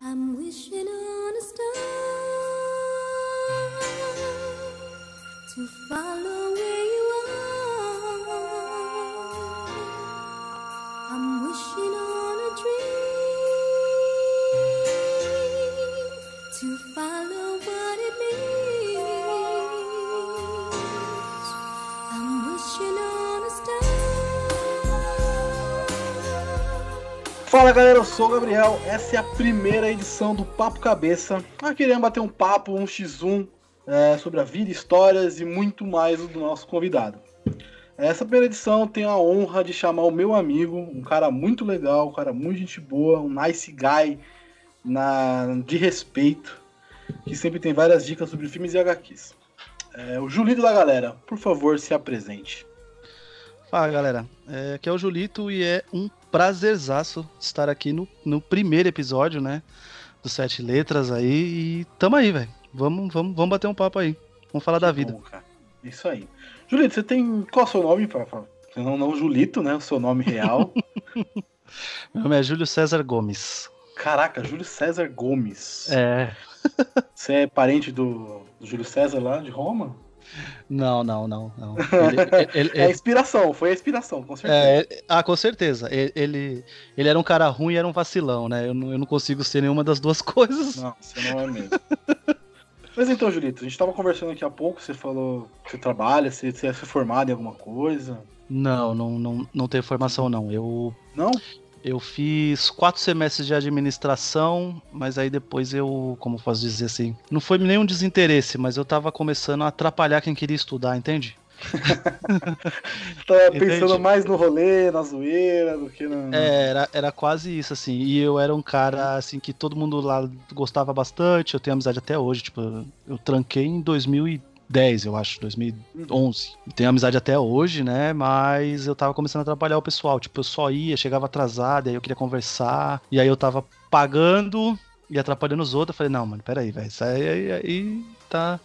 I'm wishing on a star to follow Fala galera, eu sou o Gabriel. Essa é a primeira edição do Papo Cabeça. Nós queremos bater um papo, um x1 é, sobre a vida, histórias e muito mais do nosso convidado. Essa primeira edição tem a honra de chamar o meu amigo, um cara muito legal, um cara muito gente boa, um nice guy na, de respeito, que sempre tem várias dicas sobre filmes e HQs. É, o Julito da galera, por favor, se apresente. Fala galera, é, aqui é o Julito e é um prazerzaço estar aqui no, no primeiro episódio, né? Do Sete Letras aí e tamo aí, velho. Vamos, vamos, vamos bater um papo aí. Vamos falar da vida. Bom. Isso aí. Julito, você tem. Qual é o seu nome? Pra... Não, não Julito, né? O seu nome real. Meu nome é Júlio César Gomes. Caraca, Júlio César Gomes. É. Você é parente do, do Júlio César lá de Roma? Não, não, não, não. Ele, ele- É a ele- inspiração, foi a inspiração, com certeza. é, ah, com certeza. Ele, ele, ele era um cara ruim e era um vacilão, né? Eu não, eu não consigo ser nenhuma das duas coisas. Não, você não é mesmo. Mas então, Julito, a gente tava conversando aqui há pouco, você falou que você trabalha, você, você é formado em alguma coisa. Não, não, não, não tenho formação, não. Eu Não? Eu fiz quatro semestres de administração, mas aí depois eu, como posso dizer assim, não foi nenhum desinteresse, mas eu tava começando a atrapalhar quem queria estudar, entende? Tá pensando Entendi. mais no rolê, na zoeira, do que na. É, era, era quase isso, assim. E eu era um cara, assim, que todo mundo lá gostava bastante, eu tenho amizade até hoje, tipo, eu tranquei em 2010, eu acho, 2011. Eu tenho amizade até hoje, né? Mas eu tava começando a atrapalhar o pessoal. Tipo, eu só ia, chegava atrasado, aí eu queria conversar, e aí eu tava pagando e atrapalhando os outros. Eu falei, não, mano, peraí, velho, isso aí, aí, aí tá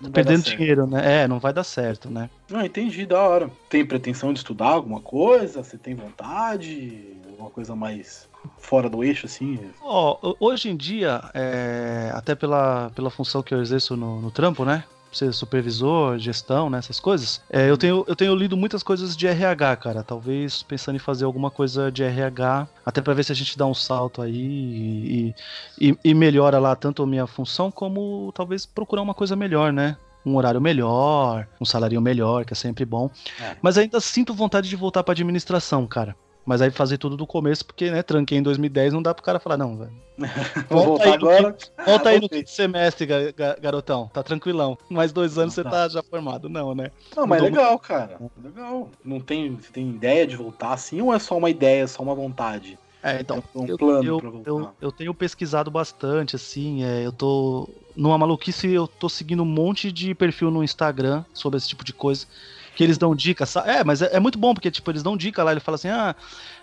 Não dar perdendo dinheiro, né? É, não vai dar certo, né? Ah, entendi, da hora. Tem pretensão de estudar alguma coisa? Você tem vontade? Alguma coisa mais fora do eixo, assim? Ó, ho- hoje em dia, é, até pela, pela função que eu exerço no, no trampo, né? Ser supervisor, gestão, né? Essas coisas. é, eu, tenho, eu tenho lido muitas coisas de RH, cara. Talvez pensando em fazer alguma coisa de RH, até pra ver se a gente dá um salto aí e, e, e melhora lá tanto a minha função, como talvez procurar uma coisa melhor, né? Um horário melhor, um salário melhor, que é sempre bom. É. Mas ainda sinto vontade de voltar pra administração, cara. Mas aí fazer tudo do começo, porque, né, tranquei em 2010, não dá pro cara falar, não, velho. Volta aí no agora. Volta aí no quinto semestre, ga- ga- garotão. Tá tranquilão. Mais dois anos você Tá. já formado. Não, né? Não, mas Mudou legal, cara. Legal. Não tem, tem ideia de voltar assim ou é só uma ideia, só uma vontade? É, então. um eu, plano eu, pra voltar. eu, eu tenho pesquisado bastante, assim. é, eu tô. Numa maluquice, eu tô seguindo um monte de perfil no Instagram sobre esse tipo de coisa. Que eles dão dicas. É, mas é, é muito bom, porque, tipo, eles dão dica lá, ele fala assim, ah.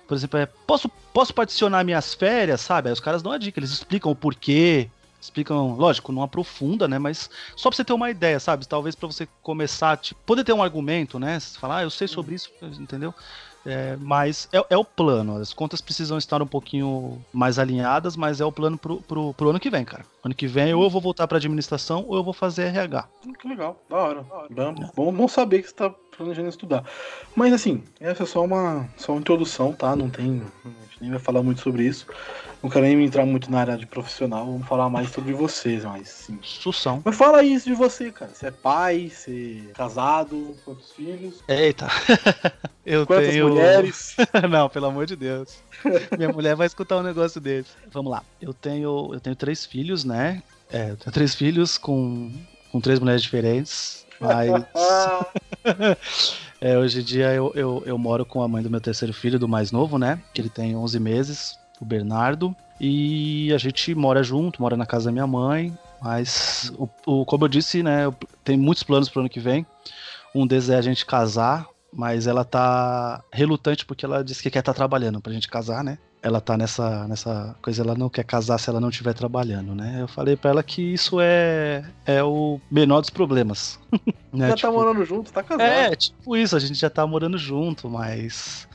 Por exemplo, é, posso, posso particionar minhas férias, sabe? Aí os caras dão a dica, eles explicam o porquê. Explicam, lógico, não aprofunda, né? Mas só pra você ter uma ideia, sabe? Talvez pra você começar, tipo, poder ter um argumento, né? Você falar, ah, eu sei sobre isso, entendeu? É, mas é, é o plano. As contas precisam estar um pouquinho mais alinhadas, mas é o plano pro, pro, pro ano que vem, cara. Ano que vem, ou eu vou voltar pra administração, ou eu vou fazer RH. Hum, Que legal, da hora. Bom, bom, bom saber que você tá planejando estudar. Mas assim, essa é só uma, só uma introdução, tá? Não tem. A gente nem vai falar muito sobre isso. Não quero nem entrar muito na área de profissional, vamos falar mais sobre vocês, mas sim. Sussão. Mas fala isso de você, cara. Você é pai, você é casado, quantos filhos, Eita. eu quantas tenho. mulheres. Não, pelo amor de Deus. Minha mulher vai escutar um negócio desse. Vamos lá. Eu tenho, eu tenho três filhos, né? É, eu tenho três filhos com, com três mulheres diferentes. Mas Ah, é, hoje em dia eu, eu, eu moro com a mãe do meu terceiro filho, do mais novo, né? Que ele tem 11 meses, o Bernardo. E a gente mora junto, mora na casa da minha mãe. Mas, o, o- como eu disse, né? Eu tenho muitos planos pro ano que vem. Um deles é a gente casar, mas ela tá relutante porque ela disse que quer estar trabalhando pra gente casar, né? Ela tá nessa, nessa coisa, ela não quer casar se ela não estiver trabalhando, né? Eu falei pra ela que isso é, é o menor dos problemas. né? já Tipo, tá morando junto, tá casado. é, tipo isso, a gente já tá morando junto, mas.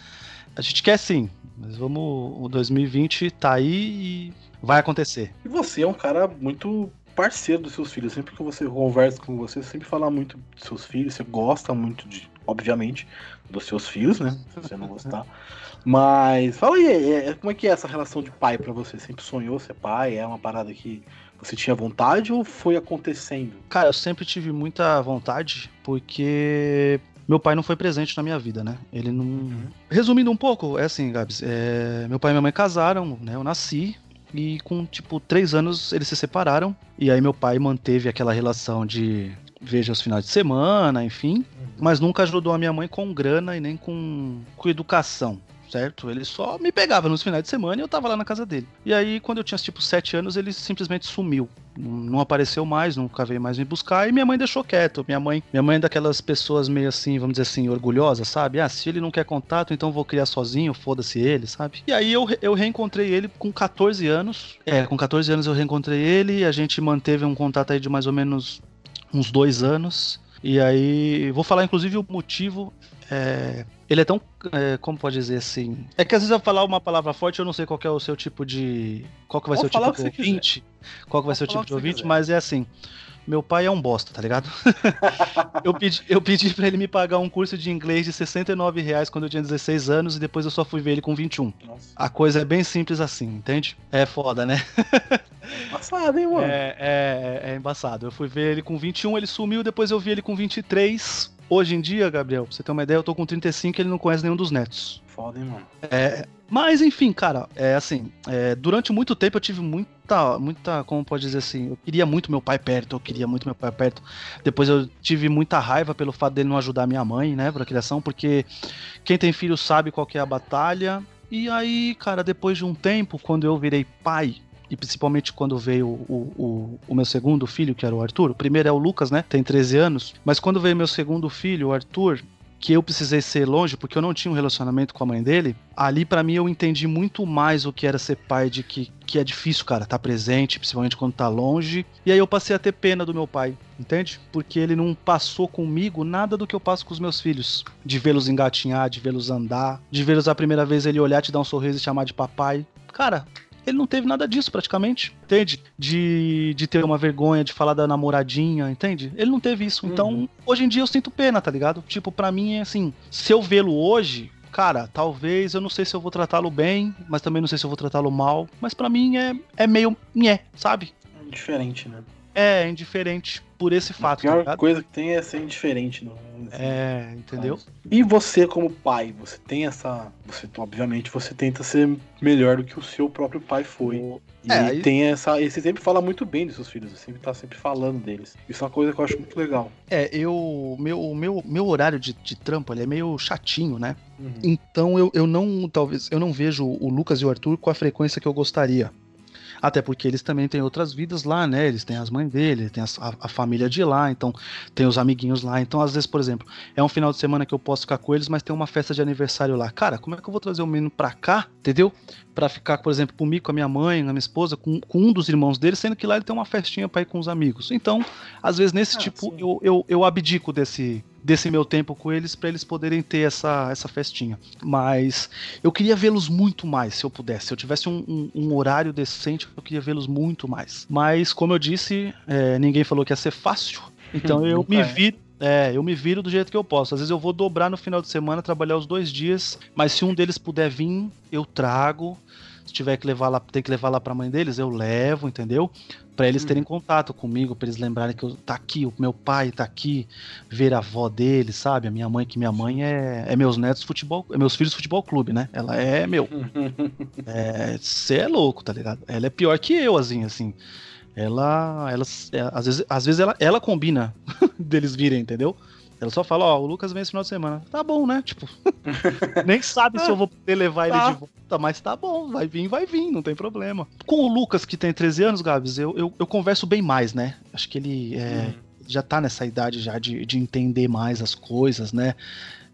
A gente quer sim. Mas vamos. O 2020 tá aí e Vai acontecer. E você é um cara muito parceiro dos seus filhos. Sempre que você conversa com você, você sempre fala muito dos seus filhos, você gosta muito de, obviamente, dos seus filhos, né? Se você não gostar. Mas fala aí, é, é, como é que é essa relação de pai para você? Sempre sonhou ser pai? É uma parada que você tinha vontade ou foi acontecendo? Cara, eu sempre tive muita vontade, porque meu pai não foi presente na minha vida, né? Ele não. Uhum. Resumindo um pouco, é assim, Gabs, é... meu pai e minha mãe casaram, né? Eu nasci. E com, tipo, três anos eles se separaram. E aí meu pai manteve aquela relação de veja os finais de semana, enfim. Uhum. Mas nunca ajudou a minha mãe com grana e nem com, com educação certo? Ele só me pegava nos finais de semana e eu tava lá na casa dele. E aí, quando eu tinha tipo sete anos, ele simplesmente sumiu. Não apareceu mais, nunca veio mais me buscar e minha mãe deixou quieto. Minha mãe, minha mãe é daquelas pessoas meio assim, vamos dizer assim, orgulhosa, sabe? Ah, se ele não quer contato, então vou criar sozinho, foda-se ele, sabe? E aí eu, eu reencontrei ele com 14 anos. É, com 14 anos eu reencontrei ele a gente manteve um contato aí de mais ou menos uns dois anos. E aí, vou falar inclusive o motivo. É, ele é tão. É, como pode dizer assim? É que às vezes eu falar uma palavra forte, eu não sei qual é o seu tipo de. Qual que vai ser o tipo de ouvinte. Qual que vai ser o tipo de ouvinte, quiser. mas é assim. Meu pai é um bosta, tá ligado? eu, pedi, eu pedi pra ele me pagar um curso de inglês de 69 reais quando eu tinha 16 anos e depois eu só fui ver ele com 21. Nossa. A coisa é bem simples assim, entende? É foda, né? É embaçado, hein, mano? É, é, é embaçado. Eu fui ver ele com 21, ele sumiu, depois eu vi ele com 23 Hoje em dia, Gabriel, pra você ter uma ideia, eu tô com 35 e ele não conhece nenhum dos netos. Foda, hein, mano? É, mas, enfim, cara, é assim, é, durante muito tempo eu tive muita, muita, como pode dizer assim, eu queria muito meu pai perto, eu queria muito meu pai perto. Depois eu tive muita raiva pelo fato dele não ajudar minha mãe, né, pra criação, porque quem tem filho sabe qual é a batalha. E aí, cara, depois de um tempo, quando eu virei pai, e principalmente quando veio o, o, o, meu segundo filho, que era o Arthur. O primeiro é o Lucas, né? Tem 13 anos. Mas quando veio meu segundo filho, o Arthur, que eu precisei ser longe porque eu não tinha um relacionamento com a mãe dele, ali para mim eu entendi muito mais o que era ser pai de que, que é difícil, cara, tá presente, principalmente quando tá longe. E aí eu passei a ter pena do meu pai, entende? Porque ele não passou comigo nada do que eu passo com os meus filhos. De vê-los engatinhar, de vê-los andar, de vê-los a primeira vez ele olhar, te dar um sorriso e chamar de papai. Cara, ele não teve nada disso praticamente, entende? De, de ter uma vergonha de falar da namoradinha, entende? Ele não teve isso. Então, uhum. hoje em dia eu sinto pena, tá ligado? Tipo, para mim é assim, se eu vê-lo hoje, cara, talvez eu não sei se eu vou tratá-lo bem, mas também não sei se eu vou tratá-lo mal, mas para mim é, é meio nhé, sabe? Diferente, né? É, indiferente por esse fato. A pior tá coisa que tem é ser indiferente. Não, é, entendeu? E você como pai, você tem essa. Você, obviamente, você tenta ser melhor do que o seu próprio pai foi. E é, aí... tem essa. E você sempre fala muito bem dos seus filhos, você sempre tá sempre falando deles. Isso é uma coisa que eu acho muito legal. É, eu. Meu, meu, meu horário de, de trampo ele é meio chatinho, né? Uhum. Então eu, eu não. Talvez. Eu não vejo o Lucas e o Arthur com a frequência que eu gostaria. Até porque eles também têm outras vidas lá, né? Eles têm as mães dele, tem a, a, família de lá, então tem os amiguinhos lá. Então, às vezes, por exemplo, é um final de semana que eu posso ficar com eles, mas tem uma festa de aniversário lá. Cara, como é que eu vou trazer o menino pra cá, entendeu? Pra ficar, por exemplo, comigo, com a minha mãe, com a minha esposa, com, com um dos irmãos dele, sendo que lá ele tem uma festinha pra ir com os amigos. Então, às vezes, nesse ah, tipo, eu, eu, eu abdico desse, desse meu tempo com eles para eles poderem ter essa, essa festinha. Mas eu queria vê-los muito mais, se eu pudesse. Se eu tivesse um, um, um horário decente, eu queria vê-los muito mais. Mas, como eu disse, é, ninguém falou que ia ser fácil. Então eu me viro. É, eu me viro do jeito que eu posso. Às vezes eu vou dobrar no final de semana, trabalhar os dois dias, mas se um deles puder vir, eu trago. Tiver que levar lá, tem que levar lá pra mãe deles, eu levo, entendeu? para eles terem uhum. contato comigo, para eles lembrarem que eu tá aqui, o meu pai tá aqui, ver a avó dele, sabe? A minha mãe, que minha mãe é, é meus netos futebol, é meus filhos futebol clube, né? Ela é meu. Você é, é louco, tá ligado? Ela é pior que eu, assim, assim. Ela, ela, é, às vezes, às vezes ela, ela combina deles virem, entendeu? Ela só fala, ó, o Lucas vem esse final de semana. Tá bom, né? Tipo, nem sabe se eu vou poder levar tá. ele de volta, mas tá bom, vai vir, vai vir, não tem problema. Com o Lucas, que tem 13 anos, Gabs, eu, eu, eu converso bem mais, né? Acho que ele é, hum. já tá nessa idade já de, de entender mais as coisas, né?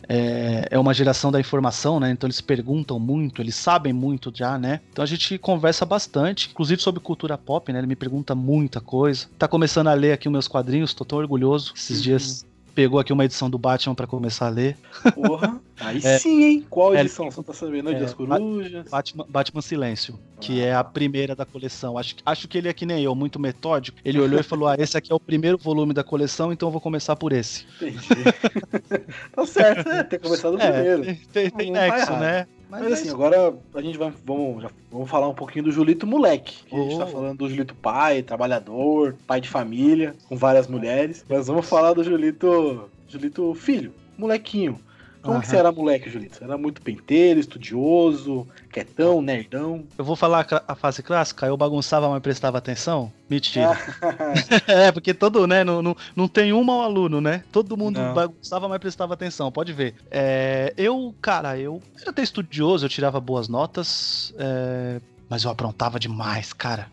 É, é, uma geração da informação, né? Então eles perguntam muito, eles sabem muito já, né? Então a gente conversa bastante, inclusive sobre cultura pop, né? Ele me pergunta muita coisa. Tá começando a ler aqui os meus quadrinhos, tô tão orgulhoso. Esses uhum. dias pegou aqui uma edição do Batman para começar a ler. Porra. Aí É. sim, hein? Qual É, edição? Você tá sabendo? Noite é, das Corujas? Batman, Batman Silêncio, que é a primeira da coleção. Acho, acho que ele é que nem eu, muito metódico. Ele olhou e falou: Ah, esse aqui é o primeiro volume da coleção, então eu vou começar por esse. Entendi. tá certo, é, ter começado É, primeiro. tem, tem, tem nexo, né? Mas, é assim, isso. agora a gente vai vamos, já- vamos falar um pouquinho do Julito moleque. Que A gente tá Oh. falando do Julito pai, trabalhador, pai de família, com várias mulheres. Mas vamos falar do Julito, Julito filho, molequinho. Como que Aham. você era moleque, Julito? Você era muito penteiro, estudioso, quietão, nerdão? Eu vou falar a fase clássica, eu bagunçava, mas prestava atenção? Mentira. Ah. é, porque todo, né, não, não, não tem um mau aluno, né? Todo mundo Não. bagunçava, mas prestava atenção, pode ver. É, eu, cara, eu era até estudioso, eu tirava boas notas, é, mas eu aprontava demais, cara.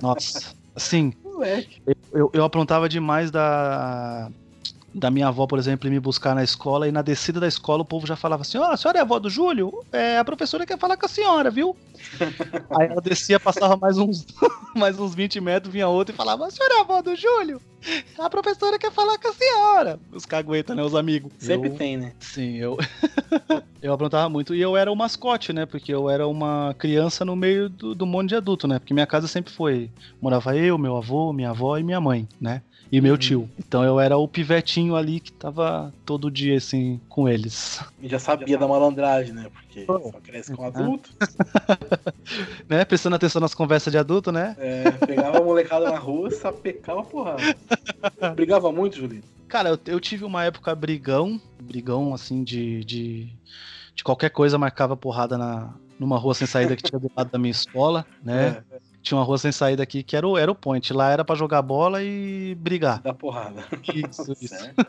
Nossa, assim, moleque. eu, eu aprontava demais da, da minha avó, por exemplo, ir me buscar na escola, e na descida da escola o povo já falava assim: Ó, a senhora é a avó do Júlio? É, a professora quer falar com a senhora, viu? Aí ela descia, passava mais uns, mais uns 20 metros, vinha outra e falava: A senhora é a avó do Júlio? A professora quer falar com a senhora. Os caguetas, né? Os amigos. Sempre Eu- tem, né? Sim, eu. eu aprontava muito. E eu era o mascote, né? Porque eu era uma criança no meio do, do monte de adulto, né? Porque minha casa sempre foi. Morava eu, meu avô, minha avó e minha mãe, né? E meu Uhum. tio. Então eu era o pivetinho ali que tava todo dia, assim, com eles. E já sabia da malandragem, né? Porque Oh. só cresce com adulto. Né? Prestando atenção nas conversas de adulto, né? É, pegava a molecada na rua, sapecava a porrada. Brigava muito, Julito. Cara, eu, eu tive uma época brigão, brigão assim de, de, de qualquer coisa, marcava porrada na, numa rua sem saída que tinha do lado da minha escola, né? É, Tinha uma rua sem saída aqui que era o, era o point. Lá era pra jogar bola e brigar. da porrada. Isso, isso. Certo.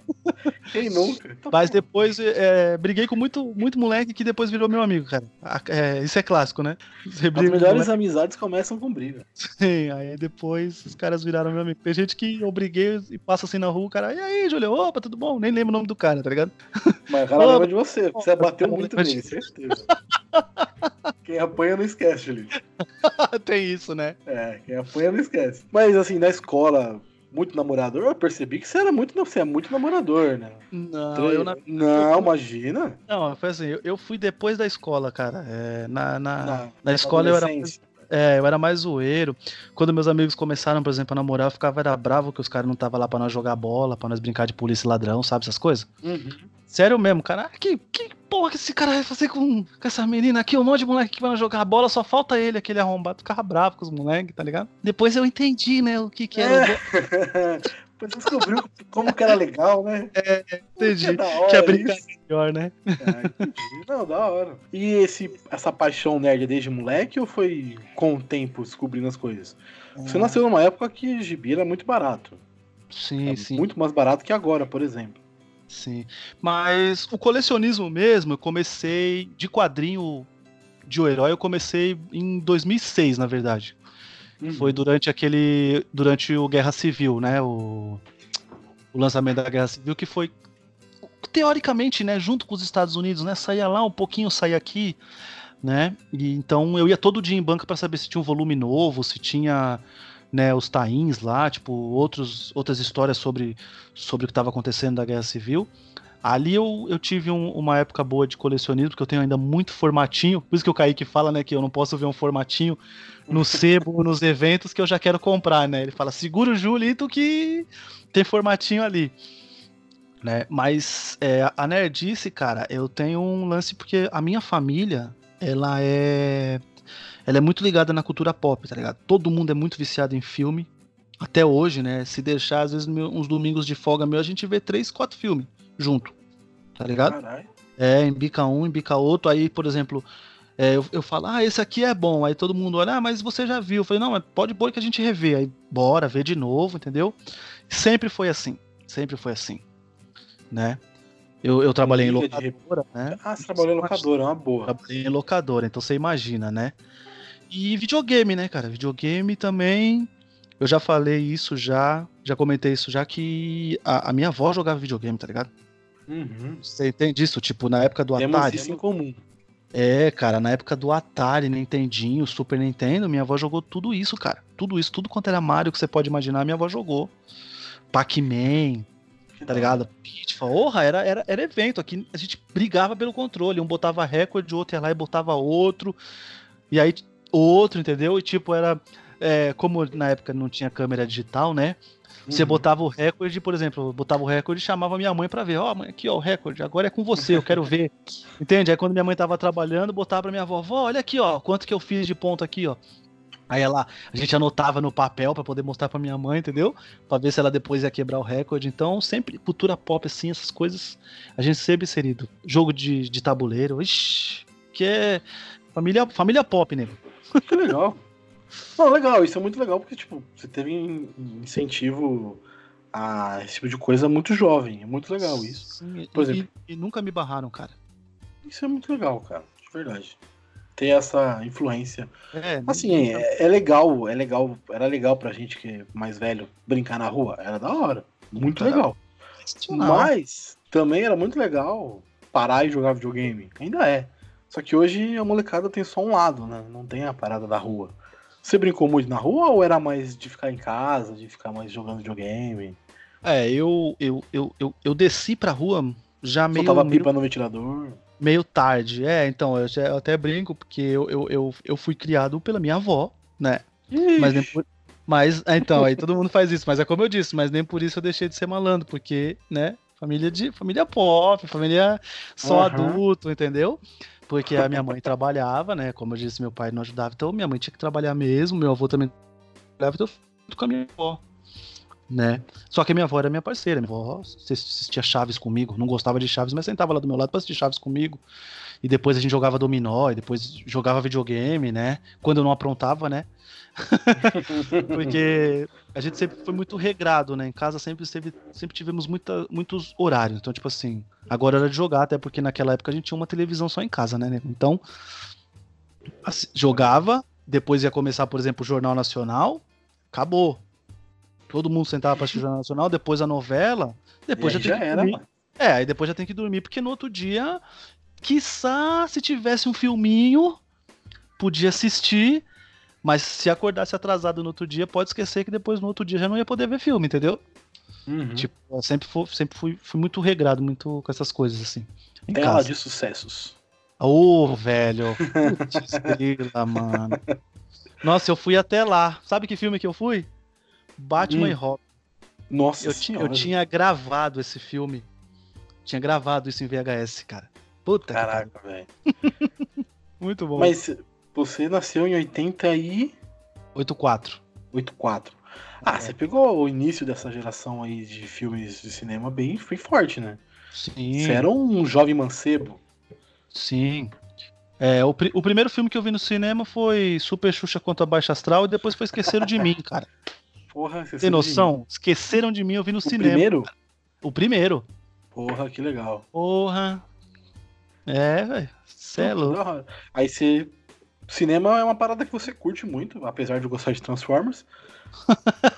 Quem nunca? Mas depois é, briguei com muito, muito moleque que depois virou meu amigo, cara. É, isso é clássico, né? Você As briga com melhores moleque, amizades começam com briga. sim, aí depois os caras viraram meu amigo. Tem gente que eu briguei e passa assim na rua, o cara, e aí, Júlio, opa, tudo bom? Nem lembro o nome do cara, tá ligado? Mas o cara lembra de você. Você bateu muito nele, certeza. Quem apanha não esquece, Julito. Tem isso, né? É, quem apanha não esquece. Mas assim, na escola, muito namorador, eu percebi que você era muito, você é muito namorador, né? Não, eu na- Não, imagina. Não, foi assim, eu, eu fui depois da escola, cara. É, na, na, Na- na escola eu era, é, eu era mais zoeiro. Quando meus amigos começaram, por exemplo, a namorar, eu ficava era bravo que os caras não estavam lá pra nós jogar bola, pra nós brincar de polícia e ladrão, sabe essas coisas? Uhum. Sério mesmo, cara. Ah, Que, que porra que esse cara vai fazer com, com essa menina aqui? Um monte de moleque que vai jogar bola, só falta ele, aquele arrombado. Ficava bravo com os moleques, tá ligado? Depois eu entendi, né, o que que era. É. Depois você descobriu como que era legal, né? Entendi. Que da hora Que é isso. brincar melhor, né? É, entendi. Não, da hora. E esse, essa paixão nerd é desde moleque ou foi com o tempo descobrindo as coisas? Você nasceu numa época que gibi era muito barato. Sim, É sim. Muito mais barato que agora, por exemplo. Sim. Mas o colecionismo mesmo, eu comecei de quadrinho de o herói, eu comecei em 2006, na verdade. Uhum. Foi durante aquele. Durante o Guerra Civil, né? O, o lançamento da Guerra Civil, que foi. Teoricamente, né? Junto com os Estados Unidos, né? Saía lá um pouquinho, saía aqui, né? E então eu ia todo dia em banca para saber se tinha um volume novo, se tinha. Né, os tains lá, tipo, outros, outras histórias sobre, sobre o que estava acontecendo da Guerra Civil. Ali eu, eu tive um- uma época boa de colecionismo, porque eu tenho ainda muito formatinho. Por isso que o Kaique fala, né, que eu não posso ver um formatinho no sebo, nos eventos, que eu já quero comprar, né? Ele fala, segura o Julito que tem formatinho ali. Né? Mas é, a nerdice, cara, eu tenho um lance porque a minha família, ela é. Ela é muito ligada na cultura pop, tá ligado? Todo mundo é muito viciado em filme. Até hoje, né? Se deixar, às vezes, uns domingos de folga meu, a gente vê três, quatro filmes junto. Tá ligado? Caralho. É, embica um, embica outro. Aí, por exemplo, é, eu, eu falo, ah, esse aqui é bom. Aí todo mundo olha, ah, mas você já viu. Eu falei, não, mas pode pôr que a gente revê. Aí, bora, vê de novo, entendeu? Sempre foi assim. Sempre foi assim. Né? Eu, eu trabalhei em Liga de locadora, né? Ah, você trabalhou em locadora, é uma boa. Trabalhei em locadora, então você imagina, né? E videogame, né, cara? Videogame também. Eu já falei isso já, já comentei isso já, que a, a minha avó jogava videogame, tá ligado? Uhum. Você entende isso? Tipo, na época do Temos Atari. isso em comum. É, cara, na época do Atari, Nintendinho, Super Nintendo, minha avó jogou tudo isso, cara. Tudo isso, tudo quanto era Mario que você pode imaginar, minha avó jogou. Pac-Man, tá ligado? Pitfall, porra, era, era, era evento aqui. A gente brigava pelo controle. Um botava recorde, o outro ia lá e botava outro. E aí, outro, entendeu? E tipo, era. é, como na época não tinha câmera digital, né? Você Uhum. botava o recorde, por exemplo, botava o recorde e chamava minha mãe pra ver. Ó, mãe, aqui, ó, o recorde, agora é com você, eu quero ver. Entende? Aí quando minha mãe tava trabalhando, botava pra minha avó, vó, olha aqui, ó, quanto que eu fiz de ponto aqui, ó. Aí ela, a gente anotava no papel pra poder mostrar pra minha mãe, entendeu? Pra ver se ela depois ia quebrar o recorde. Então, sempre cultura pop, assim, essas coisas, a gente sempre inserido. Jogo de, de tabuleiro, ixi, que é família, família pop, nego. Que legal. Não, legal, isso é muito legal porque, tipo, você teve in- incentivo a esse tipo de coisa muito jovem. É muito legal isso. Sim, Por e- exemplo. e, nunca me barraram, cara. Isso é muito legal, cara. De verdade. Ter essa influência. É, Assim, é, é legal, é legal. Era legal pra gente que é mais velho brincar na rua. Era da hora. Muito Era legal. Mas também era muito legal parar e jogar videogame. Ainda é. Só que hoje a molecada tem só um lado, né? Não tem a parada da rua. Você brincou muito na rua ou era mais de ficar em casa, de ficar mais jogando videogame? É, eu, eu, eu, eu, eu desci pra rua já meio, Soltava meio, pipa no ventilador? meio tarde. É, então, eu, até brinco, porque eu, eu, eu, eu fui criado pela minha avó, né? Mas nem Ixi, por... Mas, é, então, aí todo mundo faz isso, mas é como eu disse, mas nem por isso eu deixei de ser malandro, porque, né, família de família pop, família só Aham. adulto, entendeu? Porque a minha mãe trabalhava, né, como eu disse, meu pai não ajudava, então minha mãe tinha que trabalhar mesmo, meu avô também trabalhava, então eu com a minha avó, né? Só que a minha avó era minha parceira, minha avó assistia Chaves comigo, não gostava de Chaves, mas sentava lá do meu lado pra assistir Chaves comigo. E depois a gente jogava dominó, e depois jogava videogame, né? Quando eu não aprontava, né? Porque a gente sempre foi muito regrado, né? Em casa sempre, teve, sempre tivemos muita, muitos horários. Então, tipo assim, agora era de jogar, até porque naquela época a gente tinha uma televisão só em casa, né? Então, assim, jogava, depois ia começar, por exemplo, o Jornal Nacional, acabou. Todo mundo sentava pra assistir o Jornal Nacional, depois a novela, depois aí já tem já que era, dormir. É, aí depois já tem que dormir, porque no outro dia, quiçá, se tivesse um filminho, podia assistir, mas se acordasse atrasado no outro dia, pode esquecer que depois no outro dia já não ia poder ver filme, entendeu? Uhum. Tipo, eu sempre, fui, sempre fui, fui muito regrado, muito com essas coisas, assim. Em Tela casa. de sucessos. Ô, velho. Putz, grila, mano. Nossa, eu fui até lá. Sabe que filme que eu fui? Batman Hum. e Robin. Nossa Eu, senhora. eu tinha gravado esse filme. Tinha gravado isso em VHS, cara. Puta. Caraca, velho. Muito bom. Mas você nasceu em 80 8-4. 84. Ah, É. você pegou o início dessa geração aí de filmes de cinema bem, bem forte, né? Sim. Você era um jovem mancebo. Sim. É, o, pri- o primeiro filme que eu vi no cinema foi Super Xuxa contra Baixa Astral e depois foi Esqueceram de Mim, cara. Porra, você Tem noção? Esqueceram de mim, eu vi no O cinema. primeiro? O primeiro. Porra, que legal. Porra. É, velho. Cê é louco. Aí você. Cinema é uma parada que você curte muito, apesar de gostar de Transformers.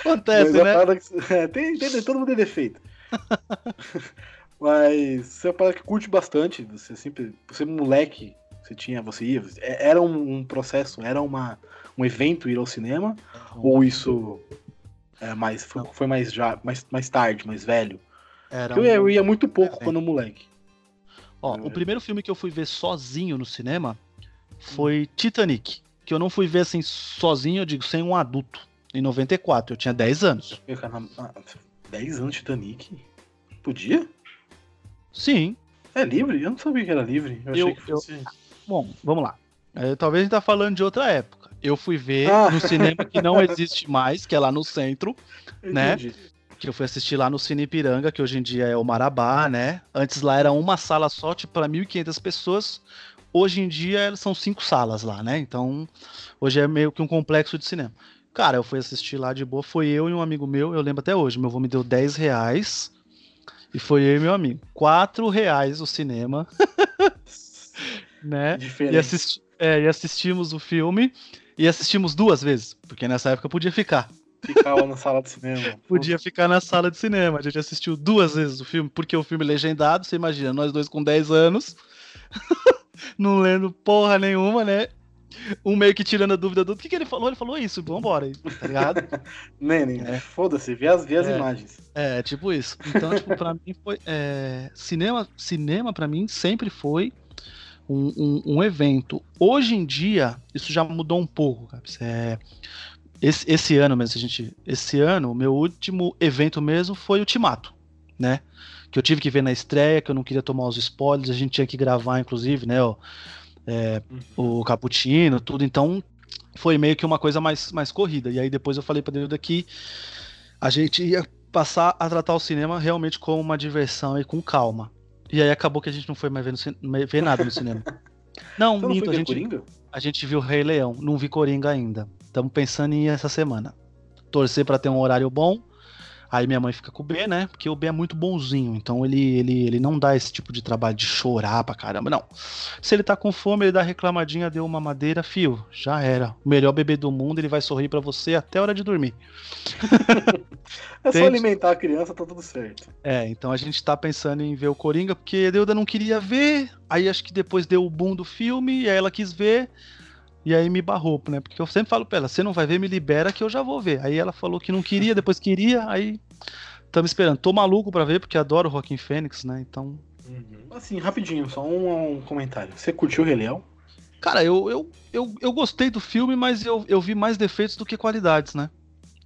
Acontece, Mas é né? parada que- é, tem, tem, todo mundo tem defeito. Mas você é uma parada que curte bastante. Você sempre. Você moleque, você tinha, você ia. é- Era um, um processo, era uma, um evento ir ao cinema? Ou isso é mais, foi, foi mais, já, mais, mais tarde, mais velho? Era eu, ia- um- eu ia muito pouco evento. quando moleque. Ó, o primeiro filme que eu fui ver sozinho no cinema foi Titanic. Que eu não fui ver assim sozinho, eu digo, sem um adulto. Em 94, eu tinha 10 anos. Eu, cara, ah, 10 anos Titanic? Podia? Sim. É livre? Eu não sabia que era livre. Eu achei Eu- que fosse. Bom, vamos lá. É, talvez a gente tá falando de outra época. Eu fui ver Ah. no cinema que não existe mais, que é lá no centro, né? Que eu fui assistir lá no Cine Ipiranga, que hoje em dia é o Marabá, né? Antes lá era uma sala só, tipo, para 1.500 pessoas. Hoje em dia são cinco salas lá, né? Então, hoje é meio que um complexo de cinema. Cara, eu fui assistir lá de boa, foi eu e um amigo meu, eu lembro até hoje, meu avô me deu 10 reais, e foi eu e meu amigo. 4 reais o cinema, né? Diferente. E, assisti é, e assistimos o filme, e assistimos duas vezes, porque nessa época podia ficar. Ficava na sala de cinema. Podia ficar na sala de cinema. A gente assistiu duas vezes o filme, porque o filme legendado, você imagina, nós dois com 10 anos, não lendo porra nenhuma, né? um meio que tirando a dúvida do o que, que ele falou. Ele falou isso, vambora aí, tá ligado? Nene, É. foda-se, vê as, vê as É. imagens. É, tipo isso. Então, tipo, pra mim foi. é, cinema, cinema para mim sempre foi um, um- um evento. Hoje em dia, isso já mudou um pouco, cara. É, esse, esse ano mesmo, a gente. Esse ano, o meu último evento mesmo foi o Ultimato, né? Que eu tive que ver na estreia, que eu não queria tomar os spoilers, a gente tinha que gravar, inclusive, né? ó, é, o Cappuccino, tudo. Então, foi meio que uma coisa mais, mais corrida. E aí depois eu falei pra Deus que a gente ia passar a tratar o cinema realmente como uma diversão e com calma. E aí acabou que a gente não foi mais ver, no ver nada no cinema. Não, não minto, a gente, Coringa? a gente viu Rei Leão, não vi Coringa ainda. Estamos pensando em ir essa semana. Torcer pra ter um horário bom. Aí minha mãe fica com o B, né? Porque o B é muito bonzinho, então ele, ele, ele não dá esse tipo de trabalho de chorar pra caramba, não. Se ele tá com fome, ele dá reclamadinha, deu uma madeira, fio, já era. O melhor bebê do mundo, ele vai sorrir pra você até a hora de dormir. É só alimentar a criança, tá tudo certo. É, então a gente tá pensando em ver o Coringa, porque a Deuda não queria ver, aí acho que depois deu o boom do filme, e aí ela quis ver, e aí me barrou, né? Porque eu sempre falo pra ela, você não vai ver, me libera que eu já vou ver. Aí ela falou que não queria, depois queria, aí estamos esperando. Tô maluco pra ver, porque adoro o Rockin' Fênix, né? Então. Assim, rapidinho, só um, um comentário. Você curtiu o Rei Leão? Cara, eu, eu, eu, eu gostei do filme, mas eu, eu vi mais defeitos do que qualidades, né?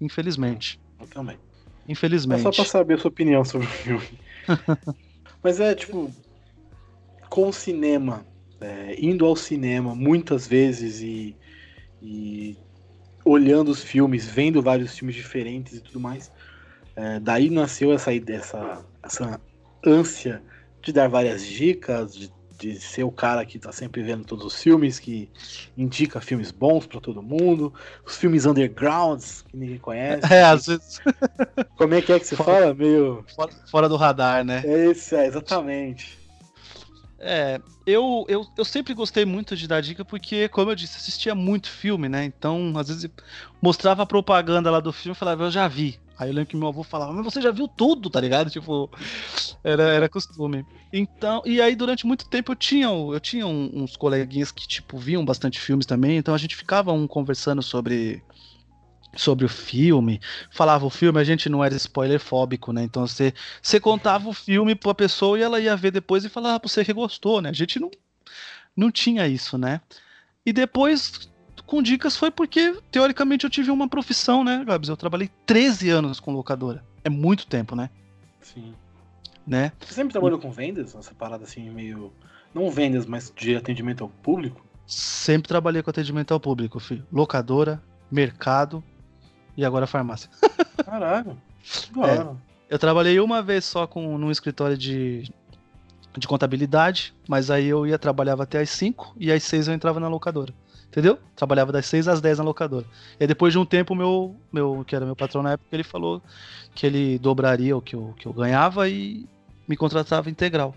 Infelizmente. Eu também. É Infelizmente. só pra saber a sua opinião sobre o filme. Mas é, tipo, com o cinema, é, indo ao cinema muitas vezes e, e olhando os filmes, vendo vários filmes diferentes e tudo mais, é, daí nasceu essa, essa, essa ânsia de dar várias dicas, de, de ser o cara que tá sempre vendo todos os filmes, que indica filmes bons pra todo mundo, os filmes undergrounds que ninguém conhece. É, às vezes Como é que é que você fala? Meio. fora, fora do radar, né? É isso, é, exatamente. É, eu, eu, eu sempre gostei muito de dar dica porque, como eu disse, assistia muito filme, né? Então, às vezes, mostrava a propaganda lá do filme e falava, eu já vi. Aí eu lembro que meu avô falava, mas você já viu tudo, tá ligado? Tipo, era, era costume. Então, e aí durante muito tempo eu tinha, eu tinha uns coleguinhas que, tipo, viam bastante filmes também, então a gente ficava um conversando sobre sobre o filme, falava o filme, a gente não era spoiler fóbico, né? Então você, você contava o filme pra pessoa e ela ia ver depois e falava pra você que gostou, né? A gente não, não tinha isso, né? E depois, com dicas, foi porque, teoricamente, eu tive uma profissão, né, Gabs? Eu trabalhei 13 anos com locadora. É muito tempo, né? Sim. né? Você sempre trabalhou com vendas? Essa parada assim, meio. Não vendas, mas de atendimento ao público? Sempre trabalhei com atendimento ao público, filho. Locadora, mercado e agora farmácia. Caralho. Claro. Eu trabalhei uma vez só com num escritório de, de contabilidade, mas aí eu ia trabalhava até às 5 e às 6 eu entrava na locadora. Entendeu? Trabalhava das 6 às 10 na locadora. E depois de um tempo, meu, meu, que era meu patrão na época, ele falou que ele dobraria o que eu, que eu ganhava e me contratava integral.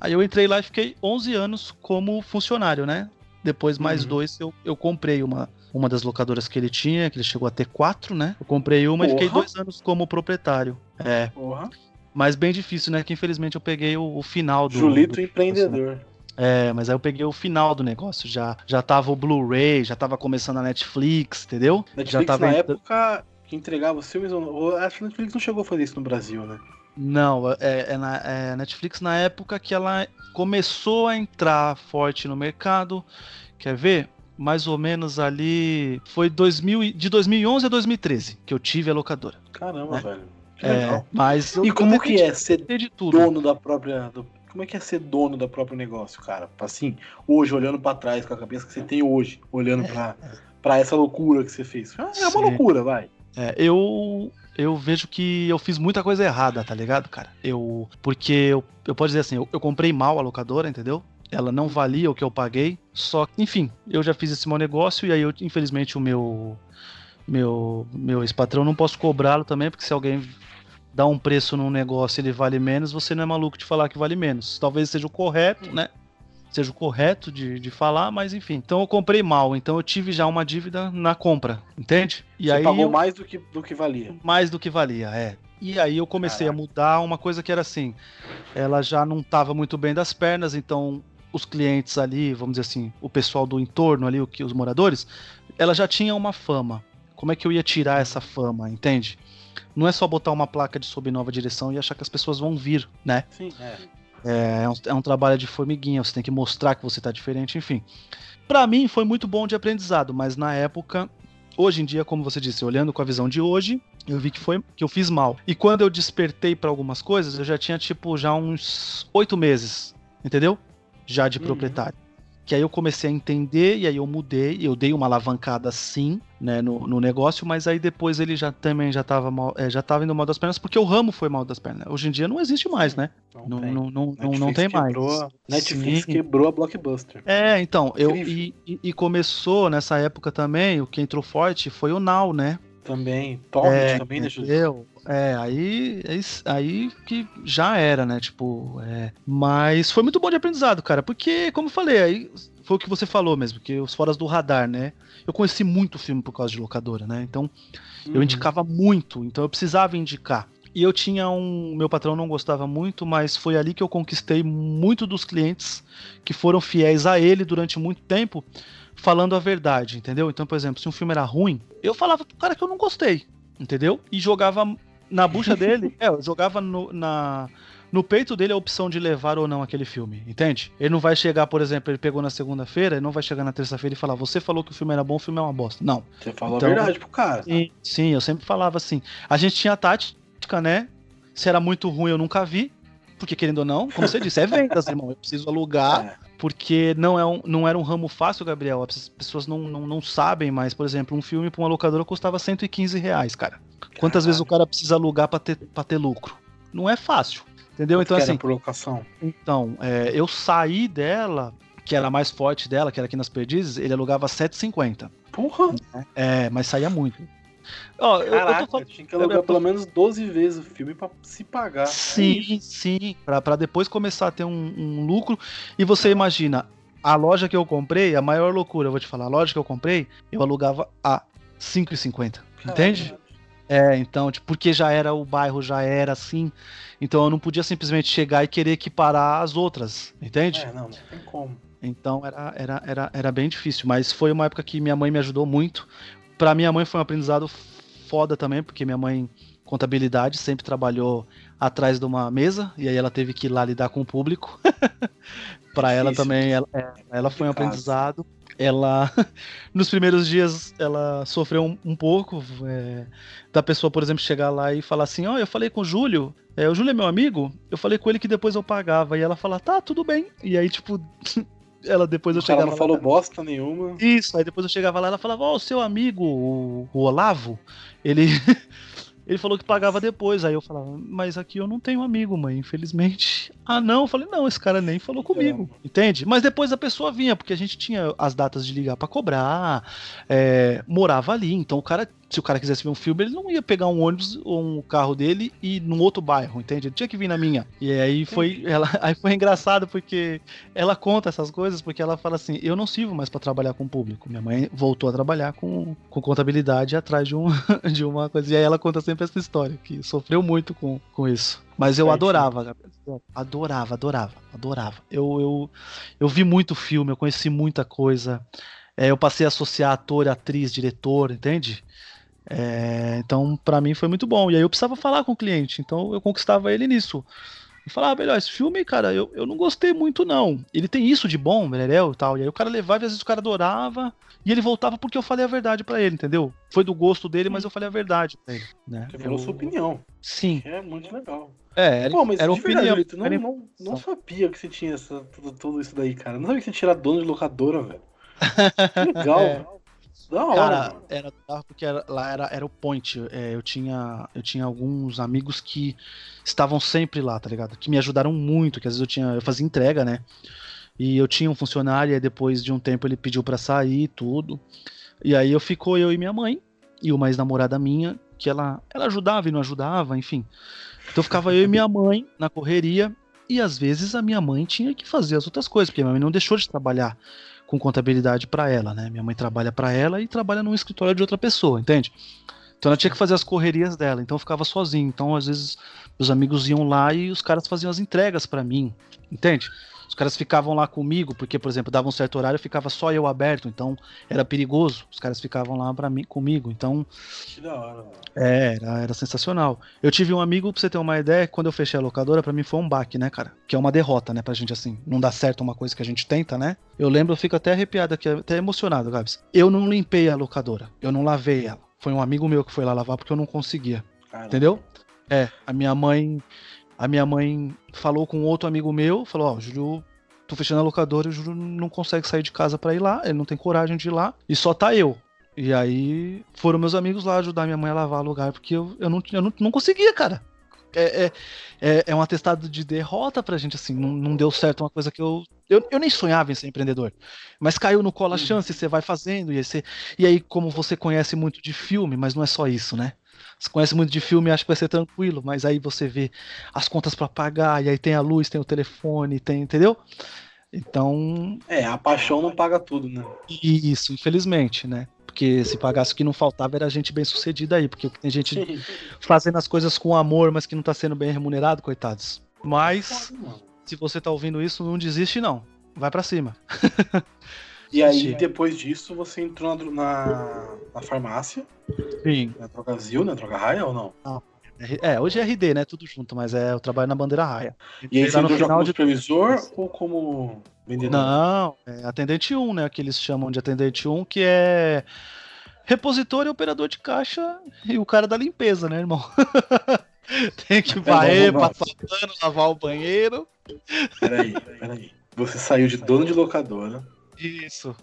Aí eu entrei lá e fiquei 11 anos como funcionário, né? Depois mais Uhum. dois eu, eu comprei uma, uma das locadoras que ele tinha, que ele chegou a ter quatro, né? Eu comprei uma e fiquei Porra. dois anos como proprietário. É, Porra. mas bem difícil, né? Que infelizmente eu peguei o, o final do. Julito do- empreendedor. É, mas aí eu peguei o final do negócio. Já, já tava o Blu-ray, já tava começando a Netflix, entendeu? já Netflix tava na época que entregava os filmes. Acho que a Netflix não chegou a fazer isso no Brasil, né? Não, é, é na é Netflix na época que ela começou a entrar forte no mercado. Quer ver? Mais ou menos ali. Foi 2000, e- de 2011 a 2013 que eu tive a locadora. Caramba, É. velho. É, legal. mas E como que é ser dono da própria. do- Como é que é ser dono do próprio negócio, cara? Assim, hoje, olhando pra trás, com a cabeça que você tem hoje, olhando pra, pra essa loucura que você fez. Ah, É uma Sim. loucura, vai. É, eu eu vejo que eu fiz muita coisa errada, tá ligado, cara? Eu porque eu, eu posso dizer assim, eu, eu comprei mal a locadora, entendeu? Ela não valia o que eu paguei. Só que, enfim, eu já fiz esse mau negócio e aí eu, infelizmente o meu meu meu ex-patrão não posso cobrá-lo também, porque se alguém dá um preço num negócio e ele vale menos, você não é maluco de falar que vale menos. Talvez seja o correto, né? Seja o correto de, de falar, mas enfim. Então eu comprei mal, então eu tive já uma dívida na compra, entende? E você aí pagou eu- mais do que, do que valia. mais do que valia, é. E aí eu comecei Caraca. a mudar uma coisa que era assim, ela já não estava muito bem das pernas, então os clientes ali, vamos dizer assim, o pessoal do entorno ali, o que os moradores, ela já tinha uma fama. Como é que eu ia tirar essa fama, entende? Não é só botar uma placa de sob nova direção e achar que as pessoas vão vir, né? Sim, é. É, é um, é um trabalho de formiguinha, você tem que mostrar que você tá diferente, enfim. Pra mim foi muito bom de aprendizado, mas na época, hoje em dia, como você disse, olhando com a visão de hoje, eu vi que foi que eu fiz mal. E quando eu despertei pra algumas coisas, eu já tinha tipo já uns oito meses, entendeu? Já de Uhum. proprietário. Que aí eu comecei a entender e aí eu mudei, eu dei uma alavancada sim, né, no, no negócio, mas aí depois ele já também já tava mal, é, já tava indo mal das pernas, porque o ramo foi mal das pernas. Hoje em dia não existe mais, né? Não, tem. não, não, não, Netflix não tem mais. quebrou, Netflix Sim. quebrou a Blockbuster. É, então, eu Incrível. e, e- começou nessa época também, o que entrou forte foi o Now, né? Também. Torrent É, também, deixa eu? É, aí, aí, aí que já era, né? Tipo, é. Mas foi muito bom de aprendizado, cara, porque, como eu falei, aí foi o que você falou mesmo, que os foras do radar, né? Eu conheci muito filme por causa de locadora, né? Então, eu Uhum. indicava muito, então eu precisava indicar. E eu tinha um. Meu patrão não gostava muito, mas foi ali que eu conquistei muito dos clientes que foram fiéis a ele durante muito tempo, falando a verdade, entendeu? Então, por exemplo, se um filme era ruim, eu falava pro cara que eu não gostei, entendeu? E jogava na bucha dele, é, eu jogava no, na, no peito dele a opção de levar ou não aquele filme, entende? Ele não vai chegar, por exemplo, ele pegou na segunda-feira, ele não vai chegar na terça-feira e falar, você falou que o filme era bom, o filme é uma bosta. Não. Você falou Então- a verdade pro cara. Sim, sim, eu sempre falava assim. A gente tinha a tática, né? Se era muito ruim, eu nunca vi. Porque, querendo ou não, como você disse, é vendas, irmão. Eu preciso alugar, É. porque não, é um, não era um ramo fácil, Gabriel. As pessoas não, não, não sabem, mas, por exemplo, um filme pra uma locadora custava 115 reais, cara. Quantas vezes o cara precisa alugar pra ter, pra ter lucro? Não é fácil. Entendeu? Então, era assim, por locação. então, é, eu saí dela, que era a mais forte dela, que era aqui nas Perdizes, ele alugava 7,50. Porra! É, mas saía muito. Ó, eu- eu, tô Caraca, falando. tinha que alugar eu tô- pelo menos 12 vezes o filme pra se pagar. É Sim, sim, Pra pra depois começar a ter um, um lucro. E você imagina, a loja que eu comprei, a maior loucura, eu vou te falar, a loja que eu comprei, eu alugava a 5,50. Entende? É, então, tipo, porque já era o bairro, já era assim. Então eu não podia simplesmente chegar e querer equiparar as outras, entende? É, não, não tem como. Então era, era, era, era bem difícil, mas foi uma época que minha mãe me ajudou muito. Pra minha mãe foi um aprendizado foda também, porque minha mãe, contabilidade, sempre trabalhou atrás de uma mesa, e aí ela teve que ir lá lidar com o público. Pra ela também, ela, é, ela foi um aprendizado. Ela, nos primeiros dias, ela sofreu um, um pouco é, da pessoa, por exemplo, chegar lá e falar assim: Ó, eu falei com o Júlio, é, o Júlio é meu amigo, eu falei com ele que depois eu pagava. E ela fala: Tá, tudo bem. E aí, tipo, ela depois eu chegava não lá. falou bosta nenhuma. Isso, aí depois eu chegava lá ela falava, ó, o seu amigo, o, o Olavo, ele. Ele falou que pagava depois. Aí eu falava, mas aqui eu não tenho amigo, mãe, infelizmente. Ah, não. Eu falei, não, esse cara nem falou comigo. Entende? Mas depois a pessoa vinha, porque a gente tinha as datas de ligar pra cobrar, é, morava ali. Então o cara, se o cara quisesse ver um filme, ele não ia pegar um ônibus ou um carro dele e ir num outro bairro, entende? Ele tinha que vir na minha. E aí foi, ela, aí foi engraçado porque ela conta essas coisas porque ela fala assim: eu não sirvo mais pra trabalhar com o público. Minha mãe voltou a trabalhar com, com contabilidade atrás de, um, de uma coisa. E aí ela conta sempre essa história, que sofreu muito com, com isso. Mas eu Certinho. adorava. Adorava, adorava, adorava. Eu, eu, eu vi muito filme, eu conheci muita coisa. É, eu passei a associar ator, atriz, diretor, entende? É, então, pra mim foi muito bom. E aí eu precisava falar com o cliente, então eu conquistava ele nisso. E falava, ah, melhor, esse filme, cara, eu, eu não gostei muito, não. Ele tem isso de bom, Belerel e tal. E aí o cara levava e às vezes o cara adorava. E ele voltava porque eu falei a verdade pra ele, entendeu? Foi do gosto dele, mas eu falei a verdade pra ele. Né? Você falou Eu- sua opinião. Sim. É muito legal. É, era, Pô, mas era de verdade, opinião. Vitor, não, era não, não sabia que você tinha essa, tudo, tudo isso daí, cara. Não sabia que você tinha dono de locadora, velho. Que legal, É. Da hora, Cara, mano. era bizarro porque era- lá era, era o point. É, eu, tinha, eu tinha alguns amigos que estavam sempre lá, tá ligado? Que me ajudaram muito, que às vezes eu tinha. Eu fazia entrega, né? E eu tinha um funcionário, e aí depois de um tempo ele pediu pra sair e tudo. E aí eu ficou eu e minha mãe, e uma ex-namorada minha, que ela, ela ajudava e não ajudava, enfim. Então ficava eu e minha mãe na correria, e às vezes a minha mãe tinha que fazer as outras coisas, porque minha mãe não deixou de trabalhar com contabilidade pra ela, né? Minha mãe trabalha pra ela e trabalha num escritório de outra pessoa, entende? Então ela tinha que fazer as correrias dela, então eu ficava sozinho. Então às vezes os amigos iam lá e os caras faziam as entregas pra mim, entende? Os caras ficavam lá comigo, porque, por exemplo, dava um certo horário, ficava só eu aberto, então era perigoso. Os caras ficavam lá para mim, comigo, então. Que da hora, mano. É, era, era sensacional. Eu tive um amigo, pra você ter uma ideia, quando eu fechei a locadora, para mim foi um baque, né, cara? Que é uma derrota, né, pra gente assim. Não dá certo uma coisa que a gente tenta, né? Eu lembro, eu fico até arrepiado aqui, até emocionado, Gabs. Eu não limpei a locadora, eu não lavei ela. Foi um amigo meu que foi lá lavar porque eu não conseguia. Caramba. Entendeu? É, a minha mãe. A minha mãe falou com outro amigo meu, falou, ó, o Júlio, tô fechando a locadora, e o Júlio não consegue sair de casa pra ir lá, ele não tem coragem de ir lá, e só tá eu. E aí foram meus amigos lá ajudar minha mãe a lavar o lugar, porque eu, eu, não, eu não, não conseguia, cara. É, é, é, é um atestado de derrota pra gente, assim, não, não deu certo uma coisa que eu, eu. Eu nem sonhava em ser empreendedor. Mas caiu no colo a Uhum. chance, você vai fazendo, e aí, você, e aí, como você conhece muito de filme, mas não é só isso, né? Você conhece muito de filme e acha que vai ser tranquilo, mas aí você vê as contas pra pagar, e aí tem a luz, tem o telefone, tem, entendeu? Então, É, a paixão não paga tudo, né? isso, infelizmente, né? Porque se pagasse o que não faltava era gente bem sucedida aí, porque tem gente fazendo as coisas com amor, mas que não tá sendo bem remunerado, coitados. Mas, se você tá ouvindo isso, não desiste não. Vai pra cima. E aí, depois disso, você entrou na, na, na farmácia, Sim. na Drogazil, na Droga Raia ou não? É, hoje é RD, né? Tudo junto, mas é eu trabalho na bandeira raia. E aí, você no final como de supervisor ou como vendedor? Não, é atendente 1, né? Que eles chamam de atendente 1, que é repositor e operador de caixa e o cara da limpeza, né, irmão? Tem que varrer, vamos lá. passar pano, lavar o banheiro. Peraí, peraí. Você saiu de dono de locadora, Isso.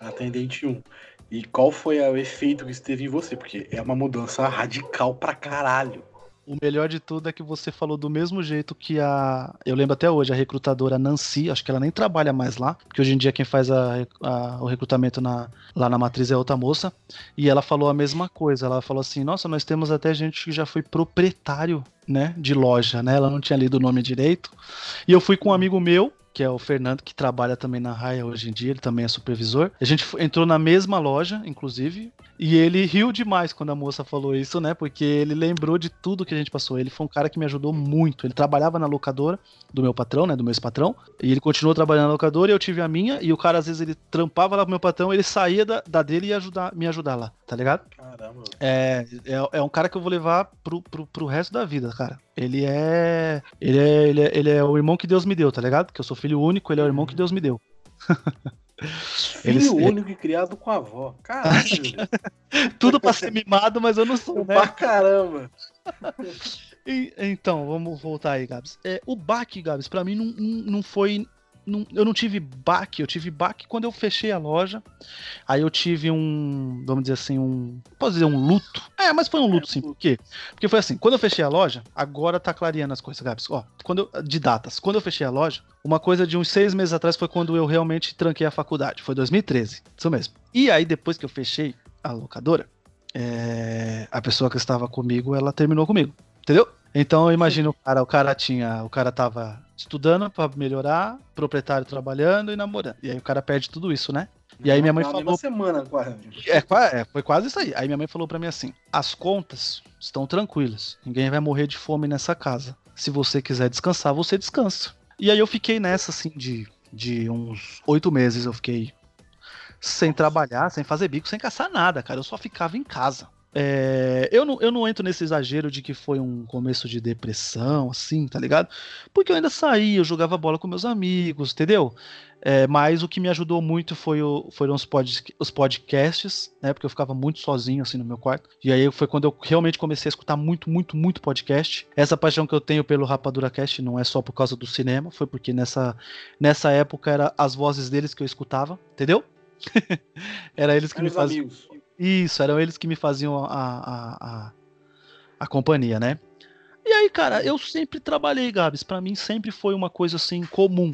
atendente 1. E qual foi o efeito que isso teve em você? Porque é uma mudança radical pra caralho. O melhor de tudo é que você falou do mesmo jeito que a. Eu lembro até hoje, a recrutadora Nancy, acho que ela nem trabalha mais lá, porque hoje em dia quem faz a- a- o recrutamento na- lá na matriz é outra moça. E ela falou a mesma coisa. Ela falou assim: Nossa, nós temos até gente que já foi proprietário, né, de loja, né? Ela não tinha lido o nome direito. E eu fui com um amigo meu, que é o Fernando, que trabalha também na Raia hoje em dia, ele também é supervisor. A gente entrou na mesma loja, inclusive, e ele riu demais quando a moça falou isso, né? Porque ele lembrou de tudo que a gente passou. Ele foi um cara que me ajudou muito. Ele trabalhava na locadora do meu patrão, né? Do meu ex-patrão. E ele continuou trabalhando na locadora e eu tive a minha. E o cara, às vezes, ele trampava lá pro meu patrão, ele saía da, da dele e ia ajudar, me ajudar lá, tá ligado? Caramba. É, é, é um cara que eu vou levar pro, pro, pro resto da vida, cara. Ele é, ele é. Ele é. Ele é o irmão que Deus me deu, tá ligado? Porque eu sou filho único, ele é o irmão que Deus me deu. Filho Eles- único e criado com a avó. Caralho. Tudo pra ser mimado, mas eu não sou, né? pra caramba. E- então, vamos voltar aí, Gabs. É, o baque, Gabs, pra mim não, não, não foi. Não- eu não tive baque, eu tive baque quando eu fechei a loja. Aí eu tive um, vamos dizer assim, um. Posso dizer um luto? É, mas foi um luto sim. Por quê? Porque foi assim, quando eu fechei a loja, agora tá clareando as coisas, Gabs. Ó, quando eu- de datas. Quando eu fechei a loja, uma coisa de uns seis meses atrás foi quando eu realmente tranquei a faculdade. Foi 2013, isso mesmo. E aí, depois que eu fechei a locadora, é, a pessoa que estava comigo, ela terminou comigo. Entendeu? Então eu imagino o cara, o cara tinha, o cara tava estudando pra melhorar, proprietário trabalhando e namorando. E aí o cara perde tudo isso, né? E aí minha mãe falou- mesma semana, quase. É, é, foi quase isso aí. Aí minha mãe falou pra mim assim: as contas estão tranquilas. Ninguém vai morrer de fome nessa casa. Se você quiser descansar, você descansa. E aí eu fiquei nessa, assim, de, de uns oito meses. Eu fiquei sem trabalhar, sem fazer bico, sem caçar nada, cara. Eu só ficava em casa. É, eu, não, eu não entro nesse exagero de que foi um começo de depressão, assim, tá ligado? Porque eu ainda saía, eu jogava bola com meus amigos, entendeu? É, mas o que me ajudou muito foi o- foram os, pod, os podcasts, né? Porque eu ficava muito sozinho, assim, no meu quarto. E aí foi quando eu realmente comecei a escutar muito, muito, muito podcast. Essa paixão que eu tenho pelo Rapadura Cast não é só por causa do cinema, foi porque nessa, nessa época era as vozes deles que eu escutava, entendeu? era eles que me faziam. amigos. Isso, eram eles que me faziam a, a, a, a companhia, né? E aí, cara, eu sempre trabalhei, Gabs. Pra mim sempre foi uma coisa assim comum.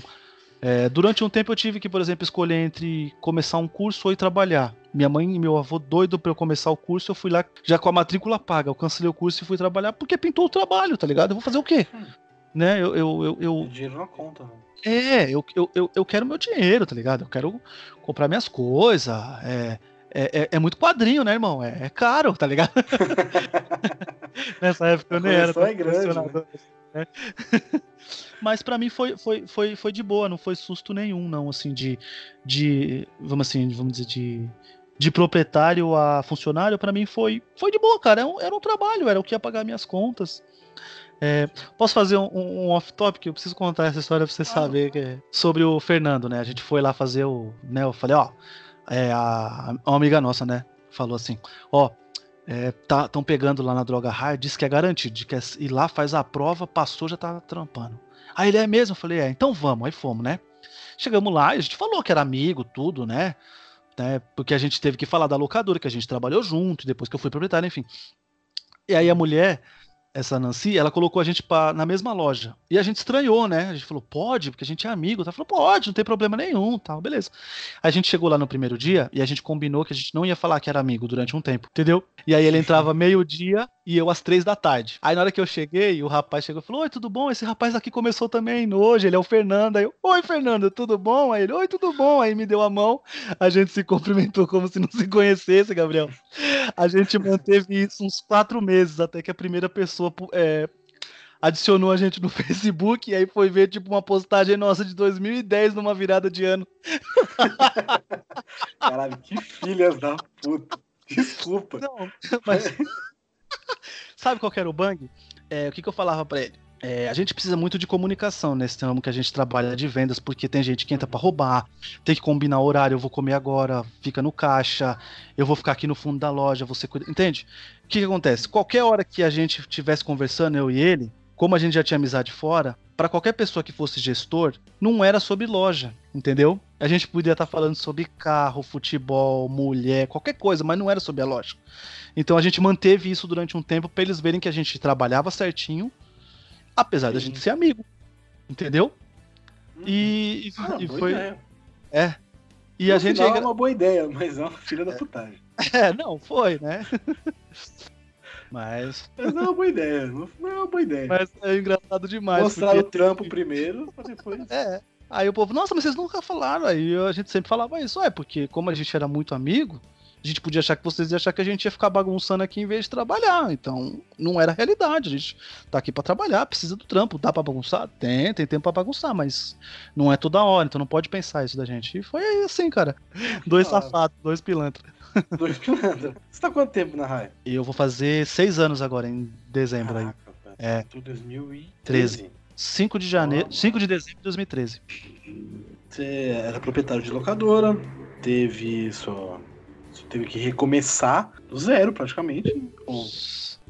É, durante um tempo eu tive que, por exemplo, escolher entre começar um curso ou ir trabalhar. Minha mãe e meu avô doido pra eu começar o curso, eu fui lá já com a matrícula paga. Eu cancelei o curso e fui trabalhar porque pintou o trabalho, tá ligado? Eu vou fazer o quê? Hum. Né? Eu, eu, eu, eu- Dinheiro na conta, né? é, eu, eu, eu, eu quero meu dinheiro, tá ligado? Eu quero comprar minhas coisas. É, é, é, é muito quadrinho, né, irmão? É, é caro, tá ligado? Nessa época eu nem era. é grande, colecionador. né? Mas pra mim foi, foi, foi, foi de boa, não foi susto nenhum, não, assim, de, de vamos assim, vamos dizer, de, de proprietário a funcionário, pra mim foi, foi de boa, cara, era um, era um trabalho, era o que ia pagar minhas contas. É, posso fazer um, um off-topic? Eu preciso contar essa história pra você saber que é sobre o Fernando, né? A gente foi lá fazer o. Né, eu falei, ó, é, a, amiga nossa, né? Falou assim, ó, estão tá, pegando lá na droga hard, disse que é garantido, que é, ir lá, faz a prova, passou, já tá trampando. Aí ele é mesmo, eu falei, é, então vamos, aí fomos, né? Chegamos lá, a gente falou que era amigo, tudo, né? né? Porque a gente teve que falar da locadora, que a gente trabalhou junto, depois que eu fui proprietário, enfim. E aí a mulher essa Nancy, ela colocou a gente pra, na mesma loja. E a gente estranhou, né? A gente falou, pode, porque a gente é amigo. Ela falou, pode, não tem problema nenhum, tal, beleza. A gente chegou lá no primeiro dia e a gente combinou que a gente não ia falar que era amigo durante um tempo, entendeu? E aí ele entrava meio-dia e eu às três da tarde. Aí na hora que eu cheguei, o rapaz chegou e falou: Oi, tudo bom? Esse rapaz aqui começou também hoje, ele é o Fernando. Aí eu, Oi, Fernando, tudo bom? Aí ele, Oi, tudo bom? Aí me deu a mão, a gente se cumprimentou como se não se conhecesse, Gabriel. A gente manteve isso uns quatro meses, até que a primeira pessoa é, adicionou a gente no Facebook e aí foi ver tipo uma postagem nossa de 2010 numa virada de ano. Caralho, que filhas da puta. Desculpa. Não, mas Sabe qual era o bang? É, o que, que eu falava para ele? É, a gente precisa muito de comunicação nesse ramo que a gente trabalha de vendas, porque tem gente que entra para roubar, tem que combinar horário, eu vou comer agora, fica no caixa, eu vou ficar aqui no fundo da loja, você cuida. Entende? O que, que acontece? Qualquer hora que a gente estivesse conversando, eu e ele, como a gente já tinha amizade fora, para qualquer pessoa que fosse gestor, não era sobre loja, entendeu? A gente podia estar tá falando sobre carro, futebol, mulher, qualquer coisa, mas não era sobre a loja. Então a gente manteve isso durante um tempo para eles verem que a gente trabalhava certinho, apesar da gente ser amigo, entendeu? Uhum. E, ah, e foi ideia. é. E no a gente é uma boa ideia, mas é uma filha da putagem. É, não foi, né? Mas. Mas não é uma boa ideia. Não é uma boa ideia. Mas é engraçado demais. Mostrar porque... o trampo primeiro, depois. É. Aí o povo, nossa, mas vocês nunca falaram. Aí a gente sempre falava isso. É, porque como a gente era muito amigo, a gente podia achar que vocês iam achar que a gente ia ficar bagunçando aqui em vez de trabalhar. Então, não era realidade. A gente tá aqui para trabalhar, precisa do trampo. Dá para bagunçar? Tem, tem tempo para bagunçar, mas não é toda hora, então não pode pensar isso da gente. E foi aí assim, cara. Dois ah. safados, dois pilantras. Dois pilantras. Você tá quanto tempo na raia? Eu vou fazer seis anos agora, em dezembro Caraca, aí. É. 2013. 5 de janeiro, 5 de dezembro de 2013. Você era proprietário de locadora, teve sua. Você teve que recomeçar do zero praticamente.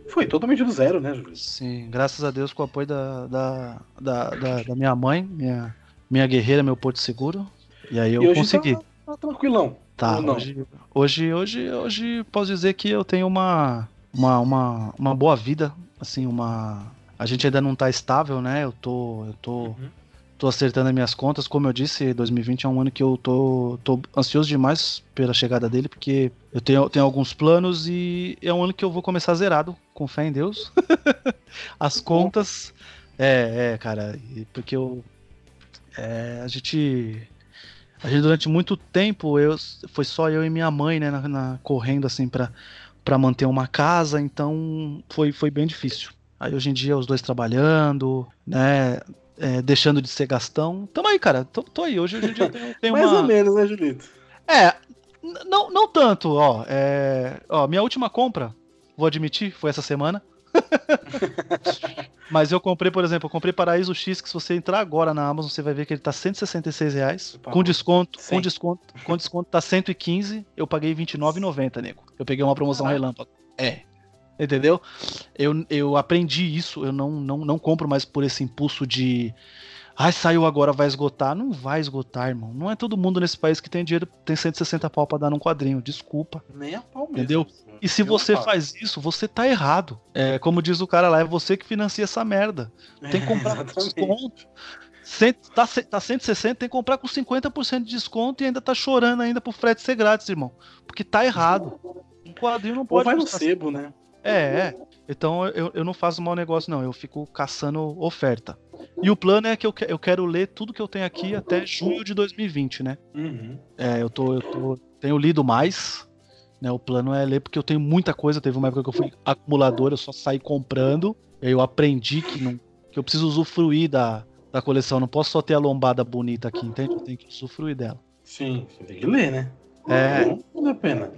Foi totalmente do zero, né, Júlio? Sim, graças a Deus com o apoio da, da, da, da, da minha mãe, minha, minha guerreira, meu porto seguro. E aí eu e consegui. Tá, tá tranquilão. Tá, hoje, hoje, hoje, hoje posso dizer que eu tenho uma, uma, uma, uma boa vida, assim, uma... A gente ainda não tá estável, né? Eu tô, eu tô, uhum. tô acertando as minhas contas. Como eu disse, 2020 é um ano que eu tô, tô ansioso demais pela chegada dele, porque eu tenho, tenho alguns planos e é um ano que eu vou começar zerado, com fé em Deus. As contas... É, é, cara, porque eu... É, a gente a gente durante muito tempo eu foi só eu e minha mãe, né, na, na, correndo assim para para manter uma casa, então foi foi bem difícil. Aí hoje em dia os dois trabalhando, né, é, deixando de ser gastão. Tamo aí, cara. Tô, tô aí. Hoje, hoje em dia eu tenho, tenho Mais uma... ou menos, né, Julito? É, não, não tanto, ó. É, ó, minha última compra, vou admitir, foi essa semana. Mas eu comprei, por exemplo, eu comprei Paraíso X, que se você entrar agora na Amazon, você vai ver que ele tá 166 reais. Com desconto, com desconto, com desconto tá 115. Eu paguei 29,90, nego. Eu peguei uma promoção ah. relâmpago. É. Entendeu? Eu, eu aprendi isso, eu não, não, não compro mais por esse impulso de. Ai, saiu agora, vai esgotar. Não vai esgotar, irmão. Não é todo mundo nesse país que tem dinheiro, tem 160 pau pra dar num quadrinho. Desculpa. Nem a pau mesmo. Entendeu? E se você faz isso, você tá errado. É, como diz o cara lá, é você que financia essa merda. Tem que comprar com desconto. Cent, tá, tá 160, tem que comprar com 50% de desconto e ainda tá chorando ainda pro frete ser grátis, irmão. Porque tá errado. Um quadrinho não pode. Ou vai no sebo, né? É, é. Então eu, eu não faço mau negócio, não. Eu fico caçando oferta. E o plano é que eu, eu quero ler tudo que eu tenho aqui até junho de 2020, né? Uhum. É, eu tô, eu tô. Tenho lido mais. Né, o plano é ler porque eu tenho muita coisa. Teve uma época que eu fui acumulador, eu só saí comprando. E aí eu aprendi que não, que eu preciso usufruir da, da coleção. Não posso só ter a lombada bonita aqui, entende? Eu tenho que usufruir dela. Sim, você tem que ler, né? É. Não vale a pena.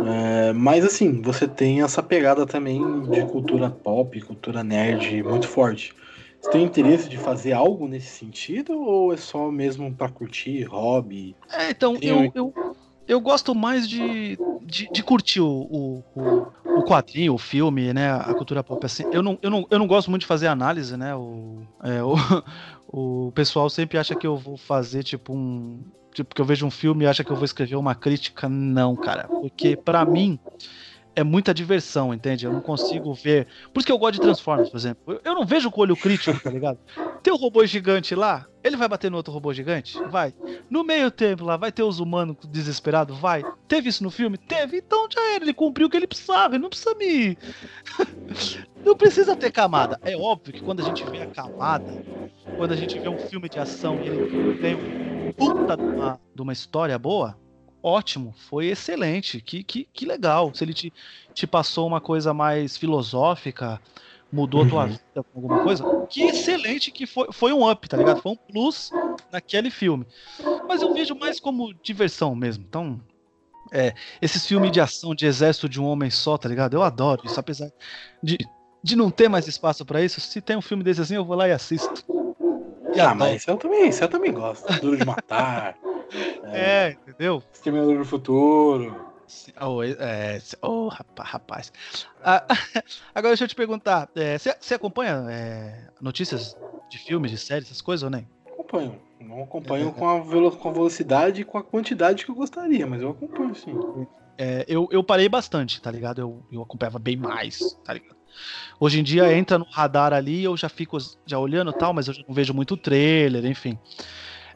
É, mas assim, você tem essa pegada também de cultura pop, cultura nerd muito forte. Você tem interesse de fazer algo nesse sentido ou é só mesmo pra curtir, hobby? É, então, Tem eu, um- eu, eu gosto mais de, de, de curtir o, o, o, quadrinho, o filme, né? A cultura pop. Assim, eu, não, eu, não, eu não gosto muito de fazer análise, né? O, é, o, o pessoal sempre acha que eu vou fazer tipo um. Tipo, que eu vejo um filme e acha que eu vou escrever uma crítica. Não, cara. Porque pra mim é muita diversão, entende? Eu não consigo ver. Por isso que eu gosto de Transformers, por exemplo. Eu- não vejo com olho crítico, tá ligado? Tem o robô gigante lá, ele vai bater no outro robô gigante? Vai. No meio tempo lá, vai ter os humanos desesperados? Vai. Teve isso no filme? Teve. Então já era, ele cumpriu o que ele precisava, ele não precisa me. não precisa ter camada. É óbvio que quando a gente vê a camada, quando a gente vê um filme de ação e ele tem um puta de uma, de uma história boa, ótimo, foi excelente, que, que, que legal. Se ele te, te passou uma coisa mais filosófica, mudou a tua Uhum. vida com alguma coisa, que excelente que foi, foi um up, tá ligado? Foi um plus naquele filme. Mas eu vejo mais como diversão mesmo. Então, é, esses filmes de ação de exército de um homem só, tá ligado? Eu adoro isso, apesar de, de não ter mais espaço pra isso. Se tem um filme desse assim, eu vou lá e assisto. E Ah, adoro. mas eu também, eu também gosto. Duro de matar, É, entendeu? Exterminador do Futuro. Oh, é, se- oh, rapaz, rapaz. Ah, agora deixa eu te perguntar, é, você você acompanha é, notícias de filmes, de séries, essas coisas ou nem? Acompanho. Não acompanho com a, velo- com a velocidade e com a quantidade que eu gostaria, mas eu acompanho sim. É, eu, eu parei bastante, tá ligado? Eu, eu acompanhava bem mais, tá ligado? Hoje em dia entra no radar ali, eu já fico já olhando e tal, mas eu já não vejo muito trailer, enfim.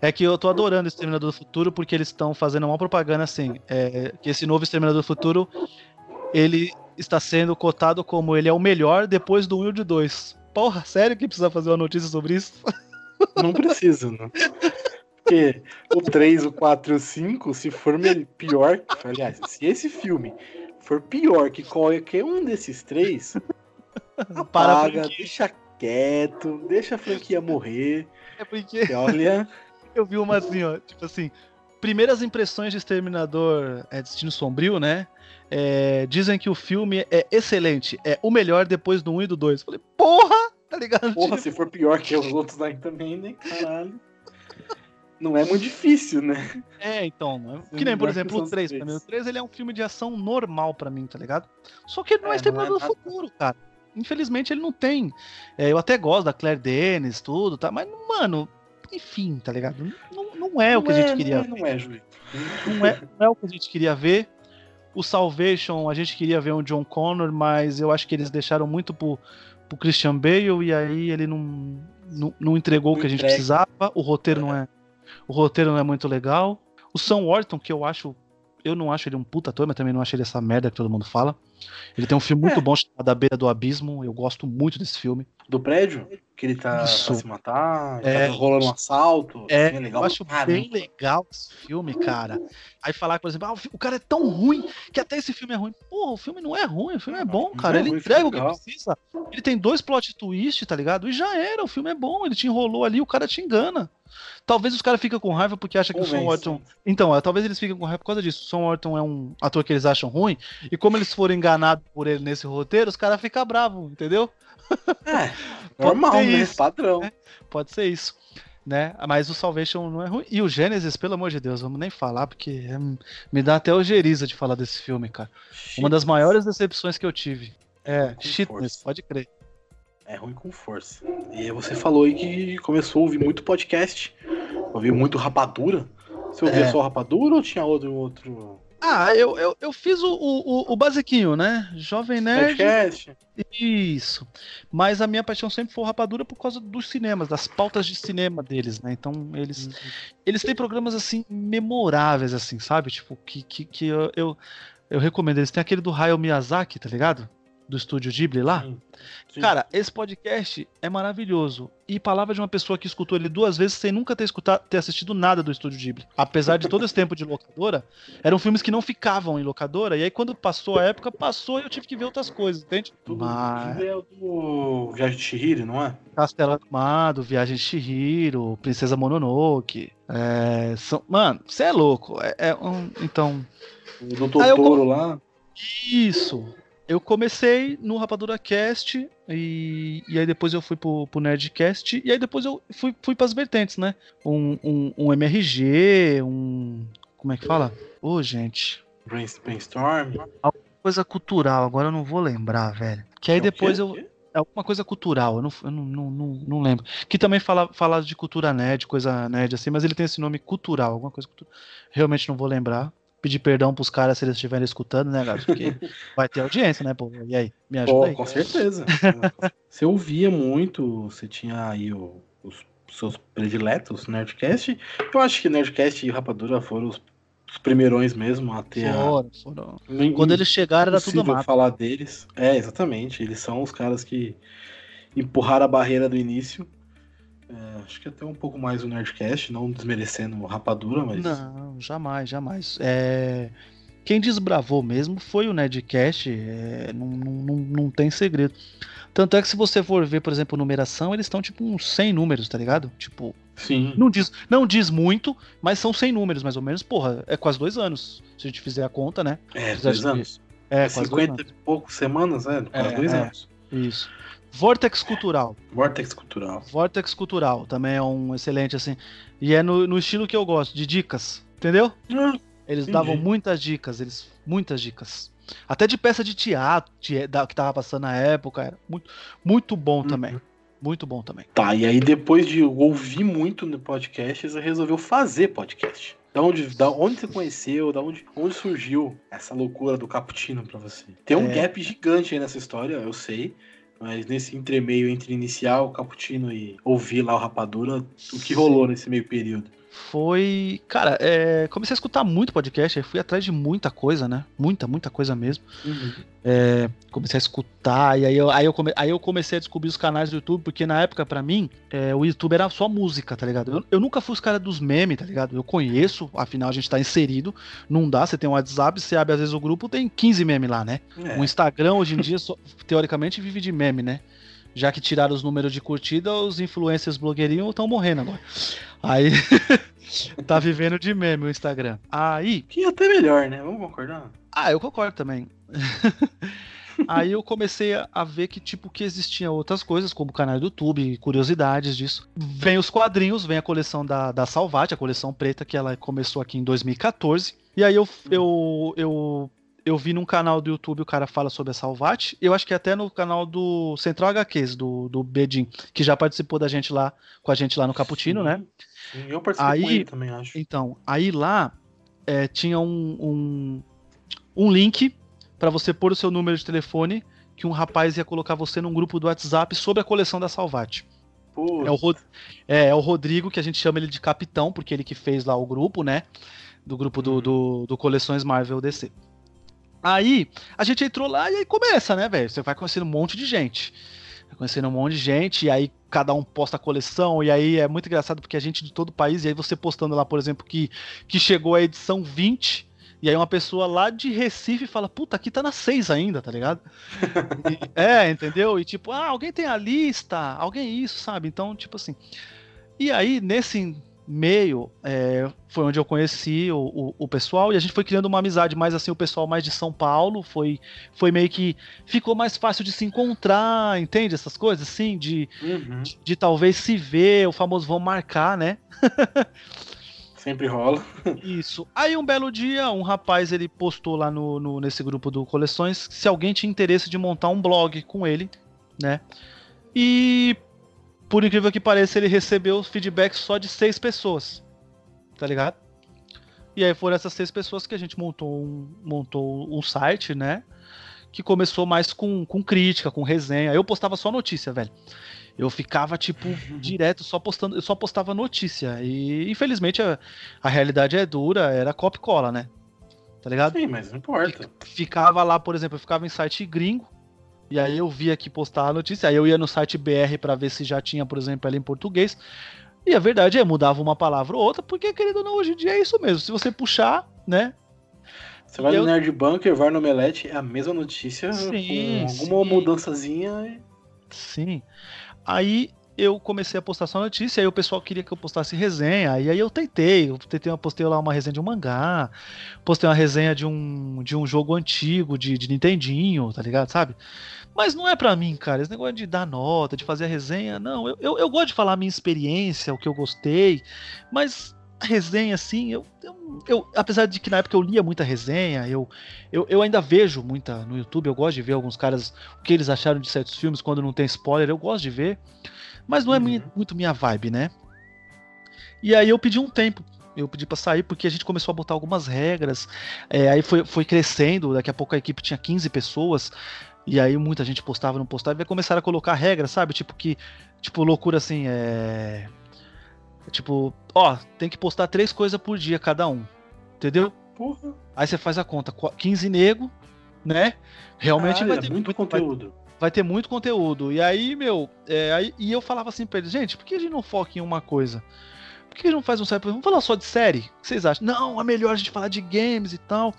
É que eu tô adorando Exterminador do Futuro porque eles estão fazendo uma propaganda assim, é, que esse novo Exterminador do Futuro, ele está sendo cotado como ele é o melhor depois do 1 e do 2. Porra, sério que precisa fazer uma notícia sobre isso? Não precisa, né? Porque o 3, o 4 e o 5, se for pior. Aliás, se esse filme for pior que qualquer um desses três, apaga, deixa quieto, deixa a franquia morrer. É porque olha, Eu vi uma assim, ó, tipo assim, primeiras impressões de Exterminador é Destino Sombrio, né? É, dizem que o filme é excelente, é o melhor depois do 1 e do 2. Falei, porra, tá ligado? porra, Tipo, se for pior que os outros aí também, né? Caralho. Não é muito difícil, né? É, então? Sim, que nem, por exemplo, o 3 três. pra mim. O 3 ele é um filme de ação normal pra mim, tá ligado? Só que ele não é, É, não é Exterminador do. Futuro, cara. Infelizmente ele não tem. É, eu até gosto da Claire Denis, tudo, tá? Mas, mano, enfim, tá ligado? Não, não é o que a gente queria Não é, não é, não é, não é o que a gente queria ver. O Salvation, a gente queria ver um John Connor, mas eu acho que eles deixaram muito pro, pro Christian Bale e aí ele não, não, não entregou o Não que a gente entrega. precisava. O roteiro não é. O roteiro não é muito legal. O Sam Orton, que eu acho. Eu não acho ele um puta ator, mas também não acho ele essa merda que todo mundo fala. Ele tem um filme muito É. bom chamado A Beira do Abismo. Eu gosto muito desse filme. Do prédio? Que ele tá Isso. pra se matar, É. tá rolando um assalto. É, assim, legal eu acho bem legal esse filme, cara. Aí falar, por exemplo, ah, o cara é tão ruim que até esse filme é ruim. Porra, o filme não é ruim, o filme é bom, cara. é Ele ruim, entrega o que é precisa. Ele tem dois plot twists, tá ligado? E já era, o filme é bom. Ele te enrolou ali, o cara te engana. Talvez os caras fiquem com raiva porque acham que o Sam Convence. Orton. Então, ó, talvez eles fiquem com raiva por causa disso. O Sam Orton é um ator que eles acham ruim. E como eles foram enganados por ele nesse roteiro, os caras ficam bravos, entendeu? É, normal, né? isso. Padrão. É. Pode ser isso. Né? Mas o Salvation não é ruim. E o Gênesis, pelo amor de Deus, vamos nem falar, porque é- me dá até ojeriza de falar desse filme, cara. Uma das maiores decepções que eu tive. É, shitness, força. pode crer. É ruim com força. E você falou aí que começou a ouvir muito podcast. Ouviu muito rapadura. Você ouvia É. só rapadura ou tinha outro, outro Ah, eu, eu, eu fiz o, o, o basiquinho, né? Jovem Nerd. podcast? Isso. Mas a minha paixão sempre foi o Rapadura por causa dos cinemas, das pautas de cinema deles, né? Então eles, eles têm programas assim memoráveis, assim, sabe? Tipo, que, que, que eu, eu, eu recomendo. Eles têm aquele do Hayao Miyazaki, tá ligado? Do estúdio Ghibli lá. Sim. Sim. Cara, esse podcast é maravilhoso. E palavra de uma pessoa que escutou ele duas vezes sem nunca ter escutado, ter assistido nada do Estúdio Ghibli. Apesar de todo esse tempo de locadora, eram filmes que não ficavam em locadora. E aí, quando passou a época, passou e eu tive que ver outras coisas, entende? Tudo Mas... é o do Viagem de Chihiro, não é? Castelo Animado, Viagem de Chihiro, Princesa Mononoke. É, são... Mano, você é louco. É, é um... Então, O do Ah, eu lá. Isso. Eu comecei no Rapadura Cast e, e aí depois eu fui pro, pro Nerdcast e aí depois eu fui, fui pras vertentes, né? Um, um, um MRG, um. Como é que fala? Ô, gente. Brain- Brainstorm. Coisa cultural, agora eu não vou lembrar, velho. Que aí É depois eu. É alguma coisa cultural, eu não, eu não, não, não, não lembro. Que também fala, fala de cultura nerd, coisa nerd assim, mas ele tem esse nome cultural, alguma coisa cultural. Realmente não vou lembrar. Pedir perdão pros caras se eles estiverem escutando, né, gato? Porque vai ter audiência, né, pô? E aí? Me ajuda Pô, aí. com certeza. você ouvia muito, você tinha aí o- os seus prediletos, Nerdcast. Eu acho que Nerdcast e Rapadura foram os, os primeirões mesmo a ter a. Foram, foram. Nem- Quando eles chegaram era tudo mato. falar deles. É, exatamente. Eles são os caras que empurraram a barreira do início. É, acho que até um pouco mais o Nerdcast, não desmerecendo o Rapadura, mas. Não, jamais, jamais. É, Quem desbravou mesmo foi o Nerdcast, é, não, não, não, tem segredo. Tanto é que se você for ver, por exemplo, numeração, eles estão tipo uns 100 números, tá ligado? Tipo, Sim. não diz, não diz muito, mas são 100 números mais ou menos. Porra, é quase dois anos, se a gente fizer a conta, né? É, dois anos. É, É quase dois 50 anos. e poucos semanas, é? Quase É, dois é. anos. Isso. Vortex Cultural. Vortex Cultural. Vortex Cultural também é um excelente, assim. E é no, no estilo que eu gosto, de dicas, entendeu? Ah, Eles Entendi. davam muitas dicas, eles muitas dicas. Até de peça de teatro de- da- que tava passando na época, era muito, muito bom Uhum. também. Muito bom também. Tá, e aí depois de ouvir muito no podcast, você resolveu fazer podcast. Da onde, da onde você conheceu, da onde, onde surgiu essa loucura do cappuccino pra você? Tem um É. gap gigante aí nessa história, eu sei. Mas nesse entremeio entre iniciar o cappuccino e ouvir lá o rapadura, o que rolou nesse meio período? Foi. Cara, é, comecei a escutar muito podcast, aí fui atrás de muita coisa, né? Muita, muita coisa mesmo. É, comecei a escutar, e aí eu, aí, eu come- aí eu comecei a descobrir os canais do YouTube, porque na época, pra mim, é, o YouTube era só música, tá ligado? Eu, eu nunca fui os caras dos memes, tá ligado? Eu conheço, afinal a gente tá inserido, não dá, você tem um WhatsApp, você abre às vezes o grupo, tem 15 memes lá, né? É, O Instagram hoje em dia, só- teoricamente, vive de meme, né? Já que tiraram os números de curtida, os influencers blogueirinhos estão morrendo agora. Aí. tá vivendo de meme o Instagram. Aí. que é até melhor, né? Vamos concordar? Ah, eu concordo também. Aí eu comecei a- ver que, tipo, que existiam outras coisas, como canal do YouTube, curiosidades disso. Vem os quadrinhos, vem a coleção da, da Salvati, a coleção preta, que ela começou aqui em 2014. E aí eu, eu, eu, eu vi num canal do YouTube o cara fala sobre a Salvati. Eu acho que até no canal do Central HQs, do, do Bedin, que já participou da gente lá, com a gente lá no Caputino, né? Sim, eu participei com Aí- ele também, acho. Então, aí lá é, tinha um, um, um link para você pôr o seu número de telefone que um rapaz ia colocar você num grupo do WhatsApp sobre a coleção da Salvati. É o, Rod- é, é o Rodrigo, que a gente chama ele de capitão, porque ele que fez lá o grupo, né? Do grupo do, do, do Coleções Marvel DC. Aí, a gente entrou lá e aí começa, né, velho? Você vai conhecendo um monte de gente. Conhecendo um monte de gente, e aí cada um posta a coleção, e aí é muito engraçado porque a gente de todo o país, e aí você postando lá, por exemplo, que, que chegou a edição 20, e aí uma pessoa lá de Recife fala, puta, aqui tá na 6 ainda, tá ligado? E- é, entendeu? E tipo, ah, alguém tem a lista, alguém isso, sabe? Então, tipo assim. E aí, nesse meio, é, foi onde eu conheci o, o, o pessoal e a gente foi criando uma amizade mais assim, o pessoal mais de São Paulo, foi, foi meio que ficou mais fácil de se encontrar, entende? Essas coisas, assim, de, uhum, de, de talvez se ver, o famoso vão marcar, né? sempre rola. Isso. Aí um belo dia, um rapaz ele postou lá no, no- nesse grupo do Coleções se alguém tinha interesse de montar um blog com ele, né? E por incrível que pareça, ele recebeu feedback só de seis pessoas, tá ligado? E aí foram essas seis pessoas que a gente montou um, montou um site, né? Que começou mais com, com crítica, com resenha. Eu postava só notícia, velho. Eu ficava, tipo, direto só postando, eu só postava notícia. E infelizmente a, a realidade é dura, era copy cola, né? Tá ligado? Sim, mas não importa. Ficava lá, por exemplo, eu ficava em site gringo, E aí eu via que postar a notícia, aí eu ia no site BR para ver se já tinha, por exemplo, ela em português. E a verdade é, mudava uma palavra ou outra, porque, querido não, hoje em dia é isso mesmo. Se você puxar, né? Você vai E no eu- Nerd Bunker, vai no Omelete, é a mesma notícia, Sim, com alguma sim. mudançazinha. Sim. Aí eu comecei a postar só notícia, aí o pessoal queria que eu postasse resenha, e aí eu tentei, eu tentei, eu postei lá uma resenha de um mangá, postei uma resenha de um, de um jogo antigo de, de Nintendinho, tá ligado, sabe? Mas não é pra mim, cara, esse negócio de dar nota, de fazer a resenha, não, eu, eu, eu gosto de falar a minha experiência, o que eu gostei, mas resenha, assim, eu, eu, eu- apesar de que na época eu lia muita resenha, eu, eu, eu ainda vejo muita no YouTube, eu gosto de ver alguns caras o que eles acharam de certos filmes quando não tem spoiler, eu gosto de ver. Mas não é Uhum. mi- muito minha vibe, né? E aí eu pedi um tempo. Eu pedi pra sair porque a gente começou a botar algumas regras. é, aí foi, foi crescendo, daqui a pouco a equipe tinha 15 pessoas. E aí muita gente postava, não postava. E começaram a colocar regras, sabe? Tipo que. Tipo, loucura assim, é. Tipo, ó, tem que postar três coisas por dia cada um. Entendeu? Porra, Aí você faz a conta, qu- 15 nego, né? Realmente caralho, vai é ter muito vai- conteúdo. vai ter muito conteúdo. E aí, meu, é, aí, e eu falava assim pra eles, gente, por que a gente não foca em uma coisa? Por que a gente não faz um série? Vamos falar só de série? O que vocês acham? Não, é melhor a gente falar de games e tal.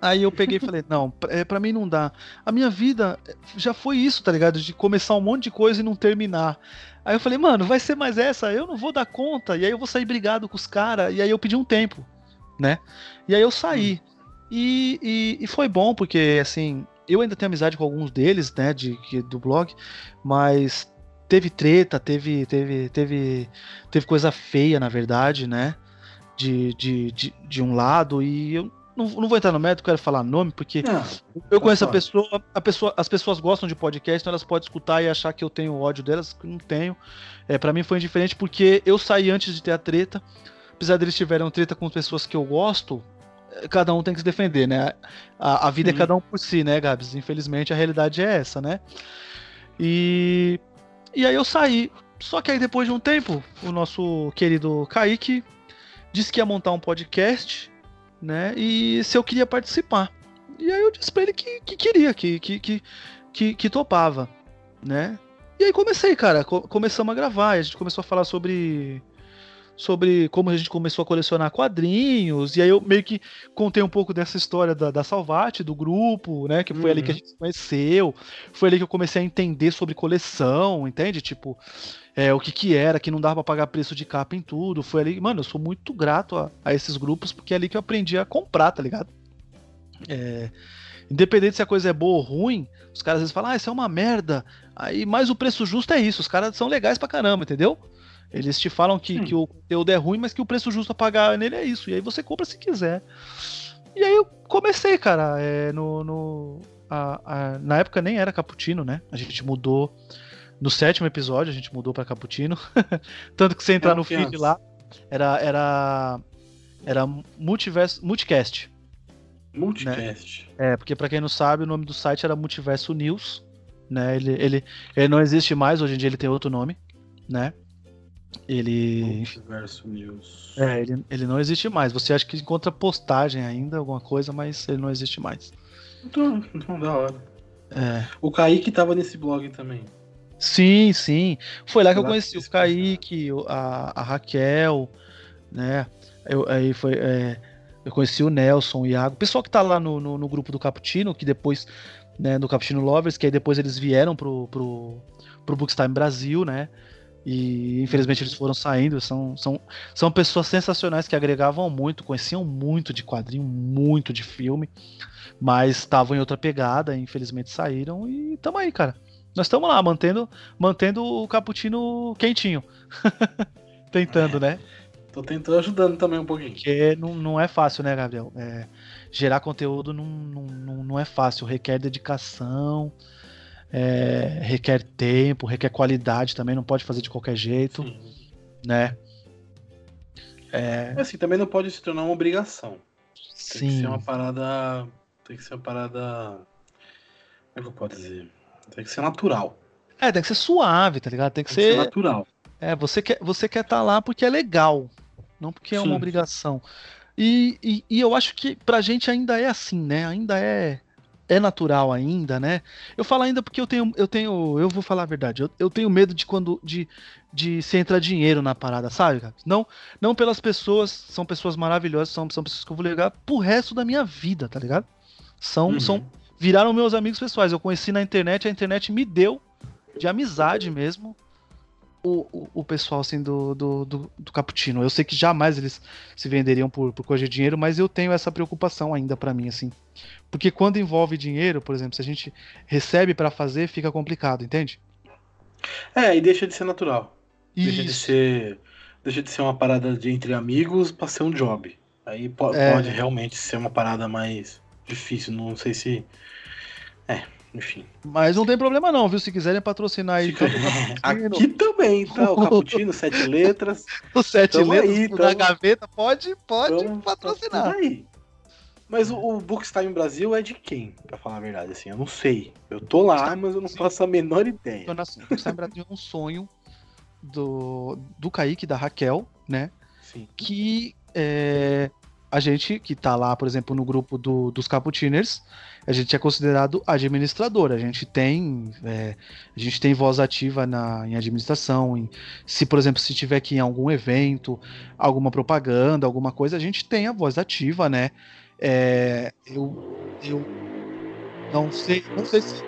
Aí eu peguei e falei, não, pra, é, pra mim não dá. A minha vida já foi isso, tá ligado? De começar um monte de coisa e não terminar. Aí eu falei, mano, vai ser mais essa, eu não vou dar conta. E aí eu vou sair brigado com os caras. E aí eu pedi um tempo, né? E aí eu saí. E, e, e foi bom, porque assim, eu ainda tenho amizade com alguns deles, né, de, que- do blog, mas teve treta, teve, teve, teve, teve coisa feia, na verdade, né, de, de, de, de um lado, e eu não, não vou entrar no mérito, quero falar nome, porque Não, eu conheço a pessoa, a pessoa, as pessoas gostam de podcast, então elas podem escutar e achar que eu tenho ódio delas, que não tenho. É, para mim foi indiferente porque eu saí antes de ter a treta, apesar deles tiveram treta com pessoas que eu gosto, cada um tem que se defender, né? A, a vida Sim. é cada um por si, né, Gabs? Infelizmente a realidade é essa, né? E, e aí eu saí. Só que aí depois de um tempo, o nosso querido Kaique disse que ia montar um podcast, né? E se eu queria participar. E aí eu disse pra ele que, que queria, que, que, que, que, topava, né? E aí comecei, cara. co- começamos a gravar, a gente começou a falar sobre sobre como a gente começou a colecionar quadrinhos, e aí eu meio que contei um pouco dessa história da, da Salvate, do grupo, né, que foi ali que a Uhum. gente se conheceu, foi ali que eu comecei a entender sobre coleção, entende? Tipo, é, o que que era, que não dava pra pagar preço de capa em tudo, foi ali, mano, eu sou muito grato a, a esses grupos, porque é ali que eu aprendi a comprar, tá ligado? É, independente se a coisa é boa ou ruim, os caras às vezes falam, ah, isso é uma merda, aí, mas o preço justo é isso, os caras são legais pra caramba, entendeu? Eles te falam que, que o conteúdo é ruim, mas que o preço justo a pagar nele é isso. E aí você compra se quiser. E aí eu comecei, cara, é, no. no a- a- na época nem era Cappuccino, né? A gente mudou. No sétimo episódio a gente mudou pra Cappuccino. Tanto que você entrar É, no feed lá, era. Era. Era multiverso, Multicast. Multicast. É, porque pra quem não sabe, o nome do site era Multiverso News, né? Ele, ele, ele não existe mais, hoje em dia ele tem outro nome, né? Ele, Multiverso News. é, ele, ele não existe mais. Você acha que encontra postagem ainda, alguma coisa, mas ele não existe mais. Então, então, da hora. É. O Kaique tava nesse blog também. Sim, sim. Foi lá que eu conheci o Kaique, a, a Raquel, né? Eu, aí foi. é, eu conheci o Nelson, o Iago. O pessoal que tá lá no, no, no grupo do Cappuccino, que depois. Né, do Cappuccino Lovers, que aí depois eles vieram pro, pro, pro Bookstime Brasil, né? E infelizmente eles foram saindo. São, são, são pessoas sensacionais que agregavam muito, conheciam muito de quadrinho, muito de filme, mas estavam em outra pegada, infelizmente saíram e tamo aí, cara. Nós estamos lá, mantendo, mantendo o cappuccino quentinho. Tentando, né? Tô tentando ajudando também um pouquinho. Porque não, não é fácil, né, Gabriel? É, gerar conteúdo não, não, não é fácil, requer dedicação, é, requer tempo, requer qualidade também, não pode fazer de qualquer jeito, Sim. né? É, assim, também não pode se tornar uma obrigação. Tem que sim. ser uma parada. Tem que ser uma parada. Como é que eu posso dizer? Tem que ser natural. É, tem que ser suave, tá ligado? Tem que Tem que ser ser. natural. É, você quer você quer estar lá porque é legal, não porque é uma Sim. obrigação. E, e, e eu acho que pra gente ainda é assim, né? Ainda é é natural ainda, né? Eu falo ainda porque eu tenho, eu tenho, eu vou falar a verdade, eu, eu tenho medo de quando de, de se entrar dinheiro na parada, sabe? Cara? Não, não pelas pessoas, são pessoas maravilhosas, são, são pessoas que eu vou ligar pro resto da minha vida, tá ligado? São, Uhum. são viraram meus amigos pessoais. Eu conheci na internet, a internet me deu de amizade mesmo o, o, o pessoal assim do, do, do, do Cappuccino. Eu sei que jamais eles se venderiam por, por coisa de dinheiro, mas eu tenho essa preocupação ainda pra mim, assim. Porque quando envolve dinheiro, por exemplo, se a gente recebe pra fazer, fica complicado, entende? É, e deixa de ser natural. Deixa de Isso. ser. Deixa de ser uma parada de entre amigos pra ser um job. Aí É. pode realmente ser uma parada mais difícil. Não sei se. É, enfim. Mas não tem problema não, viu? Se quiserem patrocinar aí o Aqui também, tá? O Cappuccino, sete letras. os sete Tamo letras aí, da tamo- gaveta, pode, pode Tamo- patrocinar. tá tudo aí. Mas o, o Bookstime Brasil é de quem? Pra falar a verdade, assim, eu não sei. Eu tô lá, mas eu não faço a menor ideia. O Time Brasil é um sonho do, do Kaique da Raquel, né? Sim. que é, a gente que tá lá, por exemplo, no grupo do- dos Cappucciners, a gente é considerado administrador. A gente tem é, a gente tem voz ativa na, em administração. Em, se, por exemplo, se tiver aqui em algum evento, alguma propaganda, alguma coisa, a gente tem a voz ativa, né? É, eu, eu não sei, não sei se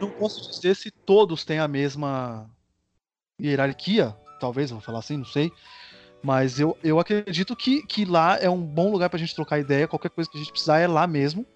não posso dizer se todos têm a mesma hierarquia, talvez, vou falar assim, não sei. Mas eu, eu acredito que, que lá é um bom lugar pra gente trocar ideia. Qualquer coisa que a gente precisar é lá mesmo.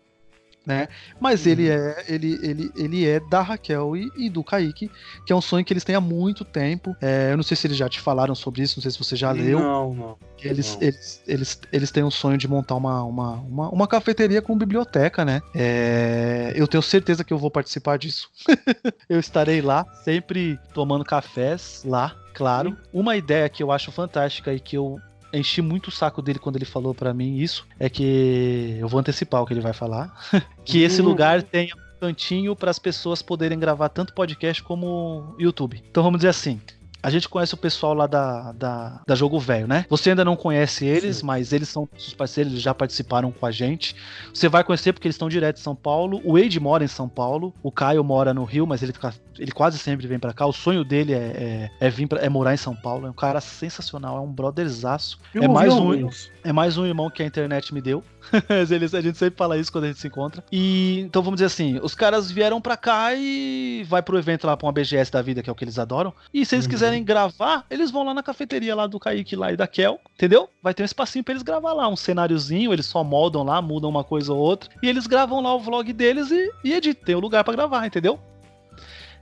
Né? Mas ele é ele, ele, ele é da Raquel e, e do Kaique, que é um sonho que eles têm há muito tempo. É, eu não sei se eles já te falaram sobre isso, não sei se você já leu. Não, não. Eles, Não. eles, eles, eles têm um sonho de montar uma, uma, uma, uma cafeteria com biblioteca, né? É, eu tenho certeza que eu vou participar disso. eu estarei lá, sempre tomando cafés lá, claro. Uma ideia que eu acho fantástica e que eu enchi muito o saco dele quando ele falou pra mim isso é que eu vou antecipar o que ele vai falar, que esse Hum. lugar tenha um cantinho para as pessoas poderem gravar tanto podcast como YouTube. Então vamos dizer assim, a gente conhece o pessoal lá da, da, da Jogo Velho, né? Você ainda não conhece eles, Sim. mas eles são nossos parceiros, eles já participaram com a gente. Você vai conhecer porque eles estão direto em São Paulo. O Wade mora em São Paulo. O Caio mora no Rio, mas ele, ele quase sempre vem pra cá. O sonho dele é, é, é vir pra, é morar em São Paulo. É um cara sensacional, é um brotherzaço. É mais um, é mais um irmão que a internet me deu. Eles- a gente sempre fala isso quando a gente se encontra. E então vamos dizer assim, os caras vieram pra cá e vai pro evento lá pra uma BGS da vida, que é o que eles adoram. E se eles Uhum. quiserem gravar, eles vão lá na cafeteria lá do Kaique lá e da Kel, entendeu? Vai ter um espacinho pra eles gravar lá, um cenáriozinho, eles só moldam lá, mudam uma coisa ou outra, e eles gravam lá o vlog deles e, e editam, tem o lugar pra gravar, entendeu?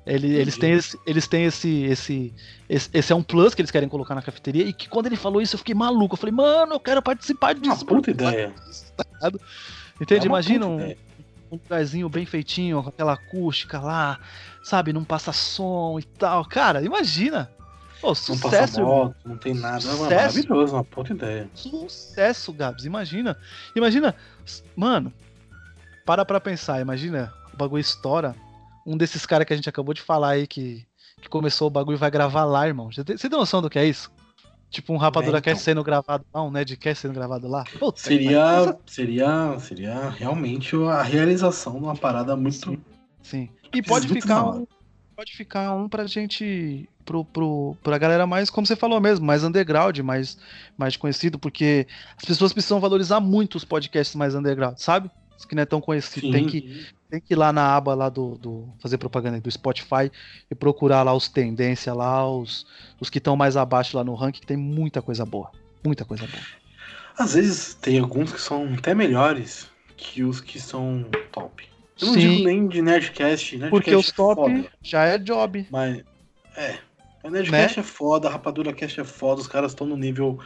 Ele- eles têm, esse, eles têm esse, esse, esse. Esse é um plus que eles querem colocar na cafeteria. E que quando ele falou isso, eu fiquei maluco. Eu falei, mano, eu quero participar Uma disso. puta ideia. Entende? É uma Imagina um, ideia. um lugarzinho bem feitinho, com aquela acústica lá, sabe? Não passa som e tal. Cara, imagina. Pô, Não sucesso, irmão. moto, não tem nada. É Sucesso. maravilhoso, uma puta ideia. Sucesso, Gabs. Imagina. Imagina. Mano, para pra pensar. Imagina, o bagulho estoura. Um desses caras que a gente acabou de falar aí que, que começou o bagulho e vai gravar lá, irmão. Você tem, você tem noção do que é isso? Tipo um Rapadura É, então. Sendo gravado lá, um Nerdcast sendo gravado lá? Puta, Seria, seria, seria realmente a realização de uma parada muito. Sim. E pode ficar um. Pode ficar um pra gente. Pro, pro, pra galera mais, como você falou mesmo, mais underground, mais, mais conhecido, porque as pessoas precisam valorizar muito os podcasts mais underground, sabe? Os que não é tão conhecido. Tem que, tem que ir lá na aba lá do, do. fazer propaganda do Spotify e procurar lá os tendência lá, os, os que estão mais abaixo lá no ranking, que tem muita coisa boa. Muita coisa boa. Às vezes tem alguns que são até melhores que os que são top. Eu não Sim. digo nem de Nerdcast, Nerdcast Porque os é top foda, já é job. mas é. A Nerdcast Né? é foda, a Rapadura Cast é foda, os caras estão no nível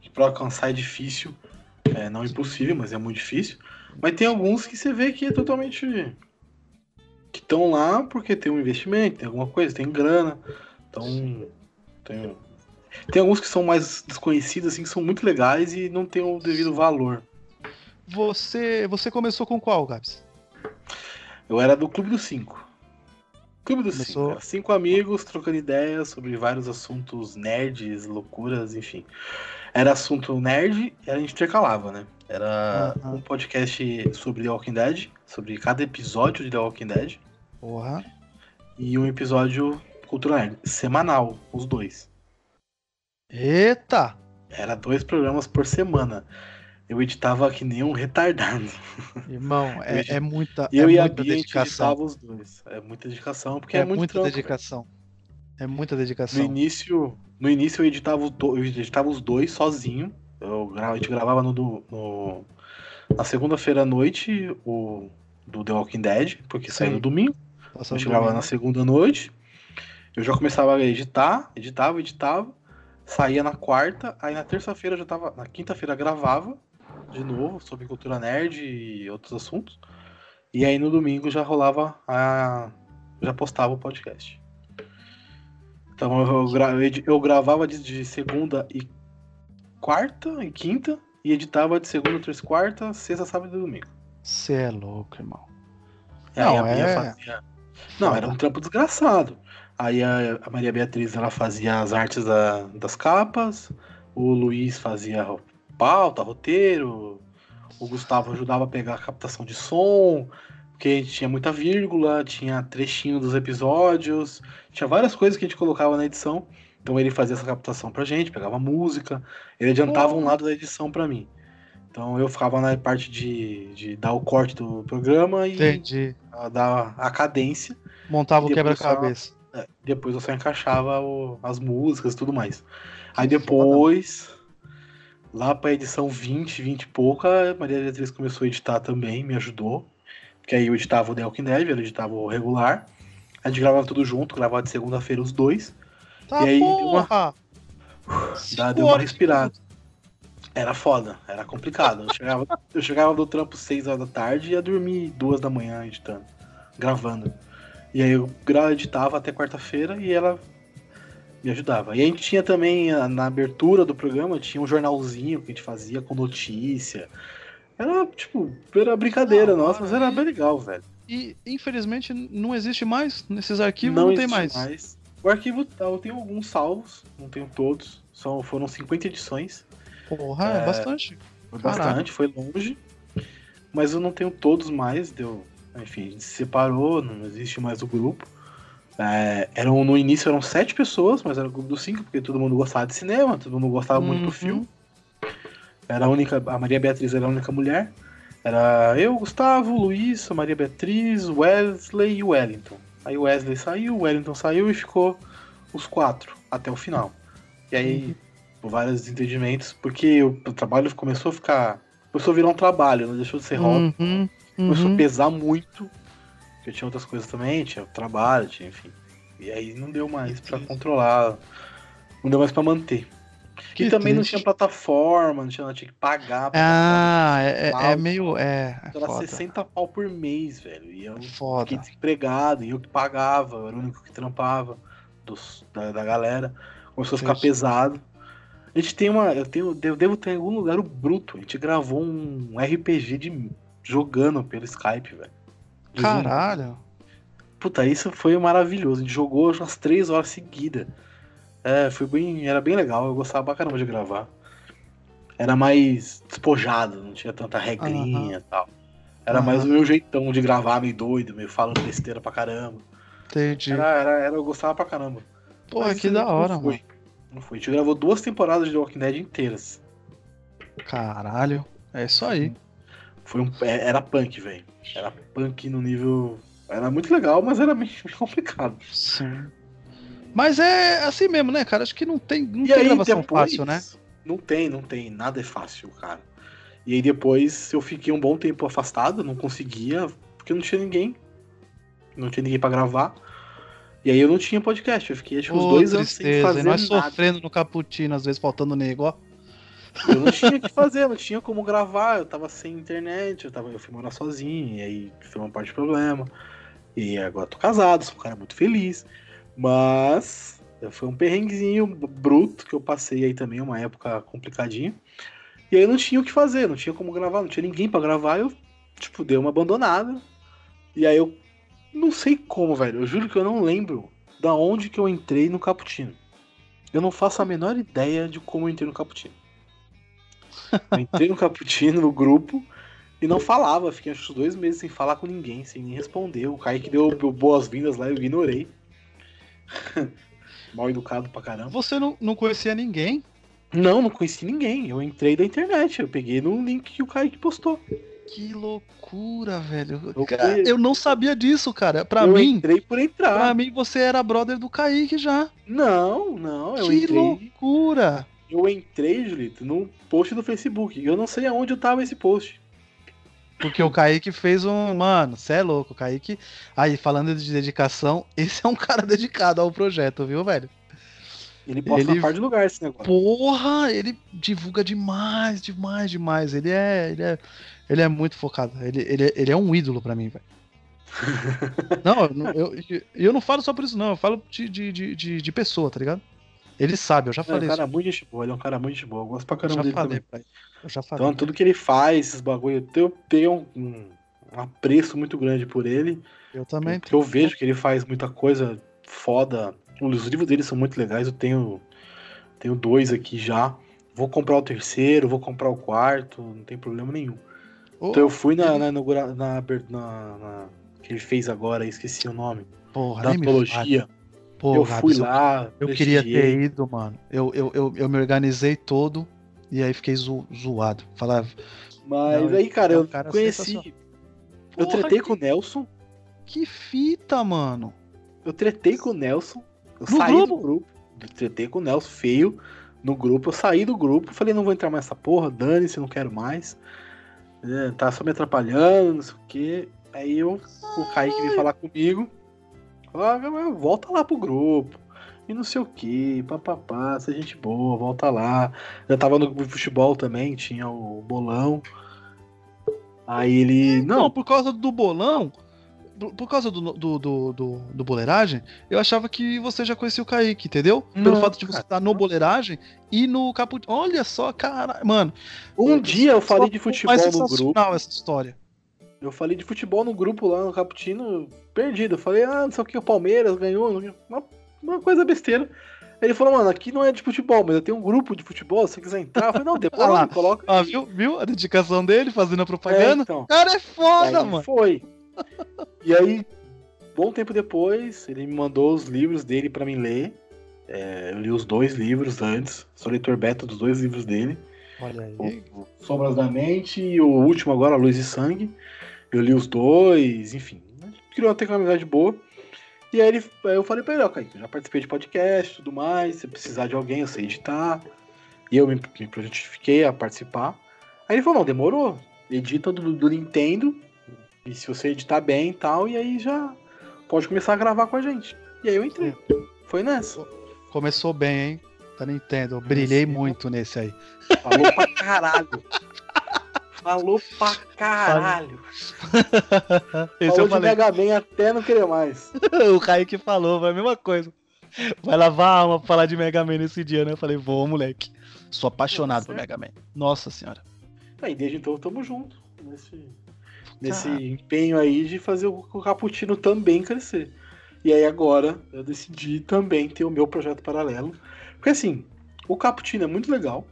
que pra alcançar é difícil. É, não impossível, mas é muito difícil. Mas tem alguns que você vê que é totalmente. que estão lá porque tem um investimento, tem alguma coisa, tem grana. Então. Tem, tem alguns que são mais desconhecidos, assim, que são muito legais e não tem o devido valor. Você, você começou com qual, Gabs? Eu era do Clube dos Cinco. Clube dos Começou- Cinco. Era cinco amigos trocando ideias sobre vários assuntos nerds, loucuras, enfim. Era assunto nerd e a gente intercalava, né? Era Aham. um podcast sobre The Walking Dead, sobre cada episódio de The Walking Dead, Porra. e um episódio Cultura Nerd, semanal, os dois. Eita! Era dois programas por semana. Eu editava que nem um retardado. Irmão, é, Eu- é muita, eu é e a muita Bia, a gente dedicação. os dois. É muita dedicação, porque É, é, muito muita trampo, dedicação. É muita No dedicação. início, no início eu editava, do- eu editava os dois sozinho. Eu, a gente gravava no, no- na segunda-feira à noite o do The Walking Dead, porque saiu no domingo. A Passando gente gravava na segunda noite. Eu já começava a editar, editava, editava. Saía na quarta, aí na terça-feira eu já tava. Na quinta-feira gravava de novo sobre cultura nerd e outros assuntos. E aí no domingo já rolava a. Já postava o podcast. Então eu, gra- eu gravava de, segunda e quarta e quinta. E editava de segunda, terça e quarta, sexta, sábado e domingo. Você é louco, irmão. E Não, é- fazia. Não, era um trampo desgraçado. Aí a, a Maria Beatriz ela fazia as artes da- das capas, o Luiz fazia pauta, roteiro, o Gustavo ajudava a pegar a captação de som, porque a gente tinha muita vírgula, tinha trechinho dos episódios, tinha várias coisas que a gente colocava na edição. Então ele fazia essa captação pra gente, pegava música, ele adiantava um lado da edição pra mim. Então eu ficava na parte de, de dar o corte do programa e Entendi. a dar a cadência. Montava o quebra-cabeça. É, Depois eu só encaixava o- as músicas e tudo mais. Aí Que depois, lá pra edição 20, 20 e pouco, a Maria Beatriz começou a editar também, me ajudou. Porque aí eu editava o The Walking Dead, ela editava o regular. A gente gravava tudo junto, gravava de segunda-feira os dois. Tá E aí, deu uma- porra! Dá, deu uma respirada. Era foda, era complicado. Eu chegava, eu chegava do trampo 6 horas da tarde e ia dormir duas da manhã editando, gravando. E aí eu editava até quarta-feira e ela me ajudava. E a gente tinha também, na abertura do programa, tinha um jornalzinho que a gente fazia com notícia. Era, tipo, era brincadeira Ah, nossa, mas era bem legal, velho. E infelizmente não existe mais nesses arquivos, não, tem existe mais. O arquivo, tá, eu tenho alguns salvos, não tenho todos. São, foram 50 edições. Porra, é, É. bastante. Foi Caraca. bastante, foi longe. Mas eu não tenho todos mais, deu. Enfim, a gente se separou, não existe mais o grupo. É, eram, no início eram sete pessoas, mas era o grupo dos cinco, porque todo mundo gostava de cinema, todo mundo gostava muito Uhum. do filme. Era a única. A Maria Beatriz era a única mulher. Era eu, Gustavo, Luiz, a Maria Beatriz, Wesley e Wellington. Aí o Wesley saiu, o Wellington saiu e ficou os quatro até o final. E aí, por vários entendimentos, porque o, trabalho começou a ficar. Começou a virar um trabalho, não deixou de ser hobby. Uhum, Começou uhum. a pesar muito. Porque tinha outras coisas também, tinha o trabalho, tinha, enfim. E aí não deu mais pra controlar. Não deu mais pra manter. Que e também não triste. tinha plataforma, não tinha, não tinha que pagar. Ah, é, é- é meio. É, é Era foda. 60 pau por mês, velho. E eu fiquei Foda. desempregado, e eu que pagava, eu era o único que trampava dos, da, da galera. Começou a ficar pesado. A gente tem uma. Eu, tenho, eu devo ter em algum lugar o bruto. A gente gravou um RPG de jogando pelo Skype, velho. Zoom. Caralho. Puta, isso foi maravilhoso. A gente jogou umas três horas seguidas. É, foi bem. Era bem legal. Eu gostava pra caramba de gravar. Era mais despojado, não tinha tanta regrinha e tal. Era mais o meu jeitão de gravar, meio doido, meio falando besteira pra caramba. Entendi. Era, era, era- eu gostava pra caramba. Porra, Mas que da não hora, foi. mano. Não foi. A gente gravou duas temporadas de The Walking Dead inteiras. Caralho. É isso aí. Foi um, é- era punk, velho. Era punk no nível. Era muito legal, mas era meio complicado. Sim. Mas é assim mesmo, né, cara? Acho que não tem, não E tem aí, gravação depois, fácil, né? Não tem, não tem. Nada é fácil, cara. E aí depois eu fiquei um bom tempo afastado, não conseguia, porque não tinha ninguém. Não tinha ninguém pra gravar. E aí eu não tinha podcast. Eu fiquei acho uns dois anos sem tristeza, fazer e nós nada. sofrendo no cappuccino, às vezes faltando nego, ó. Eu não tinha o que fazer, não tinha como gravar, eu tava sem internet, eu, tava, eu fui morar sozinho, e aí foi uma parte do problema. E agora tô casado, sou um cara muito feliz. Mas foi um perrenguezinho bruto que eu passei aí também, uma época complicadinha. E aí eu não tinha o que fazer, não tinha como gravar, não tinha ninguém pra gravar, eu, tipo, dei uma abandonada. E aí eu não sei como, velho, eu juro que eu não lembro da onde que eu entrei no Cappuccino. Eu não faço a menor ideia de como eu entrei no Cappuccino. Eu entrei no Cappuccino, no grupo, e não falava. Fiquei acho, dois meses sem falar com ninguém, sem nem responder. O Kaique deu boas-vindas lá, eu ignorei. Mal educado pra caramba. Você não, não conhecia ninguém? Não, não conheci ninguém. Eu entrei da internet. Eu peguei no link que o Kaique postou. Que loucura, velho. Eu Cara, eu não sabia disso, cara. Pra eu mim, entrei por entrar. pra mim você era brother do Kaique já. Não, não, eu que entrei. loucura. Eu entrei, Julito, no post do Facebook. Eu não sei aonde eu tava esse post. Porque o Kaique fez um. Mano, você é louco. O Kaique. Aí, falando de dedicação, esse é um cara dedicado ao projeto, viu, velho? Ele posta Ele- na parte de lugar esse negócio. Porra, ele divulga demais, demais, demais. Ele é. Ele é, ele é muito focado. Ele, ele, ele é um ídolo pra mim, velho. Não, eu, eu, eu, não falo só por isso, não. Eu falo de, de, de, de pessoa, tá ligado? Ele sabe, eu já Ele é um falei cara isso. muito gente boa, ele é um cara muito gente boa. Eu gosto pra Eu caramba já dele falei também. Eu já falei. Então, tudo que ele faz, esses bagulho, eu tenho um, um apreço muito grande por ele. eu também. Porque eu vejo que ele faz muita coisa foda. Os livros dele são muito legais. Eu tenho, tenho dois aqui já. Vou comprar o terceiro, vou comprar o quarto, não tem problema nenhum. Ô, Então eu fui na, na, na, na- na- que ele fez agora, esqueci o nome. porra, Da antologia. Pô, eu Gabs, fui eu- lá. Eu queria prestigiei. ter ido, mano. Eu, eu, eu, eu me organizei todo e aí fiquei zo- zoado. Falar. Mas Não, aí, cara, é um eu cara conheci. sensacional. Eu Porra, tretei que- com o Nelson. Que fita, mano. Eu tretei com o Nelson. Eu No saí grupo? do grupo. Eu tretei com o Nelson feio no grupo. Eu saí do grupo. Falei, não vou entrar mais nessa porra, dane-se, não quero mais. É, tá só me atrapalhando, não sei o quê. Aí eu, o Kaique veio falar comigo. Falou, ah, volta lá pro grupo. E não sei o que, papapá, se gente boa, volta lá. Eu tava no grupo de futebol também, tinha o bolão. Aí ele. Não, Não, por causa do bolão. Por causa do, do, do, do, do boleiragem, eu achava que você já conhecia o Kaique, entendeu? Pelo Não, fato de você cara. estar no boleiragem e no caput. Olha só, cara. Mano. um dia eu falei de futebol no grupo. essa história. Eu falei de futebol no grupo lá no Caputino, perdido. Eu falei, ah, não sei o que, o Palmeiras ganhou, uma, uma coisa besteira. Ele falou, mano, aqui não é de futebol, mas eu tenho um grupo de futebol, se você quiser entrar. Eu falei, não, depois Ah coloca. Ah, viu? Viu a dedicação dele fazendo a propaganda? É, então. Cara é foda, mano. Foi. E aí, bom tempo depois, ele me mandou os livros dele pra mim ler. É, eu li os dois livros antes, sou leitor beta dos dois livros dele. Olha aí. o Sombras da Mente e o último agora, Luz e Sangue. Eu li os dois, enfim. Criou até uma amizade boa. E aí, ele, aí eu falei pra ele, ó, Kaique, eu já participei de podcast e tudo mais, se precisar de alguém, eu sei editar. E eu me, me prontifiquei a participar. Aí ele falou, não, demorou. Edita do, do Nintendo. E se você editar bem e tal, e aí já pode começar a gravar com a gente. E aí eu entrei. Foi nessa. Começou bem, hein? Da Nintendo. Eu brilhei Sim. muito nesse aí. Falou pra caralho. Falou pra caralho. Esse Falou eu de falei. Mega Man até não querer mais. o Kaique falou, foi a mesma coisa. Vai lavar a alma pra falar de Mega Man nesse dia, né? Eu falei, vou, moleque. Sou apaixonado por. Mega Man. Nossa senhora. Aí desde então tamo junto. Nesse, nesse empenho aí de fazer o, o Caputino também crescer. E aí agora eu decidi também ter o meu projeto paralelo. Porque assim, o Caputino é muito legal,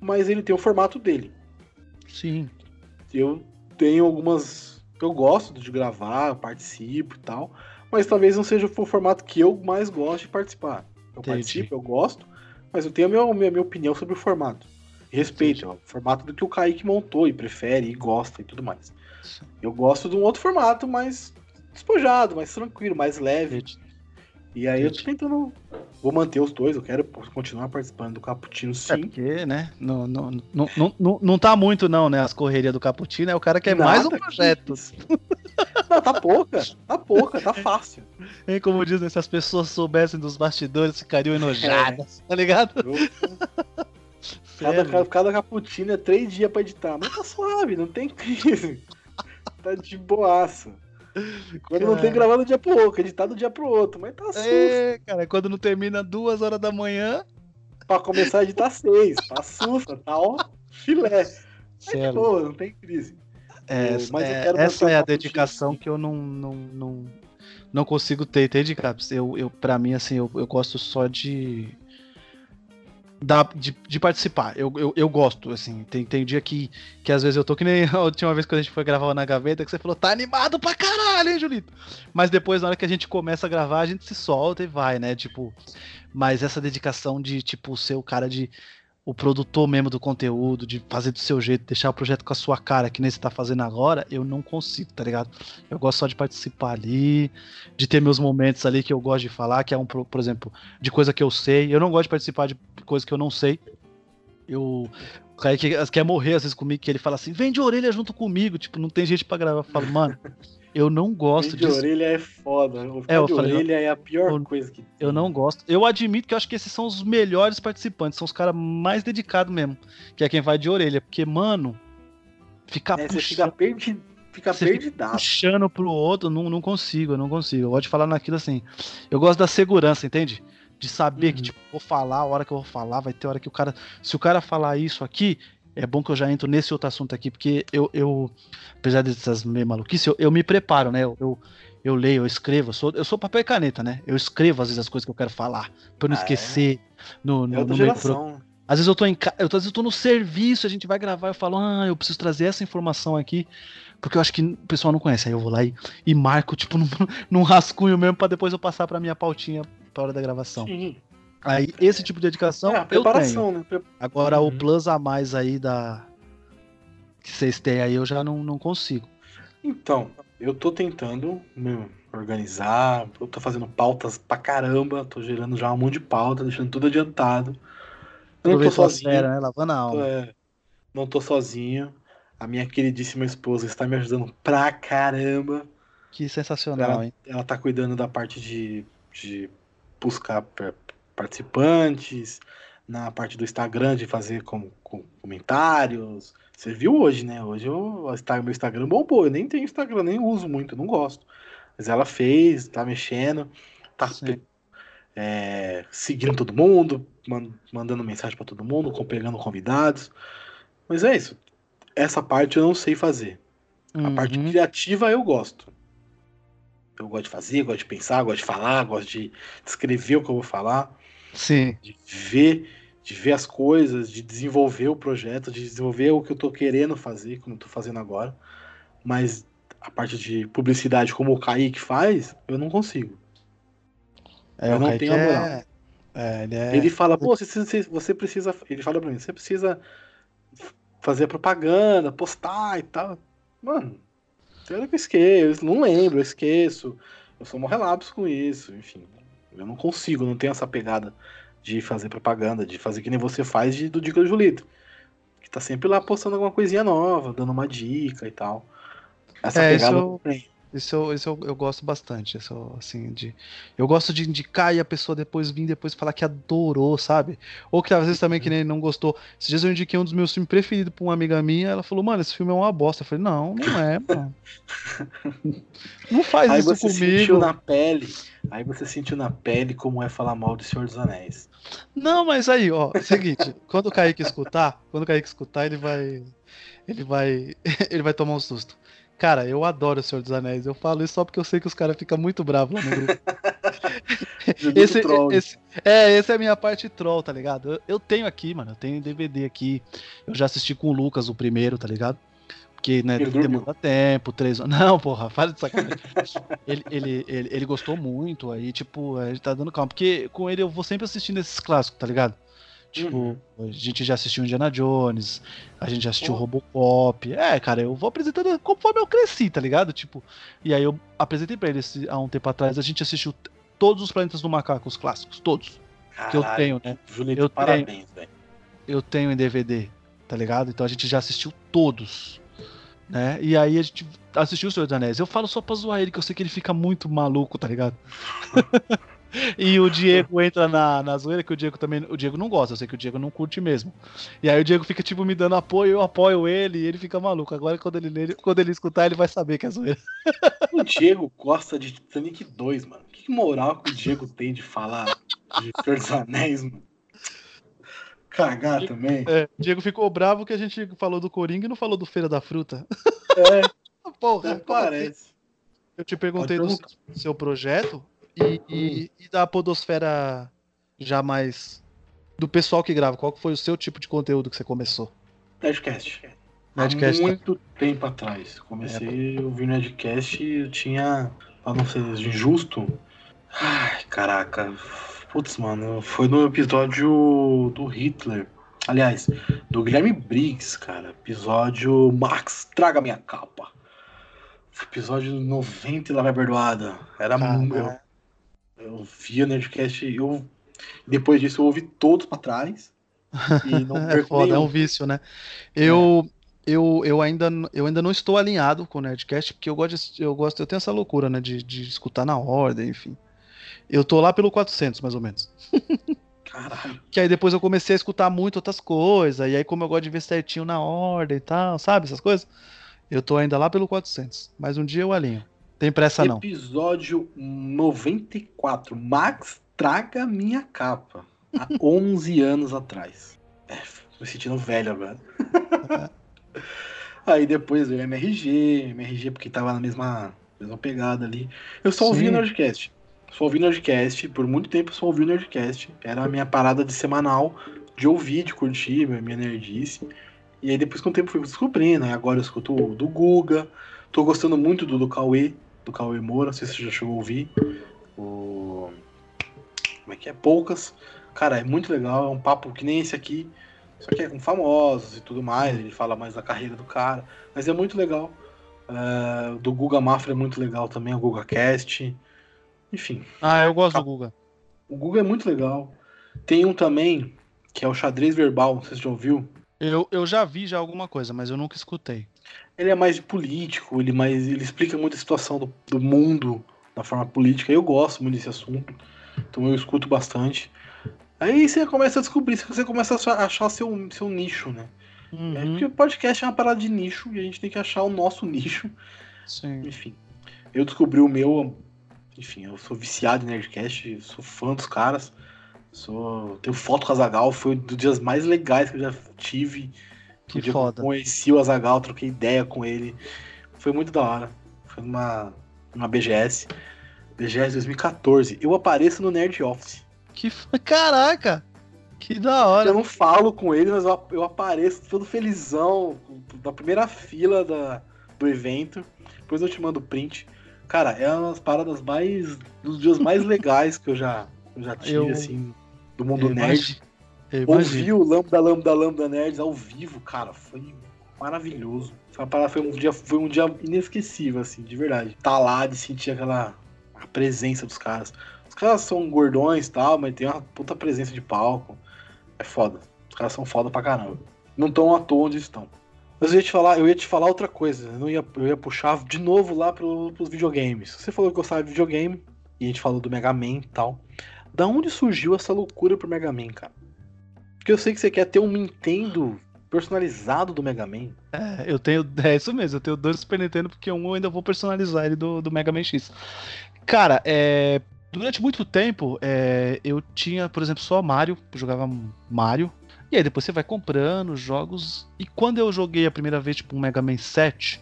mas ele tem o formato dele. Sim. Eu tenho algumas. Eu gosto de gravar, eu participo e tal. Mas talvez não seja o formato que eu mais gosto de participar. Eu Entendi. participo, eu gosto, mas eu tenho a minha, minha, minha opinião sobre o formato. Respeito, é o formato do que o Kaique montou e prefere e gosta e tudo mais. Eu gosto de um outro formato mais despojado, mais tranquilo, mais leve. E aí eu tô tentando. Vou manter os dois, eu quero continuar participando do Caputino É sim. porque, né? Não, não, não, não, não, não tá muito, não, né? As correrias do Caputino. É o cara que é Nada mais um projeto. Não, tá pouca, tá pouca, tá fácil. Hein? Como dizem, se as pessoas soubessem dos bastidores, ficariam enojadas. Tá ligado? Eu- Sério. Cada, cada cappuccino é três dias pra editar. Mas tá suave, não tem crise. Tá de boaça. Quando não tem Cara. gravado do dia pro outro, editar do dia pro outro. Mas tá susto. É, cara, quando não termina duas horas da manhã. Pra começar a editar seis. Tá susto, tá ó, filé. Mas, pô, não tem crise. É, Mas eu é, essa é a dedicação que eu não, não, não, não consigo ter, entende, Caps? Eu, eu, pra mim, assim, eu, eu gosto só de. Da, de, de participar. Eu, eu, eu gosto, assim. Tem, tem dia que, que às vezes eu tô que nem a última vez que a gente foi gravar na gaveta, que você falou, tá animado pra caralho, hein, Julito? Mas depois, na hora que a gente começa a gravar, a gente se solta e vai, né? Tipo, mas essa dedicação de, tipo, ser o cara de o produtor mesmo do conteúdo, de fazer do seu jeito, deixar o projeto com a sua cara, que nem você tá fazendo agora, eu não consigo, tá ligado? Eu gosto só de participar ali, de ter meus momentos ali que eu gosto de falar, que é um, por exemplo, de coisa que eu sei. Eu não gosto de participar de coisa que eu não sei. Eu. O cara que quer morrer às vezes comigo, que ele fala assim, vem de orelha junto comigo, tipo, não tem gente para gravar. Eu falo, mano, eu não gosto de disso. orelha é foda. O é, eu de falei, orelha é a pior eu, coisa que tem. Eu não gosto. Eu admito que eu acho que esses são os melhores participantes. São os caras mais dedicados mesmo. Que é quem vai de orelha. Porque, mano, ficar é, puxando... Você fica, perdi, fica perdidaço. puxando pro outro, não, não consigo, eu não consigo. Eu gosto de falar naquilo assim. Eu gosto da segurança, entende? De saber uhum. que, tipo, vou falar, a hora que eu vou falar, vai ter hora que o cara. Se o cara falar isso aqui, é bom que eu já entro nesse outro assunto aqui, porque eu, eu apesar dessas meio maluquices, eu, eu me preparo, né? Eu, eu, eu, leio, eu escrevo, eu sou, eu sou papel e caneta, né? Eu escrevo às vezes as coisas que eu quero falar, pra eu não ah, esquecer é? no, no, é no meu pro... Às vezes eu tô em eu às vezes eu tô no serviço, a gente vai gravar, eu falo, ah, eu preciso trazer essa informação aqui, porque eu acho que o pessoal não conhece. Aí eu vou lá e, e marco, tipo, num, num rascunho mesmo, para depois eu passar pra minha pautinha pra hora da gravação. Sim. Aí, esse tipo de dedicação, é, eu tenho. Né? Agora, uhum. o plus a mais aí da. Que vocês têm aí, eu já não, não consigo. Então, eu tô tentando meu, organizar, eu tô fazendo pautas pra caramba, tô gerando já um monte de pauta, deixando tudo adiantado. Eu não tô sozinho. Né? Lavando a alma. É, não tô sozinho. A minha queridíssima esposa está me ajudando pra caramba. Que sensacional, ela, hein? Ela tá cuidando da parte de, de buscar participantes, na parte do Instagram de fazer com, com comentários. Você viu hoje, né? Hoje o meu Instagram bombou. Eu nem tenho Instagram, nem uso muito, não gosto. Mas ela fez, tá mexendo, tá é, seguindo todo mundo, mandando mensagem para todo mundo, pegando convidados. Mas é isso. Essa parte eu não sei fazer. Uhum. A parte criativa eu gosto. Eu gosto de fazer, gosto de pensar, gosto de falar, gosto de escrever o que eu vou falar. Sim. De ver, de ver as coisas, de desenvolver o projeto, de desenvolver o que eu tô querendo fazer, como eu tô fazendo agora. Mas a parte de publicidade, como o Kaique faz, eu não consigo. É, eu não tenho a moral. É... É, ele, é... ele, fala, pô, você, você precisa. Ele fala pra mim, você precisa fazer propaganda, postar e tal. Mano, será que eu esqueço? Eu não lembro, eu esqueço. Eu sou um relapso com isso, enfim. Eu não consigo, não tenho essa pegada de fazer propaganda, de fazer que nem você faz de, do Dica do Julito. Que tá sempre lá postando alguma coisinha nova, dando uma dica e tal. Essa é, pegada isso, eu, isso, eu, isso eu, eu, gosto bastante. Isso, assim, de, eu gosto de indicar e a pessoa depois vir depois falar que adorou, sabe? Ou que às vezes também que nem não gostou. Esses dias eu indiquei um dos meus filmes preferidos pra uma amiga minha, ela falou, mano, esse filme é uma bosta. Eu falei, não, não é, mano. não faz Aí isso você comigo. Sentiu na pele. Aí você sentiu na pele como é falar mal do Senhor dos Anéis. Não, mas aí, ó, seguinte, quando o Kaique escutar, quando o Kaique escutar, ele vai. Ele vai. Ele vai tomar um susto. Cara, eu adoro o Senhor dos Anéis. Eu falo isso só porque eu sei que os caras ficam muito bravos lá no grupo. esse, esse, é, essa é a minha parte troll, tá ligado? Eu, eu, tenho aqui, mano. Eu tenho DVD aqui. Eu já assisti com o Lucas o primeiro, tá ligado? Porque, né, ele demora tempo, três Não, porra, faz de sacanagem. ele, ele, ele, ele, gostou muito, aí, tipo, ele tá dando calma. Porque com ele eu vou sempre assistindo esses clássicos, tá ligado? Tipo, uhum. a gente já assistiu Indiana Jones, a gente já assistiu oh. Robocop. É, cara, eu vou apresentando conforme eu cresci, tá ligado? Tipo, e aí eu apresentei pra ele há um tempo atrás, a gente assistiu todos os Planetas do Macaco, os clássicos, todos. Caralho, que eu tenho, né? Julito, eu parabéns, velho. Eu tenho em DVD, tá ligado? Então a gente já assistiu todos. Né? E aí a gente assistiu o Senhor dos Anéis. Eu falo só pra zoar ele, que eu sei que ele fica muito maluco, tá ligado? E o Diego entra na, na zoeira, que o Diego também. O Diego não gosta, eu sei que o Diego não curte mesmo. E aí o Diego fica, tipo, me dando apoio, eu apoio ele e ele fica maluco. Agora, quando ele, quando ele escutar, ele vai saber que é zoeira. O Diego gosta de Titanic 2, mano. Que moral que o Diego tem de falar de Senhor dos Anéis, mano? Cagar também. É, o Diego ficou bravo que a gente falou do Coringa e não falou do Feira da Fruta. É. Porra, assim? parece. Eu te perguntei do seu projeto, e, e, e, da podosfera já mais do pessoal que grava, qual foi o seu tipo de conteúdo que você começou? Nerdcast. Nerdcast, Há tá. muito tempo atrás. Comecei a ouvir Nerdcast e eu tinha, pra não ser injusto. Ai, caraca. Putz, mano, foi no episódio do Hitler. Aliás, do Guilherme Briggs, cara. Episódio Max, traga minha capa. Episódio 90 e lá vai perdoada. Era muito. Eu, eu via Nerdcast e eu. Depois disso eu ouvi todos pra trás. E não É foda, é nenhum. um vício, né? Eu, eu, eu, ainda, eu ainda não estou alinhado com o Nerdcast, porque eu gosto, eu gosto, eu tenho essa loucura, né, de, de escutar na ordem, enfim. Eu tô lá pelo 400, mais ou menos. Caralho. Que aí depois eu comecei a escutar muito outras coisas, e aí como eu gosto de ver certinho na ordem e tal, sabe, essas coisas? Eu tô ainda lá pelo 400, mas um dia eu alinho. Tem pressa não. Episódio 94. Max traga minha capa. Há 11 anos atrás. É, tô me sentindo velho agora. Aí depois veio MRG, MRG porque tava na mesma, mesma pegada ali. Eu só ouvi Sim. o Nerdcast. Só ouvi Nerdcast. Por muito tempo eu só ouvi o Nerdcast. Era a minha parada de semanal de ouvir, de curtir, minha nerdice. E aí depois com o tempo fui descobrindo. Aí agora eu escuto o do Guga. Tô gostando muito do do Cauê, do Cauê Moura. Não sei se você já chegou a ouvir. O. Como é que é? Poucas. Cara, é muito legal. É um papo que nem esse aqui. Só que é com famosos e tudo mais. Ele fala mais da carreira do cara. Mas é muito legal. É, do Guga Mafra é muito legal também, o Guga Cast. Enfim, Ah, eu gosto do Guga. o Guga é muito legal. Tem um também, que é o Xadrez Verbal, não sei se você já ouviu. Eu, eu já vi já alguma coisa, mas eu nunca escutei. Ele é mais político, ele, mais, ele explica muito a situação do, do mundo da forma política. Eu gosto muito desse assunto, então eu escuto bastante. Aí você começa a descobrir, você começa a achar- seu, seu nicho, né? É Uhum, porque podcast é uma parada de nicho e a gente tem que achar o nosso nicho. sim. Enfim, eu descobri o meu. Enfim, eu sou viciado em Nerdcast, sou fã dos caras. Sou, tenho foto com o Azagal, foi um dos dias mais legais que eu já tive. Que dia foda. Que eu conheci o Azagal, troquei ideia com ele. Foi muito da hora. Foi numa, numa BGS. BGS 2014. Eu apareço no Nerd Office. Que f- Caraca! Que da hora. Eu não falo com ele, mas eu, eu apareço todo felizão, da primeira fila da, do evento. Depois eu te mando o print. Cara, é uma das paradas mais. dos dias mais legais que eu já, eu já tive, Eu- assim, do mundo nerd. imagino. Ouvir o Lambda Lambda Lambda Nerds ao vivo, cara, foi maravilhoso. Foi um dia, foi um dia inesquecível, assim, de verdade. Tá lá, de sentir aquela a presença dos caras. Os caras são gordões e tal, mas tem uma puta presença de palco. É foda. Os caras são foda pra caramba. Não estão à toa onde estão. Mas eu ia te falar, eu ia te falar outra coisa. Eu, não ia, eu ia puxar de novo lá pro, pros videogames. Você falou que gostava de videogame, e a gente falou do Mega Man e tal. Da onde surgiu essa loucura pro Mega Man, cara? Porque eu sei que você quer ter um Nintendo personalizado do Mega Man. É, eu tenho. É isso mesmo, eu tenho dois Super Nintendo, porque um eu ainda vou personalizar ele do, do Mega Man X. Cara, é, durante muito tempo é, eu tinha, por exemplo, só Mario, jogava Mario. E aí depois você vai comprando jogos. E quando eu joguei a primeira vez, tipo, um Mega Man 7,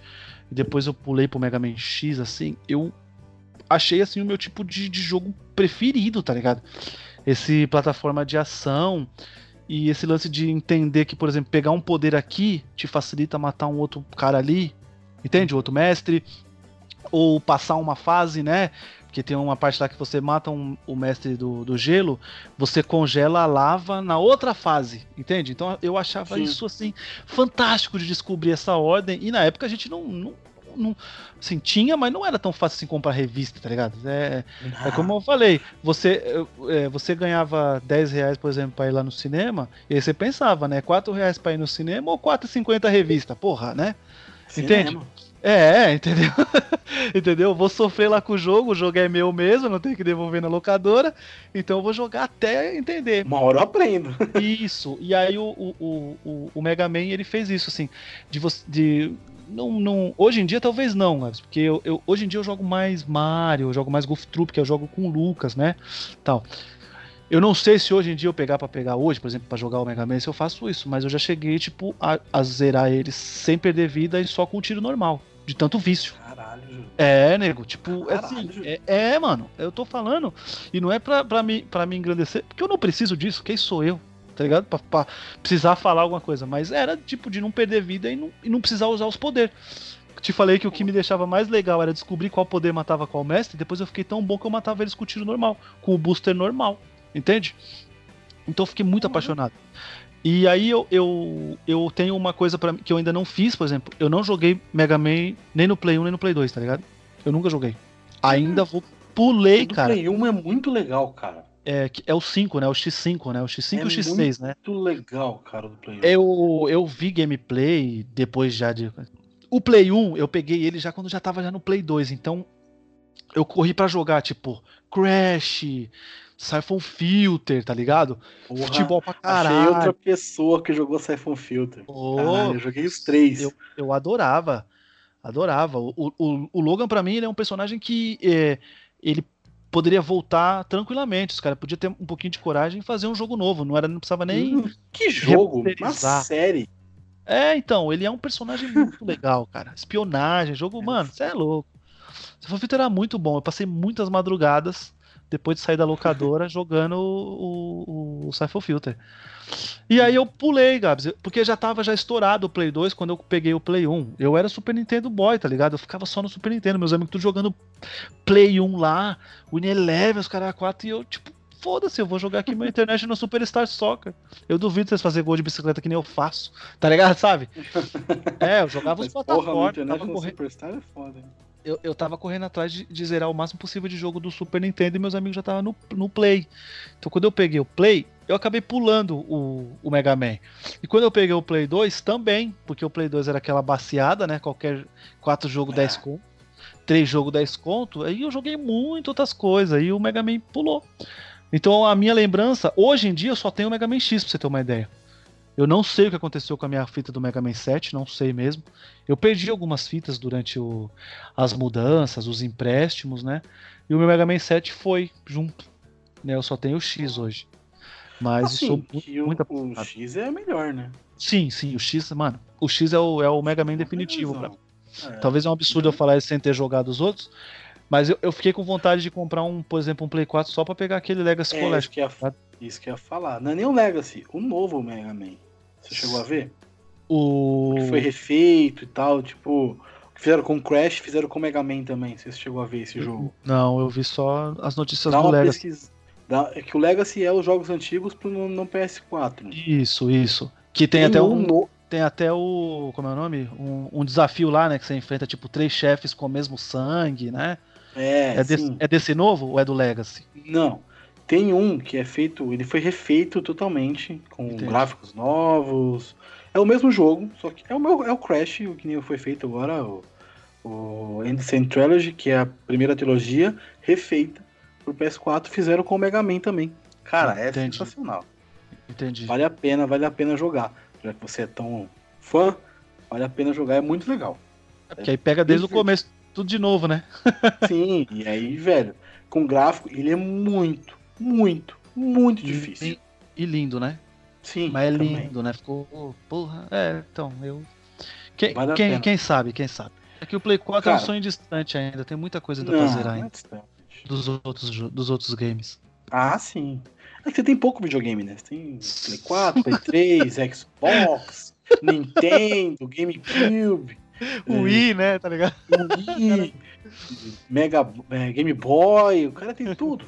e depois eu pulei pro Mega Man X, assim, eu achei assim o meu tipo de, de jogo preferido, tá ligado? Esse plataforma de ação. E esse lance de entender que, por exemplo, pegar um poder aqui te facilita matar um outro cara ali, entende? Outro mestre. Ou passar uma fase, né? Porque tem uma parte lá que você mata um- o mestre do, do gelo, você congela a lava na outra fase, entende? Então eu achava Sim. isso assim fantástico de descobrir essa ordem. E na época a gente não, não, não assim, tinha, mas não era tão fácil assim comprar revista, tá ligado? É, é como eu falei, você, é, você ganhava 10 reais, por exemplo, pra ir lá no cinema, e aí você pensava, né? 4 reais pra ir no cinema ou 4,50 a revista? Porra, né? entende? Cinema. É, entendeu? entendeu? Vou sofrer lá com o jogo, o jogo é meu mesmo, não tenho que devolver na locadora, então eu vou jogar até entender. Uma hora eu aprendo. Isso, e aí o, o, o, o- o Mega Man ele fez isso, assim, de você. De, não, não, hoje em dia talvez não, porque eu, eu- hoje em dia eu jogo mais Mario, eu jogo mais Golf Troop, que eu jogo com o Lucas, né? Tal. Eu não sei se hoje em dia eu pegar pra pegar hoje, por exemplo, pra jogar o Mega Man, se eu faço isso, mas eu já cheguei, tipo, a, a zerar eles sem perder vida e só com tiro normal, de tanto vício. Caralho, Júlio. É, nego, tipo, Caralho, assim, Júlio. é, é, mano, eu tô falando, e não é pra, pra, me, pra me engrandecer, porque eu não preciso disso, quem sou eu, tá ligado? Pra, pra precisar falar alguma coisa. Mas era tipo de não perder vida e não, e não precisar usar os poderes. Te falei que o que me deixava mais legal era descobrir qual poder matava qual mestre, depois eu fiquei tão bom que eu matava eles com o tiro normal, com o booster normal, entende? Então eu fiquei muito Uhum. apaixonado. E aí eu, eu, eu tenho uma coisa para que eu ainda não fiz, por exemplo, eu não joguei Mega Man nem no Play 1 nem no Play 2, tá ligado? Eu nunca joguei. Ainda vou pulei, O cara. Play 1 é muito legal, cara. É, é o 5, né? O X5, né? O X5 e é o X6, né? Muito legal, cara, do Play 1. Eu, eu vi gameplay depois já de. O Play 1, eu peguei ele já quando já tava já no Play 2, então eu corri pra jogar, tipo, Crash, Siphon Filter, tá ligado? Porra, Futebol pra Achei caralho. outra pessoa que jogou Siphon Filter. Ô, Caralho, eu joguei os três. eu, eu adorava. Adorava. O, o, o Logan, pra mim, ele é um personagem que é, ele poderia voltar tranquilamente. Os caras podiam ter um pouquinho de coragem e fazer um jogo novo. Não, era, não precisava nem. Hum, que jogo, uma série. É, então, ele é um personagem muito legal, cara. Espionagem, jogo, mano, você é louco. Siphon Filter era muito bom. Eu passei muitas madrugadas depois de sair da locadora jogando o, o, o Siphon Filter. E aí eu pulei, Gabs, porque já tava já estourado o Play 2 quando eu peguei o Play 1. Eu era Super Nintendo Boy, tá ligado? Eu ficava só no Super Nintendo, meus amigos tudo jogando Play 1 lá, Win Eleven, os caras 4, e eu, tipo, foda-se, eu vou jogar aqui meu International Superstar Soccer. Eu duvido vocês fazerem gol de bicicleta que nem eu faço, tá ligado, sabe? É, eu jogava os Mas, porra, no plataformas, tava correndo Superstar é foda. hein? Eu, eu tava correndo atrás de, de zerar o máximo possível de jogo do Super Nintendo e meus amigos já estavam no, no Play. Então quando eu peguei o Play, eu acabei pulando o, o Mega Man. E quando eu peguei o Play 2, também, porque o Play 2 era aquela baseada, né? Qualquer 4 jogo É. 10 conto, 3 jogo 10 conto, aí eu joguei muito outras coisas, aí o Mega Man pulou. Então a minha lembrança, hoje em dia eu só tenho o Mega Man X, pra você ter uma ideia. Eu não sei o que aconteceu com a minha fita do Mega Man 7, não sei mesmo. Eu perdi algumas fitas durante o, as mudanças, os empréstimos, né? E o meu Mega Man 7 foi junto. Né? Eu só tenho o X hoje. Mas Assim, sou muito, que o, muito o. X é melhor, né? Sim, sim, o X, mano. O X é o, é o Mega Man definitivo. pra- É. Talvez é um absurdo eu falar isso sem ter jogado os outros. Mas eu, eu fiquei com vontade de comprar um, por exemplo, um Play 4 só pra pegar aquele Legacy É, Collection. isso que, ia, isso que ia falar. Não é nem o Legacy, o novo Mega Man. Você chegou a ver? O. Que foi refeito e tal, tipo. Fizeram com Crash, fizeram com Mega Man também. Você chegou a ver esse jogo? Não, eu vi só as notícias Dá do Legacy. pesquisa. Dá, é que o Legacy é os jogos antigos pro no, no PS4. né? Isso, isso. Que tem, até um. no- Tem até o. Como é o nome? Um, um desafio lá, né? Que você enfrenta, tipo, três chefes com o mesmo sangue, né? É, É, desse, sim. é desse novo ou é do Legacy? Não. Tem um que é feito, ele foi refeito totalmente, com Entendi. gráficos novos. É o mesmo jogo, só que é o, meu, é o Crash, o que nem foi feito agora, o, o Ancient Trilogy, que é a primeira trilogia, refeita pro PS4, fizeram com o Mega Man também. Cara, é Entendi. sensacional. Entendi. Vale a pena, vale a pena jogar. Já que você é tão fã, vale a pena jogar, é muito legal. É porque aí pega desde o começo, tudo de novo, né? Sim, e aí, velho, com gráfico, ele é muito, muito, muito difícil. E, e lindo, né? Sim, Mas é também. lindo, né? Ficou. Porra. É, então, eu. Quem, Vale quem, quem sabe, quem sabe. É que o Play 4 é um Cara. sonho distante ainda, tem muita coisa ainda Não, pra zerar é ainda. Dos outros, dos outros games. Ah, sim. É que você tem pouco videogame, né? Você tem Play 4, Play 3, Xbox, Nintendo, GameCube, O Wii, né? Tá ligado? Wii, Mega é, Game Boy, o cara tem tudo.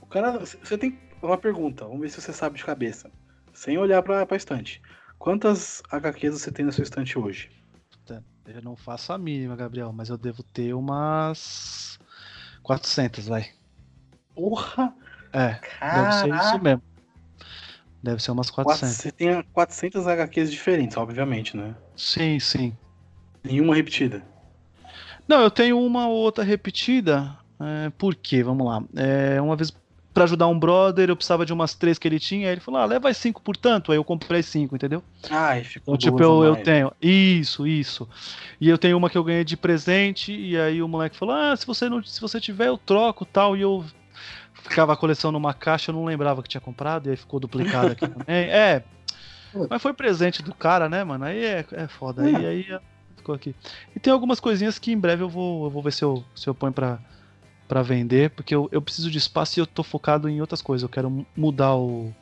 O cara, você tem uma pergunta, vamos ver se você sabe de cabeça. Sem olhar pra, pra estante. Quantas HQs você tem na sua estante hoje? Eu não faço a mínima, Gabriel, mas eu devo ter umas 400, vai. Porra! É, deve ser isso Caraca! mesmo. Deve ser umas 400. Você tem 400 HQs diferentes, obviamente, né? Sim, sim. Nenhuma repetida. Não, eu tenho uma ou outra repetida. É, por quê? Vamos lá. É, uma vez, pra ajudar um brother, eu precisava de umas três que ele tinha. Aí ele falou: ah, leva as cinco por tanto. Aí eu comprei cinco, entendeu? Ai, ficou Então, tipo, eu, eu tenho. Isso, isso. E eu tenho uma que eu ganhei de presente. E aí o moleque falou: ah, se você, não, se você tiver, eu troco tal. E eu ficava a coleção numa caixa, eu não lembrava que tinha comprado. E aí ficou duplicado aqui também. É. Mas foi presente do cara, né, mano? Aí é, é foda. Aí, aí é, ficou aqui. E tem algumas coisinhas que em breve eu vou, eu vou ver se eu, se eu ponho pra, pra vender, porque eu, eu preciso de espaço e eu tô focado em outras coisas. Eu quero mu- mudar o,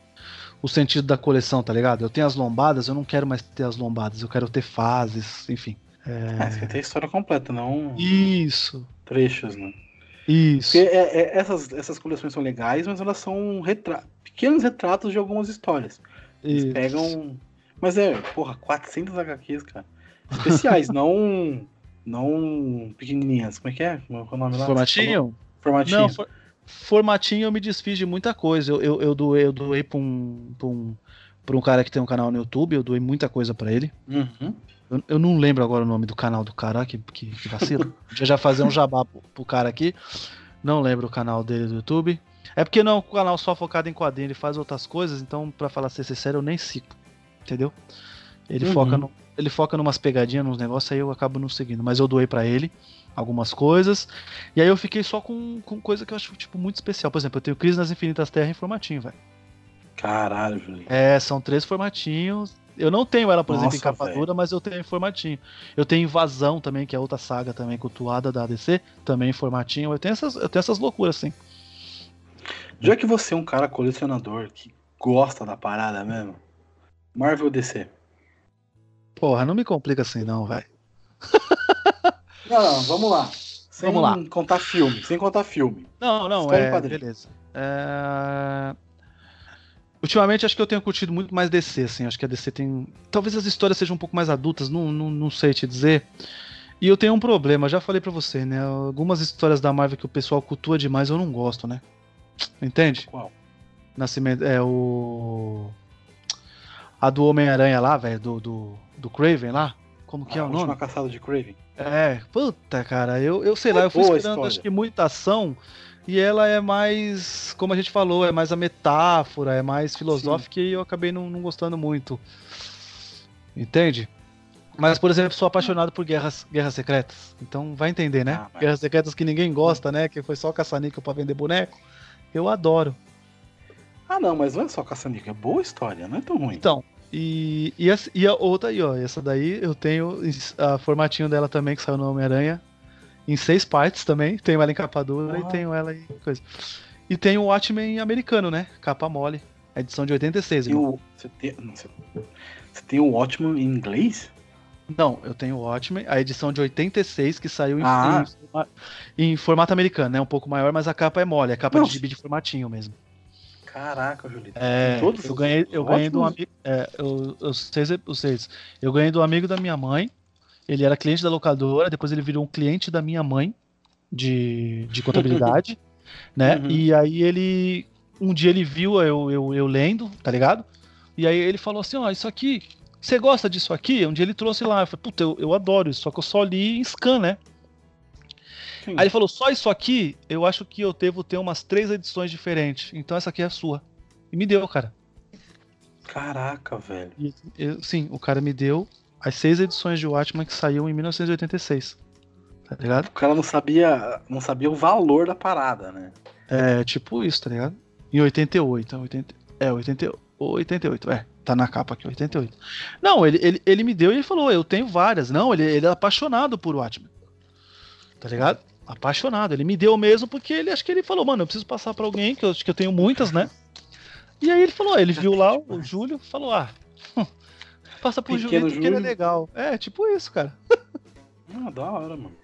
o sentido da coleção, tá ligado? Eu tenho as lombadas, eu não quero mais ter as lombadas, eu quero ter fases, enfim. É, você quer ter a história completa, não Isso, trechos, né? isso. Porque é- é- essas, essas coleções são legais, mas elas são retra- pequenos retratos de algumas histórias. Eles isso. pegam. Mas é, porra, 400 HQs, cara. Especiais, não. Não pequenininhas. Como é que é? Como é o nome lá? Formatinho? Formatinho. Não, for- formatinho eu me desfiz de muita coisa. Eu, eu, eu doei, eu doei pra um, pra, um, pra um cara que tem um canal no YouTube, eu doei muita coisa pra ele. Uhum. Eu, eu não lembro agora o nome do canal do cara, que, que, que vacilo. Já já fazer um jabá pro, pro cara aqui. Não lembro o canal dele do YouTube. É porque não é um canal só focado em quadrinho, ele faz outras coisas, então, pra falar ser sincero, eu nem sigo. Entendeu? Ele, Uhum. foca no, ele foca numas pegadinhas, nos negócios, aí eu acabo não seguindo. Mas eu doei pra ele algumas coisas. E aí eu fiquei só com, com coisa que eu acho, tipo, muito especial. Por exemplo, eu tenho Crise nas Infinitas Terras em formatinho, velho. Caralho, Julinho. É, são três formatinhos. Eu não tenho ela, por exemplo, em Nossa, capa dura, mas eu tenho em formatinho. Eu tenho Invasão também, que é outra saga também cultuada da DC, também em formatinho. Eu tenho essas, eu tenho essas loucuras, assim. Já que você é um cara colecionador que gosta da parada mesmo, Marvel DC? Porra, não me complica assim não, velho. Não, não, vamos lá. Sem Vamos lá. contar filme, sem contar filme. Não, não, História é. Beleza. É... Ultimamente acho que eu tenho curtido muito mais DC, assim. Acho que a DC tem. Talvez as histórias sejam um pouco mais adultas, não, não, não sei te dizer. E eu tenho um problema, já falei pra você, né? Algumas histórias da Marvel que o pessoal cultua demais eu não gosto, né? Entende? Qual? Nascimento. É o. A do Homem-Aranha lá, velho, do, do, do Craven lá. Como que é a o última nome? caçada de Craven. É, puta, cara, eu, eu sei lá, É eu fui esperando acho que muita ação e ela é mais, como a gente falou, é mais a metáfora, é mais filosófica e eu acabei não, não gostando muito. Entende? Mas, por exemplo, sou apaixonado por guerras, guerras secretas. Então vai entender, né? Ah, mas- Guerras secretas que ninguém gosta, né? Que foi só caça-níquel pra vender boneco. Eu adoro. Ah, não, mas não é só caça-níquel, é boa história, não é tão ruim. Então, e, e, essa- e a outra aí, ó. Essa daí eu tenho a formatinho dela também, que saiu no Homem-Aranha. Em seis partes também. Tenho ela em capa dura Uau. e tenho ela em coisa. E tem o Watchmen americano, né? Capa mole. Edição de 86, E irmão. o, você, tem, você, você tem o ótimo em inglês? Não, eu tenho o Watchmen, a edição de 86, que saiu em, Ah. em em formato americano, né? Um pouco maior, mas a capa é mole. É capa Não, de gibi de formatinho mesmo. Caraca, Julito. É, todos eu ganhei, eu ganhei de um amigo. É, eu, eu, seis, os seis. Eu ganhei do amigo da minha mãe. Ele era cliente da locadora, depois ele virou um cliente da minha mãe de, de contabilidade, né? Uhum. E aí ele. Um dia ele viu eu, eu, eu lendo, tá ligado? E aí ele falou assim: ó, isso aqui. Você gosta disso aqui? Um dia ele trouxe lá. Eu falei, puta, eu, eu adoro isso, só que eu só li em scan, né? Sim. Aí ele falou: só isso aqui, eu acho que eu devo ter umas três edições diferentes. Então essa aqui é a sua. E me deu, cara. Caraca, velho. E, eu- sim, o cara me deu as seis edições de Watchmen que saiu em 1986. Tá ligado? O cara não sabia, não sabia o valor da parada, né? É tipo isso, tá ligado? Em 88. 80, é, 80, 88, é. Tá na capa aqui, 88. Não, ele, ele, ele me deu e ele falou: Eu tenho várias. Não, ele, ele é apaixonado por Watchmen. Tá ligado? Apaixonado. Ele me deu mesmo porque ele acho que ele falou: Mano, eu preciso passar pra alguém, que eu acho que eu tenho muitas, né? E aí ele falou: Ele viu lá o Júlio, falou: Ah, passa pro Pequeno Júlio porque ele é legal. É, tipo isso, cara. Ah, da hora, mano.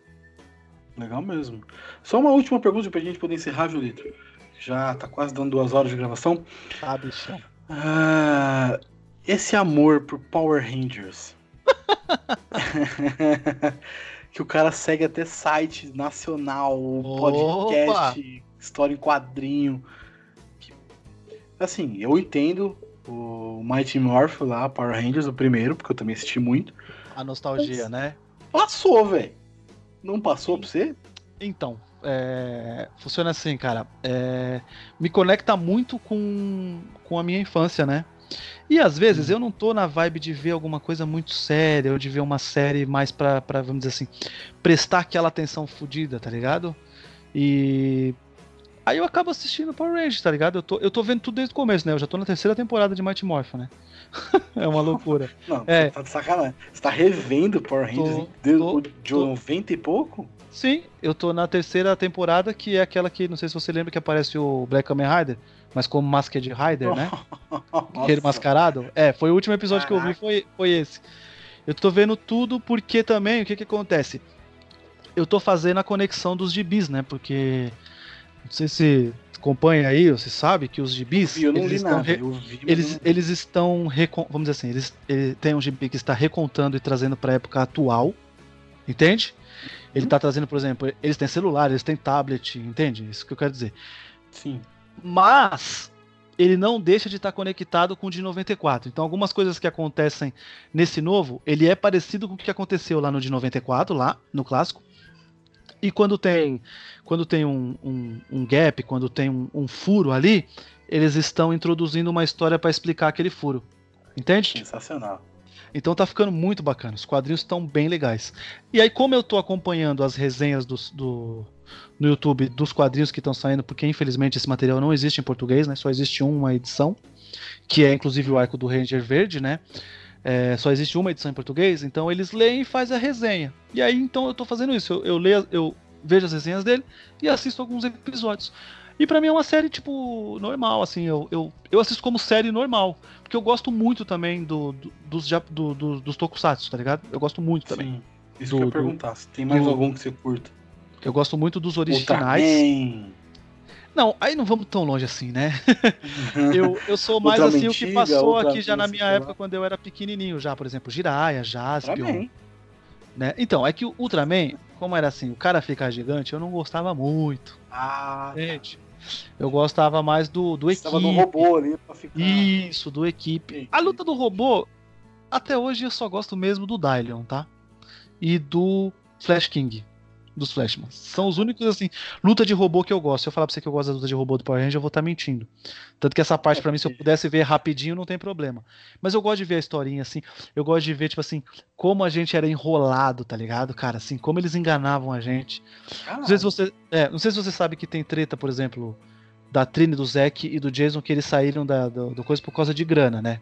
Legal mesmo. Só uma última pergunta pra gente poder encerrar, Julito. Já tá quase dando duas horas de gravação. Ah, bichão. Ah, esse amor por Power Rangers. que o cara segue até site nacional, podcast, história em quadrinho. Assim, eu entendo o Mighty Morph lá, Power Rangers, o primeiro, porque eu também assisti muito. A nostalgia, né? Passou, velho. Não passou pra você? Então, é, funciona assim, cara. É, me conecta muito com, com a minha infância, né? E às vezes eu não tô na vibe de ver alguma coisa muito séria, ou de ver uma série mais pra, pra vamos dizer assim, prestar aquela atenção fodida, tá ligado? E. Aí eu acabo assistindo Power Rangers, tá ligado? Eu tô, eu tô vendo tudo desde o começo, né? Eu já tô na terceira temporada de Mighty Morphin, né? é uma loucura. Não, É. você tá de sacanagem. Você tá revendo Power Rangers Tô, de, tô, de tô. 90 e pouco? Sim, eu tô na terceira temporada, que é aquela que, não sei se você lembra, que aparece o Black Kamen Rider, mas como Masked Rider, né? Aquele mascarado. É, foi o último episódio que eu vi, foi, foi esse. Eu tô vendo tudo porque também, o que que acontece? Eu tô fazendo a conexão dos gibis, né? Porque, não sei se acompanha aí, você sabe que os gibis, Eu não eles li estão nada. re- Eu vi, eles, eles estão, recon- vamos dizer assim, eles, ele tem um gibi que está recontando e trazendo para a época atual, entende? Ele está trazendo, por exemplo, eles têm celular, eles têm tablet, entende? Isso que eu quero dizer. Sim. Mas ele não deixa de estar conectado com o de 94. Então, algumas coisas que acontecem nesse novo, ele é parecido com o que aconteceu lá no de 94, lá no clássico. E quando tem, quando tem um, um, um gap, quando tem um, um furo ali, eles estão introduzindo uma história para explicar aquele furo. Entende? Sensacional. Então tá ficando muito bacana. Os quadrinhos estão bem legais. E aí, como eu tô acompanhando as resenhas dos- do, no YouTube dos quadrinhos que estão saindo, porque infelizmente esse material não existe em português, né? Só existe uma edição, que é inclusive o arco do Ranger Verde, né? É, só existe uma edição em português, então eles leem e fazem a resenha. E aí então eu tô fazendo isso. Eu, eu leio, eu vejo as resenhas dele e assisto alguns episódios. E pra mim é uma série, tipo, normal, assim, eu, eu, eu assisto como série normal. Porque eu gosto muito também do, do- dos, do, do- dos tokusatsu, tá ligado? Eu gosto muito também. Sim. Isso que eu ia perguntar. Se tem mais algum que você curta? Eu gosto muito dos originais. Ultraman. Não, aí não vamos tão longe assim, né? Eu, eu sou mais assim o que passou aqui já na minha lá. época quando eu era pequenininho já, por exemplo, Jiraiya, Jaspion, né? Então, é que o Ultraman, como era assim, o cara ficar gigante, eu não gostava muito, Ah, gente. Eu gostava mais do, do você equipe. tava no robô ali pra ficar. Isso, do equipe. A luta do robô, até hoje eu só gosto mesmo do Dylion, tá? E do Flash King. Dos Flashmans. São os únicos, assim, luta de robô que eu gosto. Se eu falar pra você que eu gosto da luta de robô do Power Ranger, eu vou estar mentindo. Tanto que essa parte, pra mim, se eu pudesse ver rapidinho, não tem problema. Mas eu gosto de ver a historinha, assim. Eu gosto de ver, tipo assim, como a gente era enrolado, tá ligado, cara? Assim, como eles enganavam a gente. Não sei se você, é, não sei se você sabe que tem treta, por exemplo, da Trini, do Zack e do Jason, que eles saíram da, do, do coisa por causa de grana, né?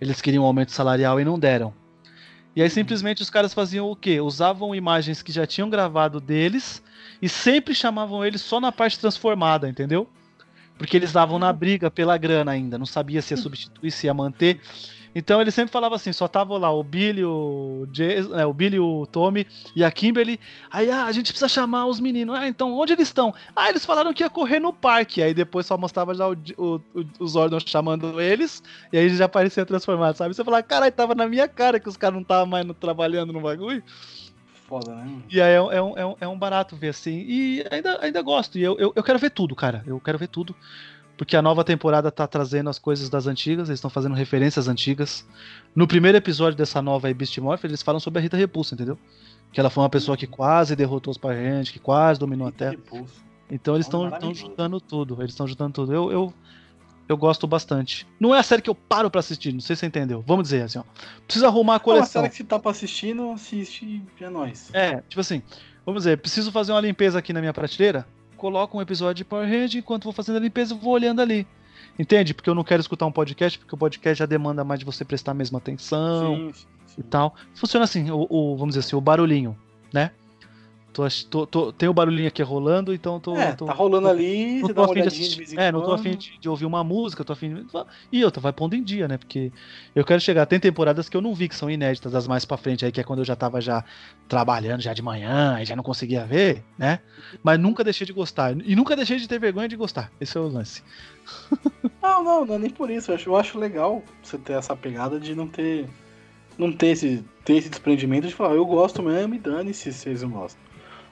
Eles queriam um aumento salarial e não deram. E aí simplesmente os caras faziam o quê? Usavam imagens que já tinham gravado deles e sempre chamavam eles só na parte transformada, entendeu? Porque eles davam na briga pela grana ainda, não sabia se ia substituir, se ia manter. Então ele sempre falava assim, só tava lá o Billy, o, Jason, é, o Billy, o Tommy e a Kimberly. Aí, ah, a gente precisa chamar os meninos. Ah, então onde eles estão? Ah, eles falaram que ia correr no parque. Aí depois só mostrava já o, o, o, Zordon chamando eles. E aí eles já apareciam transformados, sabe? Você fala, caralho, tava na minha cara que os caras não estavam mais no- trabalhando no bagulho. Foda, né? E aí é, um- é um, é, um, é um barato ver assim. E ainda, ainda gosto. E eu, eu, eu quero ver tudo, cara. Eu quero ver tudo. Porque a nova temporada tá trazendo as coisas das antigas, eles estão fazendo referências antigas. No primeiro episódio dessa nova aí, Beast Morph, eles falam sobre a Rita Repulsa, entendeu? Que ela foi uma pessoa que quase derrotou os parentes, que quase dominou a Terra. Repulso. Então eles estão maravilhoso. juntando tudo. Eles estão juntando tudo. Eu, eu, eu gosto bastante. Não é a série que eu paro pra assistir, não sei se você entendeu. Vamos dizer assim, ó. Precisa arrumar a Uma coleção. série que você tá pra assistindo, assiste e é nóis. É, tipo assim, vamos dizer, preciso fazer uma limpeza aqui na minha prateleira? Coloco um episódio de Power Rangers, enquanto vou fazendo a limpeza, eu vou olhando ali. Entende? Porque eu não quero escutar um podcast, porque o podcast já demanda mais de você prestar a mesma atenção sim, sim, sim. e tal. Funciona assim, o, o- vamos dizer assim, o barulhinho, né? Tô, tô- tô- tem o barulhinho aqui rolando, então tô. É, tô- tá rolando ali, não você tô afim de assistir. É, não tô afim de, de ouvir uma música, tô afim de... E outra, vai pondo em dia, né? Porque eu quero chegar. Tem temporadas que eu não vi, que são inéditas, as mais pra frente aí, que é quando eu já tava já trabalhando já de manhã e já não conseguia ver, né? Mas nunca deixei de gostar. E nunca deixei de ter vergonha de gostar. Esse é o lance. Não, não, não é nem por isso. Eu acho, eu acho legal você ter essa pegada de não ter. Não ter esse, ter esse desprendimento de falar, eu gosto mesmo e dane-se se vocês não gostam.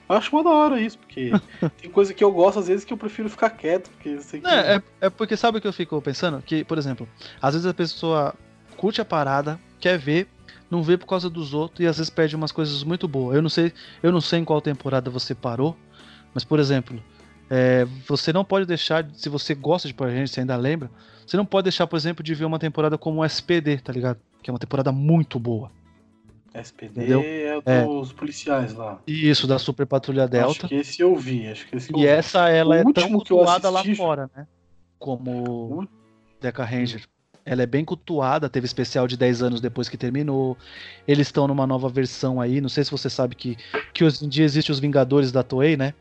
Eu acho uma da hora isso, porque tem coisa que eu gosto às vezes que eu prefiro ficar quieto, porque que. É, é, é porque sabe o que eu fico pensando? Que, por exemplo, às vezes a pessoa curte a parada, quer ver, não vê por causa dos outros e às vezes perde umas coisas muito boas. Eu não sei, eu não sei em qual temporada você parou, mas por exemplo, é, você não pode deixar, se você gosta de Power Rangers, você ainda lembra, você não pode deixar, por exemplo, de ver uma temporada como o SPD, tá ligado? Que é uma temporada muito boa. SPD Entendeu? é É. dos policiais lá. E isso da Super Patrulha Acho Delta. que esse eu vi, acho que esse E essa ela O é tão cultuada lá fora, né? Como O- Deca Ranger. Ela é bem cultuada, teve especial de 10 anos depois que terminou. Eles estão numa nova versão aí. Não sei se você sabe que, que hoje em dia existe os Vingadores da Toei, né?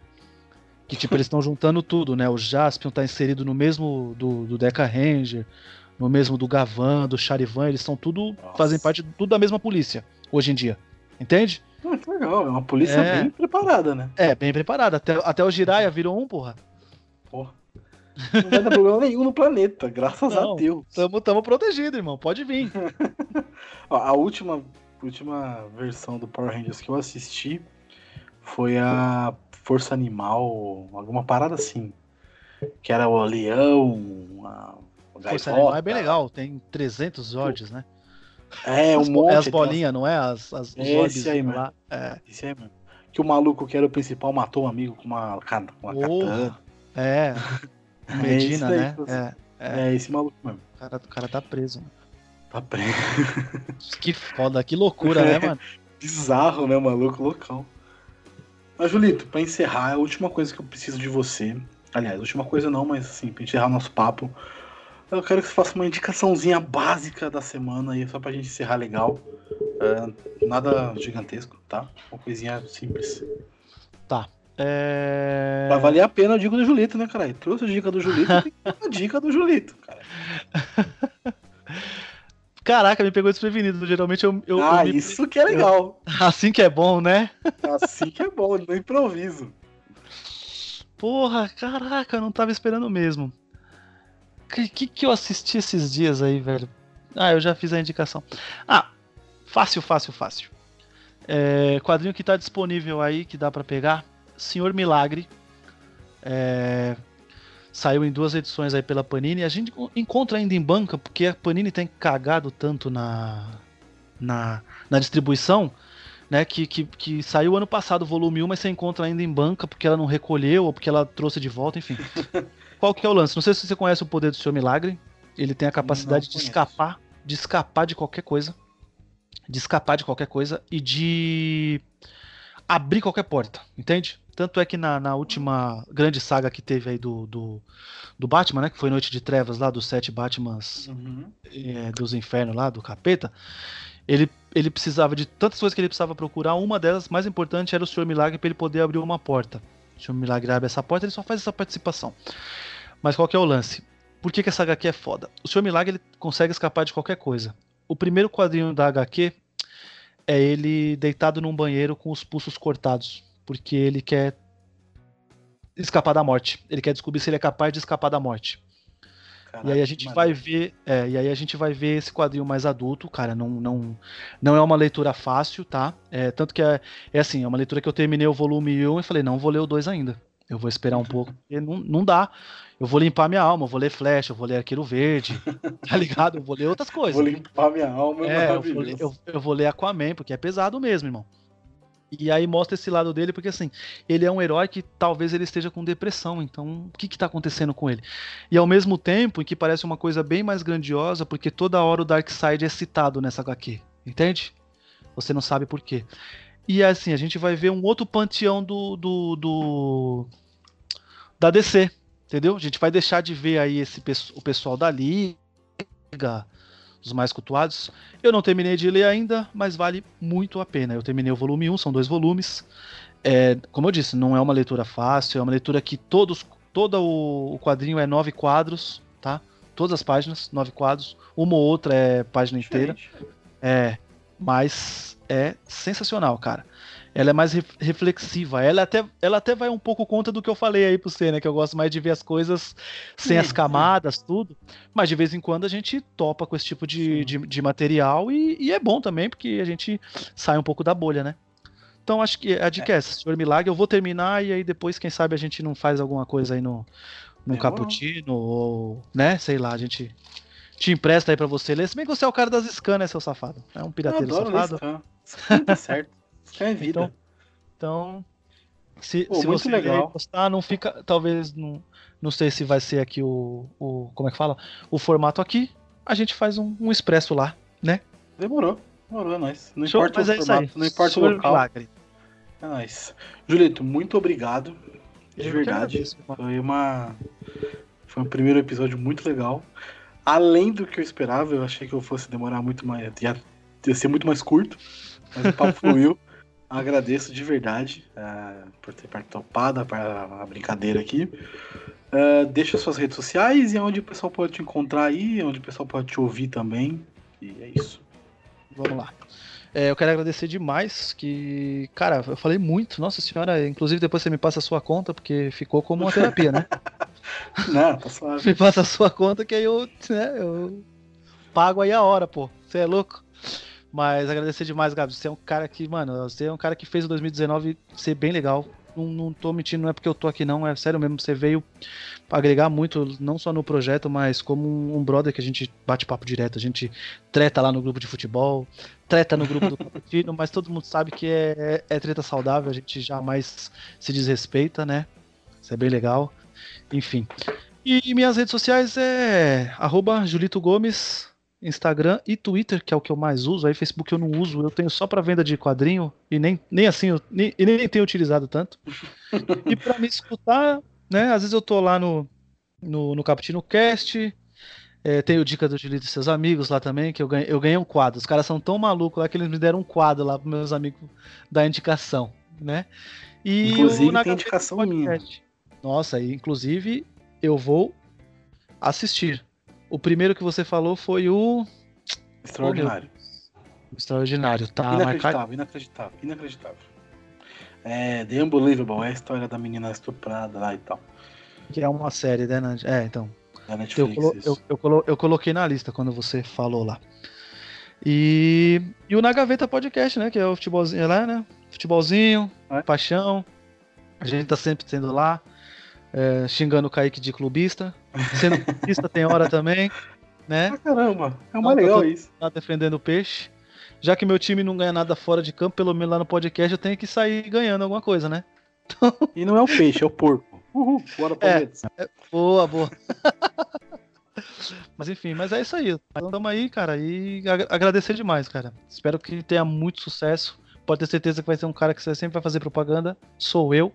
Que tipo, eles estão juntando tudo, né? O Jaspion tá inserido no mesmo do, do Deca Ranger, no mesmo do Gavan, do Charivan, eles são tudo. Nossa. fazem parte tudo da mesma polícia, hoje em dia. Entende? Ah, que legal, é uma polícia É. bem preparada, né? É, bem preparado. Até, até o Jiraiya virou um, porra. Porra. Não vai dar problema nenhum no planeta, graças Não. a Deus. Tamo, tamo protegido, irmão. Pode vir. Ó, a última, última versão do Power Rangers que eu assisti foi a Força Animal, alguma parada assim. Que era o leão, a, Força. Animal é bem legal. Tem 300 Zords, né? É, um As, monte. é as tem bolinhas, não é? As, as, os Esse aí, mano. É. Isso aí, mano. Que o maluco que era o principal matou um amigo com uma, com uma katana. É. É Medina, daí né? você- É. É. É esse maluco mesmo. O cara, o cara tá preso. mano. Tá preso. Que foda, que loucura, né, mano? Bizarro, né, maluco? Loucão. Mas, Julito, pra encerrar, a última coisa que eu preciso de você. Aliás, última coisa não, mas assim, pra encerrar nosso papo. Eu quero que você faça uma indicaçãozinha básica da semana aí, só pra gente encerrar legal. É, nada gigantesco, tá? Uma coisinha simples. É... Vai valer a pena a dica do Julito, né, cara? Trouxe a dica do Julito, uma dica do Julito, cara. Caraca, me pegou desprevenido. Geralmente eu. eu, ah, eu me- isso que é legal. Assim que é bom, né? Assim que é bom, no improviso. Porra, caraca, eu não tava esperando mesmo. Que, que, que eu assisti esses dias aí, velho? Ah, eu já fiz a indicação. Ah, fácil, fácil, fácil. É, quadrinho que tá disponível aí, que dá pra pegar. Senhor Milagre. É, saiu em duas edições aí pela Panini. A gente encontra ainda em banca, porque a Panini tem cagado tanto na, na, na distribuição né, que, que, que saiu ano passado o volume 1, mas você encontra ainda em banca porque ela não recolheu ou porque ela trouxe de volta, enfim. Qual que é o lance? Não sei se você conhece o poder do Senhor Milagre. Ele tem a capacidade de escapar, de escapar de qualquer coisa, de escapar de qualquer coisa e de abrir qualquer porta, entende? Tanto é que na, na última grande saga que teve aí do, do, do Batman, né, que foi Noite de Trevas lá, dos sete Batmans Uhum. é, dos infernos lá, do capeta, ele, ele precisava de tantas coisas que ele precisava procurar. Uma delas, mais importante, era o Senhor Milagre para ele poder abrir uma porta. O Senhor Milagre abre essa porta, ele só faz essa participação. Mas qual que é o lance? Por que, que essa HQ é foda? O Senhor Milagre ele consegue escapar de qualquer coisa. O primeiro quadrinho da HQ é ele deitado num banheiro com os pulsos cortados, porque ele quer escapar da morte. Ele quer descobrir se ele é capaz de escapar da morte. Caraca, E aí a gente vai ver, é, e aí a gente vai ver esse quadrinho mais adulto, cara, não não, não é uma leitura fácil, tá? É, tanto que é, é assim, é uma leitura que eu terminei o volume 1 e falei, não vou ler o 2 ainda. Eu vou esperar um pouco, porque não, não dá. Eu vou limpar minha alma, eu vou ler Flash, eu vou ler Arqueiro Verde, tá ligado? Eu vou ler outras coisas. Vou limpar minha alma, é, É, eu vou, ler, eu, eu vou ler Aquaman, porque é pesado mesmo, irmão. E aí mostra esse lado dele, porque assim, ele é um herói que talvez ele esteja com depressão, então o que que tá acontecendo com ele? E ao mesmo tempo, em que parece uma coisa bem mais grandiosa, porque toda hora o Darkseid é citado nessa HQ, entende? Você não sabe por quê. E assim, a gente vai ver um outro panteão do, do, do da DC, entendeu? A gente vai deixar de ver aí esse o pessoal da Liga, os mais cultuados. Eu não terminei de ler ainda, mas vale muito a pena. Eu terminei o volume 1, são dois volumes. É, como eu disse, não é uma leitura fácil, é uma leitura que todos, todo o quadrinho é nove quadros, tá? Todas as páginas, nove quadros. Uma ou outra é página inteira. Diferente. É, mas é sensacional, cara. Ela é mais ref- reflexiva. Ela até, ela até vai um pouco contra do que eu falei aí pro você, né? Que eu gosto mais de ver as coisas sem as camadas, tudo. Mas de vez em quando a gente topa com esse tipo de, de, de material e, e é bom também, porque a gente sai um pouco da bolha, né? Então acho que a dica é, essa, Senhor Milagre. Eu vou terminar e aí depois, quem sabe, a gente não faz alguma coisa aí no, no. Cappuccino ou, né? Sei lá, a gente te empresta aí pra você ler. Se bem que você é o cara das scans, né, seu safado? É um pirateiro safado. Tá certo. É vida. Então, então se, Pô, se você legal. ler gostar, não fica. Talvez não, não sei se vai ser aqui o, o. Como é que fala? O formato aqui. A gente faz um, um expresso lá, né? Demorou. Demorou, é nóis. Não Show, importa o é formato, não importa o local. Milagre. É nóis. Julito, muito obrigado. De Eu verdade. agradeço. Foi uma. Foi um primeiro episódio muito legal. além do que eu esperava. Eu achei que eu fosse demorar muito mais. Ia, ia ser muito mais curto, mas o papo fluiu. Agradeço de verdade uh, por ter participado para a brincadeira aqui. Uh, deixa suas redes sociais e onde o pessoal pode te encontrar aí, onde o pessoal pode te ouvir também. E é isso. Vamos lá. É, eu quero agradecer demais que, cara, eu falei muito, nossa senhora, inclusive depois você me passa a sua conta, porque ficou como uma terapia, né? Não, tá suave. Me passa a sua conta que aí eu, né, eu pago aí a hora, pô. Você é louco? Mas agradecer demais, Gabi. Você é um cara que, mano, você é um cara que fez o 2019 ser bem legal. Não, não tô mentindo, não é porque eu tô aqui, não. É sério mesmo. Você veio agregar muito, não só no projeto, mas como um brother que a gente bate papo direto. A gente treta lá no grupo de futebol, treta no grupo do Capitino, mas todo mundo sabe que é, é, é treta saudável. A gente jamais se desrespeita, né? Isso é bem legal. Enfim. E minhas redes sociais é Julito Gomes, Instagram e Twitter, que é o que eu mais uso. Aí Facebook eu não uso, eu tenho só para venda de quadrinho e nem, nem assim, eu, nem, e nem tenho utilizado tanto. e para me escutar, né? Às vezes eu tô lá no, no, no Capitino Cast. É, tem o Dica do Julito e seus amigos lá também, que eu ganhei, eu ganhei um quadro. Os caras são tão malucos lá que eles me deram um quadro lá para meus amigos da indicação, né? E Inclusive o, tem indicação minha. Nossa, e inclusive eu vou assistir. O primeiro que você falou foi o. Extraordinário. Extraordinário, tá. Inacreditável, marcado... inacreditável, inacreditável. É The Unbelievable, é a história da menina estuprada lá e tal. Que é uma série, né? É, então. Da Netflix, eu, colo eu, eu, colo eu, coloquei na lista quando você falou lá. E, e o Na Gaveta Podcast, né? Que é o futebolzinho lá, né? Futebolzinho, é? paixão. A gente tá sempre tendo lá é, xingando o Kaique de clubista. Sendo clubista tem hora também, né? Ah, caramba, é uma legal isso. Tá defendendo o peixe. Já que meu time não ganha nada fora de campo, pelo menos lá no podcast eu tenho que sair ganhando alguma coisa, né? Então... E não é o peixe, é o porco. Uhul, bora é, é, boa, boa. mas enfim, mas é isso aí. Então tamo aí, cara, e agradecer demais, cara. Espero que tenha muito sucesso. Pode ter certeza que vai ser um cara que você sempre vai fazer propaganda. Sou eu.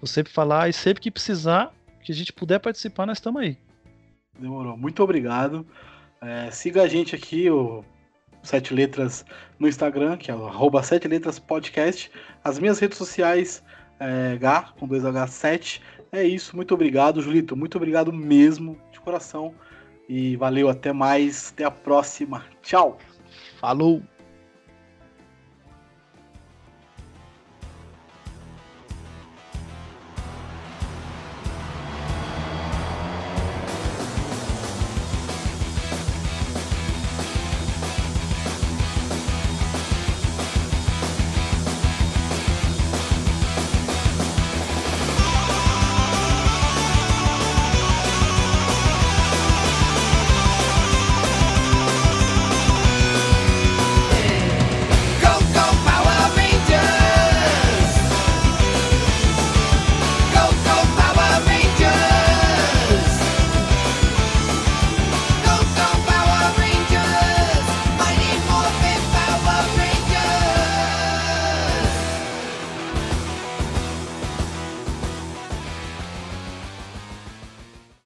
Vou sempre falar e sempre que precisar, que a gente puder participar, nós estamos aí. Demorou. Muito obrigado. É, siga a gente aqui, o Sete Letras, no Instagram, que é o arroba Sete Letras Podcast. As minhas redes sociais, é, H, com 2H7. É isso, muito obrigado, Julito. Muito obrigado mesmo, de coração. E valeu, até mais. Até a próxima. Tchau. Falou.